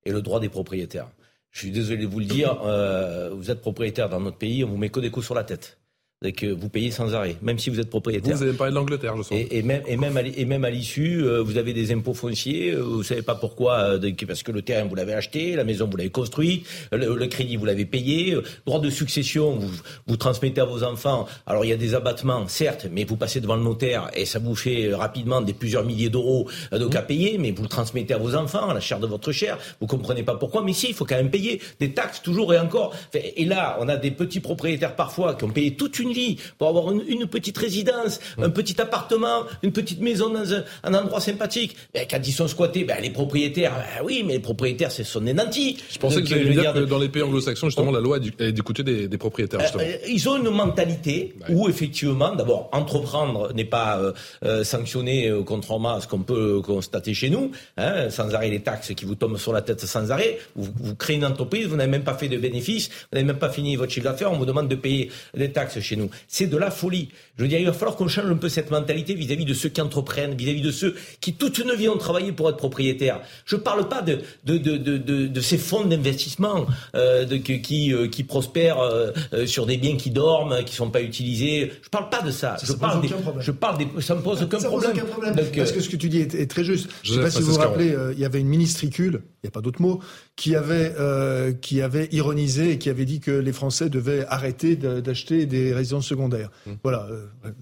et le droit des propriétaires. Je suis désolé de vous le dire, euh, vous êtes propriétaire dans notre pays, on vous met que des coups sur la tête que vous payez sans arrêt, même si vous êtes propriétaire. Vous avez parlé de l'Angleterre, je sens. Et, même, et même, à, et même à l'issue, euh, vous avez des impôts fonciers, euh, vous savez pas pourquoi, euh, parce que le terrain vous l'avez acheté, la maison vous l'avez construit, le, crédit vous l'avez payé, droit de succession vous, vous transmettez à vos enfants. Alors il y a des abattements, certes, mais vous passez devant le notaire et ça vous fait rapidement des plusieurs milliers d'euros de cas payés, mais vous le transmettez à vos enfants, à la chair de votre chair. Vous comprenez pas pourquoi, mais si, il faut quand même payer des taxes toujours et encore. Et là, on a des petits propriétaires parfois qui ont payé toute une vie pour avoir une, petite résidence, un petit appartement, une petite maison dans un, endroit sympathique. Ben, quand ils sont squattés, ben, les propriétaires, ben oui, mais les propriétaires, ce sont des nantis. Je pensais que vous alliez dire que dans les pays anglo-saxons, justement, la loi est d'écouter des, des, propriétaires. Justement. Euh, ils ont une mentalité où, effectivement, d'abord, entreprendre n'est pas euh, euh, sanctionné, contrairement à ce qu'on peut constater chez nous, hein, sans arrêt les taxes qui vous tombent sur la tête sans arrêt. Vous, vous créez une entreprise, vous n'avez même pas fait de bénéfices, vous n'avez même pas fini votre chiffre d'affaires, on vous demande de payer des taxes chez nous. C'est de la folie. Je veux dire, il va falloir qu'on change un peu cette mentalité vis-à-vis de ceux qui entreprennent, vis-à-vis de ceux qui toute une vie ont travaillé pour être propriétaires. Je ne parle pas de, de, de, de, de ces fonds d'investissement euh, qui, euh, qui prospèrent euh, euh, sur des biens qui dorment, qui ne sont pas utilisés. Je ne parle pas de ça. ça je, parle des, je parle des, ça me pose aucun ça problème. Pose aucun problème. Parce que ce que tu dis est, très juste. Je ne sais pas si vous vous rappelez, il y avait une ministricule, il n'y a pas d'autre mot, qui avait, qui avait ironisé et qui avait dit que les Français devaient arrêter d'acheter des résidences secondaires. Hum. Voilà,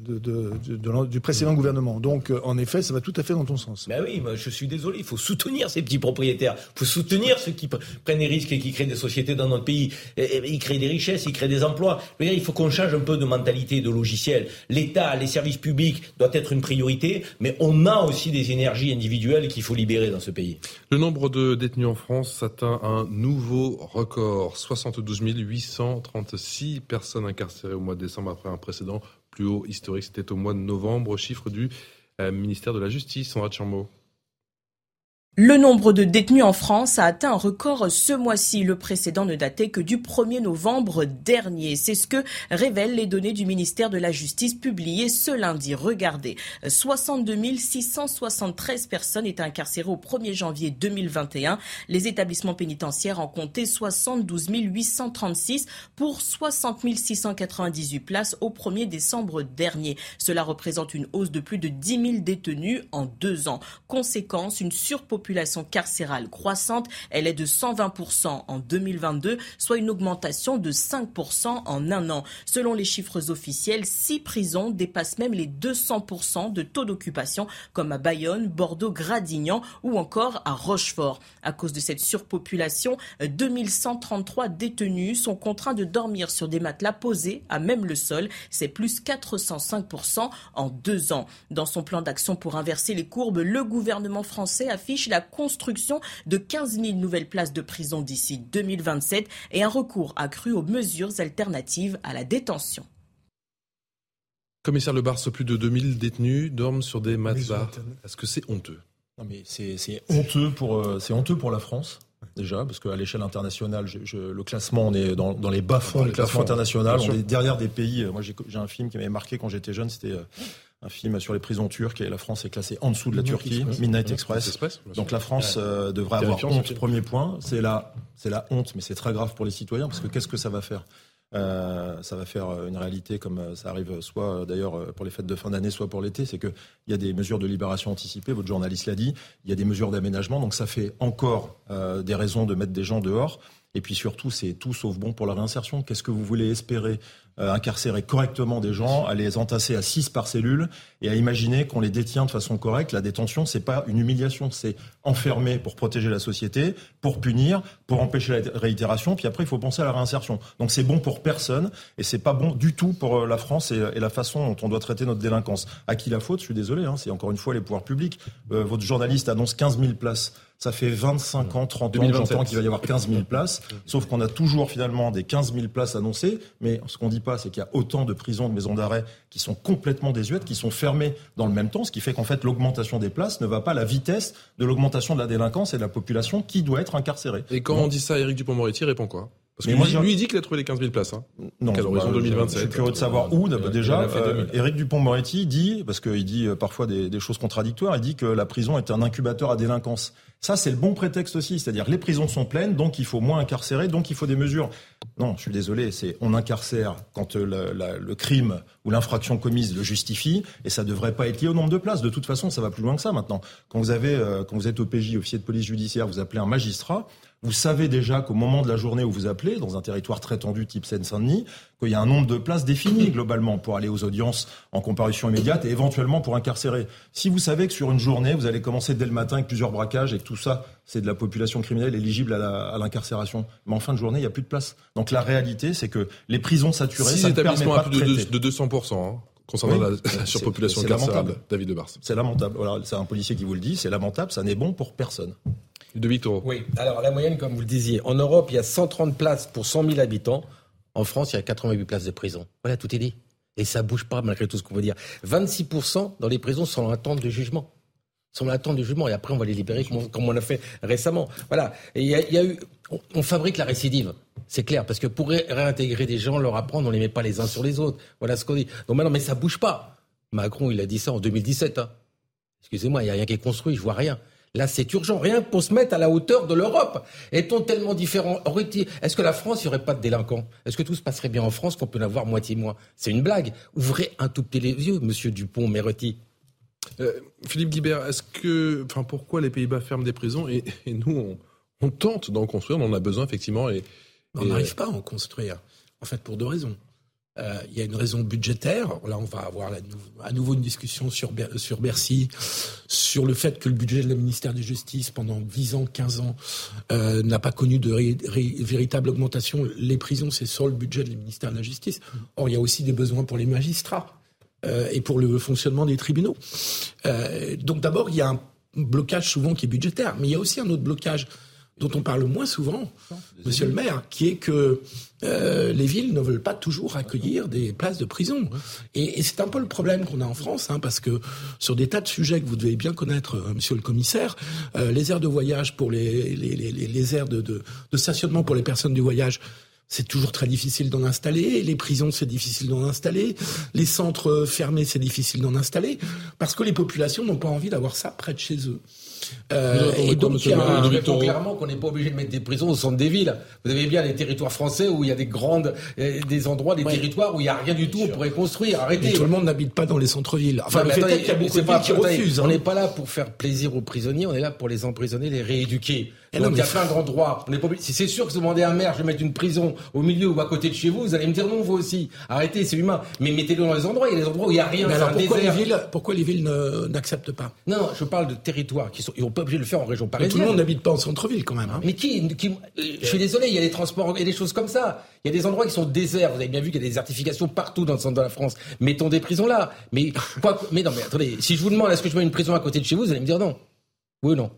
de, de, du précédent gouvernement. Donc, euh, en effet, ça va tout à fait dans ton sens. Ben oui, moi, je suis désolé. Il faut soutenir ces petits propriétaires. Il faut soutenir ceux qui prennent des risques et qui créent des sociétés dans notre pays. ils créent des richesses, ils créent des emplois. il faut qu'on change un peu de mentalité, de logiciel. L'État, les services publics doivent être une priorité, mais on a aussi des énergies individuelles qu'il faut libérer dans ce pays. Le nombre de détenus en France atteint un nouveau record. 72 836 personnes incarcérées au mois de décembre après un précédent plus haut historique. C'était au mois de novembre, chiffre du euh, ministère de la Justice, Sandra Chambaud. Le nombre de détenus en France a atteint un record ce mois-ci. Le précédent ne datait que du 1er novembre dernier. C'est ce que révèlent les données du ministère de la Justice publiées ce lundi. Regardez, 62 673 personnes étaient incarcérées au 1er janvier 2021. Les établissements pénitentiaires en comptaient 72 836 pour 60 698 places au 1er décembre dernier. Cela représente une hausse de plus de 10 000 détenus en deux ans. Conséquence, une surpopulation population carcérale croissante. Elle est de 120% en 2022, soit une augmentation de 5% en un an. Selon les chiffres officiels, six prisons dépassent même les 200% de taux d'occupation, comme à Bayonne, Bordeaux, Gradignan ou encore à Rochefort. À cause de cette surpopulation, 2133 détenus sont contraints de dormir sur des matelas posés à même le sol. C'est plus 405% en deux ans. Dans son plan d'action pour inverser les courbes, le gouvernement français affiche la la construction de 15 000 nouvelles places de prison d'ici 2027 et un recours accru aux mesures alternatives à la détention. Commissaire Le Barce, plus de 2000 détenus dorment sur des matelas. Est-ce que c'est honteux? Non, mais c'est honteux pour euh, c'est honteux pour la France déjà, parce qu'à l'échelle internationale, le classement, on est dans, les bas-fonds du classement international. On est derrière des pays. Moi, j'ai un film qui m'avait marqué quand j'étais jeune, c'était euh, un film sur les prisons turques et la France est classée en dessous de la Turquie, Midnight Express. Donc la France euh, devrait avoir honte. Premier point, c'est la, c'est la honte, mais c'est très grave pour les citoyens parce que qu'est-ce que ça va faire? Euh, ça va faire euh, une réalité comme ça arrive soit d'ailleurs pour les fêtes de fin d'année, soit pour l'été, c'est qu'il y a des mesures de libération anticipée, votre journaliste l'a dit, il y a des mesures d'aménagement, donc ça fait encore des raisons de mettre des gens dehors. Et puis surtout, c'est tout sauf bon pour la réinsertion. Qu'est-ce que vous voulez espérer? Euh, incarcérer correctement des gens, à les entasser à six par cellule et à imaginer qu'on les détient de façon correcte. La détention, c'est pas une humiliation, c'est enfermer pour protéger la société, pour punir, pour empêcher la réitération. Puis après, il faut penser à la réinsertion. Donc c'est bon pour personne et c'est pas bon du tout pour euh, la France et, la façon dont on doit traiter notre délinquance. À qui la faute? Je suis désolé. Hein, c'est encore une fois les pouvoirs publics. Euh, votre journaliste annonce 15 000 places. Ça fait 25 ans, 30 ans, j'entends qu'il va y avoir 15 000 places. Sauf qu'on a toujours finalement des 15 000 places annoncées. Mais ce qu'on dit c'est qu'il y a autant de prisons, de maisons d'arrêt qui sont complètement désuètes, qui sont fermées dans le même temps, ce qui fait qu'en fait l'augmentation des places ne va pas à la vitesse de l'augmentation de la délinquance et de la population qui doit être incarcérée. Et quand on dit ça, Éric Dupond-Moretti répond quoi? Parce que lui, moi, lui, il dit qu'il a trouvé les 15 000 places. Hein. Non, à l'horizon 2027. Je suis curieux de savoir où. déjà, euh, Éric Dupont-Moretti dit, parce qu'il dit euh, parfois des, des, choses contradictoires, il dit que la prison est un incubateur à délinquance. Ça, c'est le bon prétexte aussi. C'est-à-dire, les prisons sont pleines, donc il faut moins incarcérer, donc il faut des mesures. Non, je suis désolé, c'est on incarcère quand euh, le, le crime ou l'infraction commise le justifie, et ça devrait pas être lié au nombre de places. De toute façon, ça va plus loin que ça maintenant. Quand vous avez, quand vous êtes OPJ, officier de police judiciaire, vous appelez un magistrat, vous savez déjà qu'au moment de la journée où vous appelez, dans un territoire très tendu type Seine-Saint-Denis, qu'il y a un nombre de places définies globalement pour aller aux audiences en comparution immédiate et éventuellement pour incarcérer. Si vous savez que sur une journée, vous allez commencer dès le matin avec plusieurs braquages et que tout ça, c'est de la population criminelle éligible à l'incarcération, mais en fin de journée, il n'y a plus de place. Donc la réalité, c'est que les prisons saturées, si ça ne permet pas plus de, de 200%. Hein concernant la, (laughs) surpopulation carcérale, David de Bars. C'est lamentable. Voilà, c'est un policier qui vous le dit, c'est lamentable, ça n'est bon pour personne de Victor. Oui, alors la moyenne, comme vous le disiez, en Europe, il y a 130 places pour 100 000 habitants. En France, il y a 88 places de prison. Voilà, tout est dit. Et ça bouge pas, malgré tout ce qu'on veut dire. 26% dans les prisons sont en attente de jugement. Sont en attente de jugement. Et après, on va les libérer, comme, on a fait récemment. Voilà. Et il y, a, eu. On, fabrique la récidive. C'est clair. Parce que pour réintégrer des gens, leur apprendre, on les met pas les uns sur les autres. Voilà ce qu'on dit. Donc maintenant, mais ça bouge pas. Macron, il a dit ça en 2017. Hein. Excusez-moi, il n'y a rien qui est construit, je vois rien. Là, c'est urgent. Rien pour se mettre à la hauteur de l'Europe. Est-on tellement différent? Est-ce que la France, il n'y aurait pas de délinquants? Est-ce que tout se passerait bien en France qu'on peut en avoir moitié moins? C'est une blague. Ouvrez un tout petit les yeux, monsieur Dupont-Méretti. Euh, Philippe Guibert, est-ce que, enfin, pourquoi les Pays-Bas ferment des prisons? Et, nous, on, tente d'en construire, on en a besoin effectivement. Et, on n'arrive pas à en construire. En fait, pour deux raisons. Euh, il y a une raison budgétaire. Là, on va avoir à nouveau une discussion sur, sur Bercy, sur le fait que le budget de la ministère de Justice, pendant 10 ans, 15 ans, euh, n'a pas connu de véritable augmentation. Les prisons, c'est sur le budget du ministère de la Justice. Or, il y a aussi des besoins pour les magistrats euh, et pour le fonctionnement des tribunaux. donc d'abord, il y a un blocage souvent qui est budgétaire, mais il y a aussi un autre blocage dont on parle moins souvent, Monsieur le maire, qui est que euh, les villes ne veulent pas toujours accueillir des places de prison. Et, c'est un peu le problème qu'on a en France, hein, parce que sur des tas de sujets que vous devez bien connaître, euh, Monsieur le commissaire, euh, les aires de voyage pour les, les, les, les aires de, de, de stationnement pour les personnes du voyage, c'est toujours très difficile d'en installer. Les prisons, c'est difficile d'en installer. Les centres fermés, c'est difficile d'en installer. Parce que les populations n'ont pas envie d'avoir ça près de chez eux. Euh, et donc, il y a, clairement qu'on n'est pas obligé de mettre des prisons au centre des villes. Vous avez bien les territoires français où il y a des grandes, euh, des endroits, des territoires où il n'y a rien du tout, on pourrait construire. Arrêtez. tout le monde n'habite pas dans les centres-villes. Enfin, mais attendez, il y a beaucoup de villes qui refusent. On hein. n'est pas là pour faire plaisir aux prisonniers, on est là pour les emprisonner, les rééduquer. Donc il y a plein d'endroits. On est pas... Si c'est sûr que vous demandez à un maire, je vais mettre une prison au milieu ou à côté de chez vous, vous allez me dire non, vous aussi. Arrêtez, c'est humain. Mais mettez-le dans les endroits. Il y a des endroits où il n'y a rien. alors pourquoi les, villes, pourquoi les villes n'acceptent pas? Non, je parle de territoires qui sont. Ils n'ont pas obligé de le faire en région parisienne. Mais tout le monde n'habite pas en centre-ville quand même. Hein. Mais qui, qui Je suis désolé, il y a des transports et des choses comme ça. Il y a des endroits qui sont déserts. Vous avez bien vu qu'il y a des certifications partout dans le centre de la France. Mettons des prisons là. Mais quoi Mais non, mais attendez. Si je vous demande est-ce que je mets une prison à côté de chez vous, vous allez me dire non. Oui ou non?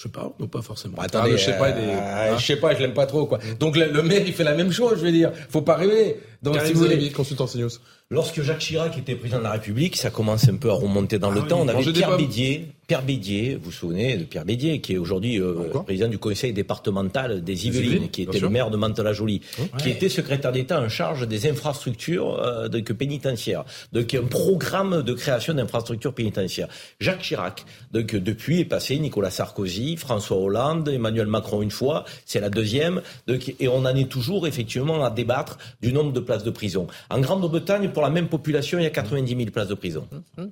Je sais pas, non pas forcément. attendez, ah, je sais pas, euh, hein. je sais pas, je l'aime pas trop quoi. Donc le, maire il fait la même chose, je veux dire. Faut pas rêver. Donc si vous voulez, consultant CNews. Lorsque Jacques Chirac était président de la République, ça commence un peu à remonter dans le ah temps. On avait Pierre Bédier, Pierre Bédier, vous vous souvenez de Pierre Bédier, qui est aujourd'hui euh, président du conseil départemental des Yvelines, qui était le maire de Mantes-la-Jolie, qui était secrétaire d'État en charge des infrastructures euh, de, pénitentiaires, donc un programme de création d'infrastructures pénitentiaires. Jacques Chirac, donc depuis est passé. Nicolas Sarkozy, François Hollande, Emmanuel Macron une fois, c'est la deuxième, donc, et on en est toujours effectivement à débattre du nombre de places de prison. En Grande-Bretagne, pour la même population, il y a 90 000 places de prison. Mmh, mmh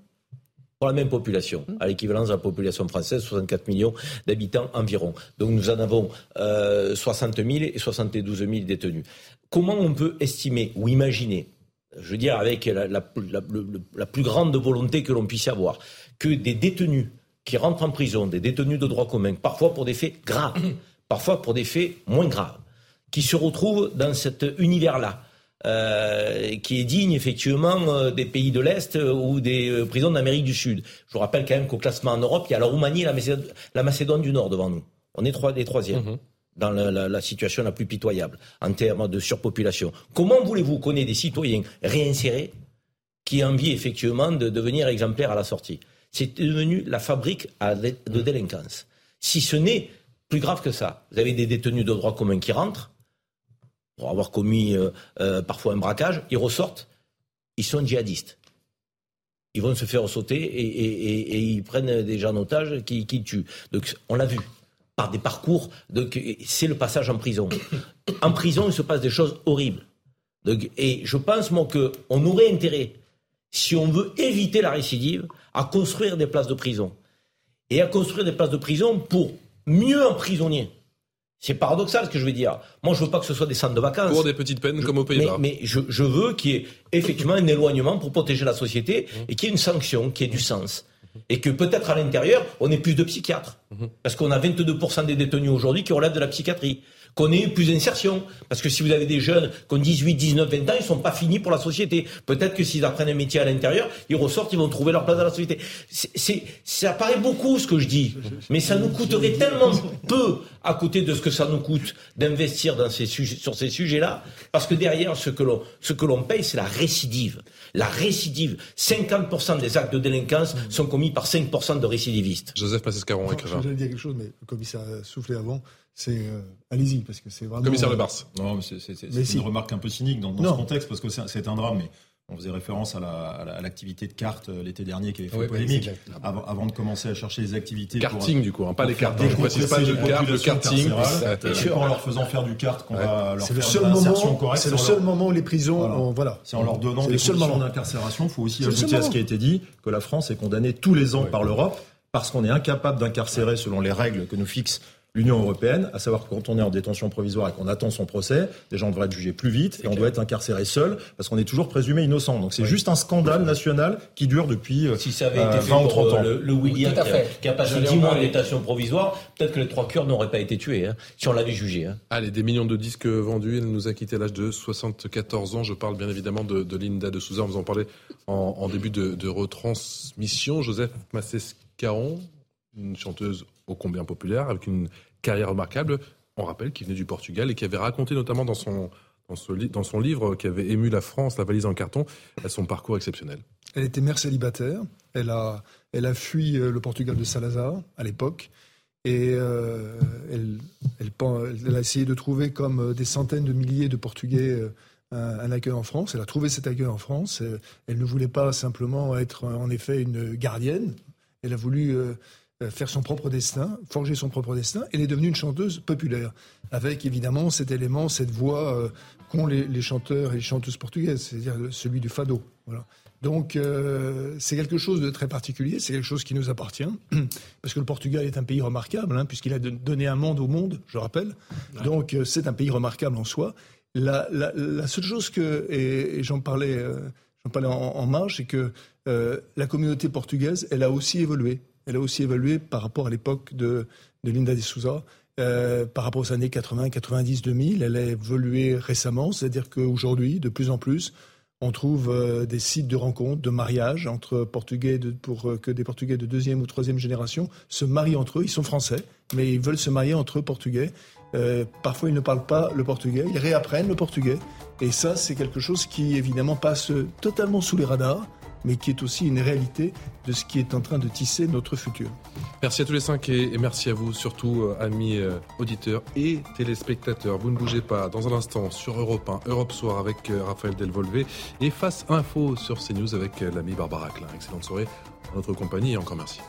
pour la même population, à l'équivalence de la population française, 64 millions d'habitants environ. Donc nous en avons euh, 60 000 et 72 000 détenus. Comment on peut estimer ou imaginer, je veux dire avec la, la, la plus grande volonté que l'on puisse avoir, que des détenus qui rentrent en prison, des détenus de droit commun, parfois pour des faits graves, parfois pour des faits moins graves, qui se retrouvent dans cet univers-là, euh, qui est digne effectivement euh, des pays de l'Est euh, ou des prisons d'Amérique du Sud. Je vous rappelle quand même qu'au classement en Europe, il y a la Roumanie et la Macédoine, du Nord devant nous. On est trois, les troisièmes. Mhm. dans la, situation la plus pitoyable en termes de surpopulation. Comment voulez-vous qu'on ait des citoyens réinsérés qui envient effectivement de devenir exemplaires à la sortie? C'est devenu la fabrique de délinquance. Si ce n'est plus grave que ça, vous avez des détenus de droit commun qui rentrent, pour avoir commis euh, euh, parfois un braquage, ils ressortent, ils sont djihadistes. Ils vont se faire sauter et, ils prennent des gens en otage qui, tuent. Donc on l'a vu par des parcours. C'est le passage en prison. (coughs) En prison, il se passe des choses horribles. Et je pense moi qu'on aurait intérêt, si on veut éviter la récidive, à construire des places de prison et à construire des places de prison pour mieux emprisonner c'est paradoxal ce que je veux dire. Moi, je veux pas que ce soit des centres de vacances. Pour des petites peines comme au Pays-Bas. Mais, je, je, veux qu'il y ait effectivement un éloignement pour protéger la société et qu'il y ait une sanction qui ait du sens. Et que peut-être à l'intérieur, on ait plus de psychiatres. Mhm. Parce qu'on a 22% des détenus aujourd'hui qui relèvent de la psychiatrie qu'on ait plus d'insertion. Parce que si vous avez des jeunes qui ont 18, 19, 20 ans, ils sont pas finis pour la société. Peut-être que s'ils apprennent un métier à l'intérieur, ils ressortent, ils vont trouver leur place dans la société. C'est, ça paraît beaucoup ce que je dis, mais ça nous coûterait tellement peu à côté de ce que ça nous coûte d'investir dans ces sujets, sur ces sujets-là, parce que derrière, ce que l'on, ce que l'on paye, c'est la récidive. La récidive. 50% des actes de délinquance sont commis par 5% de récidivistes. Joseph Passescaron, écrivain. J'allais dire quelque chose, mais le commissaire a soufflé avant c'est euh, allez-y parce que c'est vraiment. Commissaire Le Bars. Non, c'est une remarque un peu cynique dans, ce contexte parce que c'est un drame. Mais on faisait référence à l'activité de cartes euh, l'été dernier qui avait fait polémique. Avant, avant, de commencer à chercher des activités. Karting, du coup, hein, pas les cartes. Je précise pas de carte, le karting. C'est en leur faisant faire du kart qu'on va leur faire le seul moment, C'est le seul moment où les prisons. Voilà. C'est en leur donnant des conditions d'incarcération. Il faut aussi ajouter à ce qui a été dit que la France est condamnée tous les ans par l'Europe parce qu'on est incapable d'incarcérer selon les règles que nous fixe l'Union européenne, à savoir que quand on est en détention provisoire et qu'on attend son procès, les gens devraient être jugés plus vite et on doit être incarcéré seul parce qu'on est toujours présumé innocent. Donc c'est juste un scandale national qui dure depuis euh, si ça avait été 20 fait ou 30 ans. Le, le William qui, a, passé 10 mois en détention provisoire, peut-être que les trois cœurs n'auraient pas été tués hein, si on l'avait jugé. Hein. Allez, des millions de disques vendus. Il nous a quitté à l'âge de 74 ans. Je parle bien évidemment de, de Linda de Souza. On vous en parlait en, en début de, de retransmission. Joseph Massescaron, une chanteuse ô combien populaire, avec une carrière remarquable. On rappelle qu'il venait du Portugal et qui avait raconté notamment dans son, dans, son livre qui avait ému la France, La valise en carton, son parcours exceptionnel. Elle était mère célibataire. Elle a, elle a fui euh, le Portugal de Salazar à l'époque. Et euh, elle, elle, a essayé de trouver, comme euh, des centaines de milliers de Portugais, un, accueil en France. Elle a trouvé cet accueil en France. Elle ne voulait pas simplement être, en effet, une gardienne. Elle a voulu faire son propre destin, forger son propre destin. Elle est devenue une chanteuse populaire, avec évidemment cet élément, cette voix qu'ont les, les, chanteurs et les chanteuses portugaises, c'est-à-dire celui du fado. Voilà. Donc euh, c'est quelque chose de très particulier, c'est quelque chose qui nous appartient, (clears throat) parce que le Portugal est un pays remarquable, hein, puisqu'il a donné un monde au monde, je rappelle. Donc euh, c'est un pays remarquable en soi. La, la, la seule chose que, et, j'en parlais, euh, j'en parlais en, en marge, c'est que la communauté portugaise, elle a aussi évolué. Elle a aussi évolué par rapport à l'époque de, Linda de Souza. par rapport aux années 80, 90, 2000, elle a évolué récemment, c'est-à-dire qu'aujourd'hui, de plus en plus, on trouve euh, des sites de rencontres, de mariage entre Portugais, pour euh, que des Portugais de deuxième ou troisième génération se marient entre eux. Ils sont français, mais ils veulent se marier entre eux Portugais. Euh, parfois, ils ne parlent pas le portugais, ils réapprennent le portugais. Et ça, c'est quelque chose qui, évidemment, passe totalement sous les radars mais qui est aussi une réalité de ce qui est en train de tisser notre futur. Merci à tous les cinq et merci à vous, surtout euh, amis euh, auditeurs et téléspectateurs. Vous ne bougez pas. Dans un instant, sur Europe 1, Europe Soir avec euh, Raphaël Delvolvé et Face Info sur CNews avec l'ami Barbara Klein. Excellente soirée à notre compagnie et encore merci.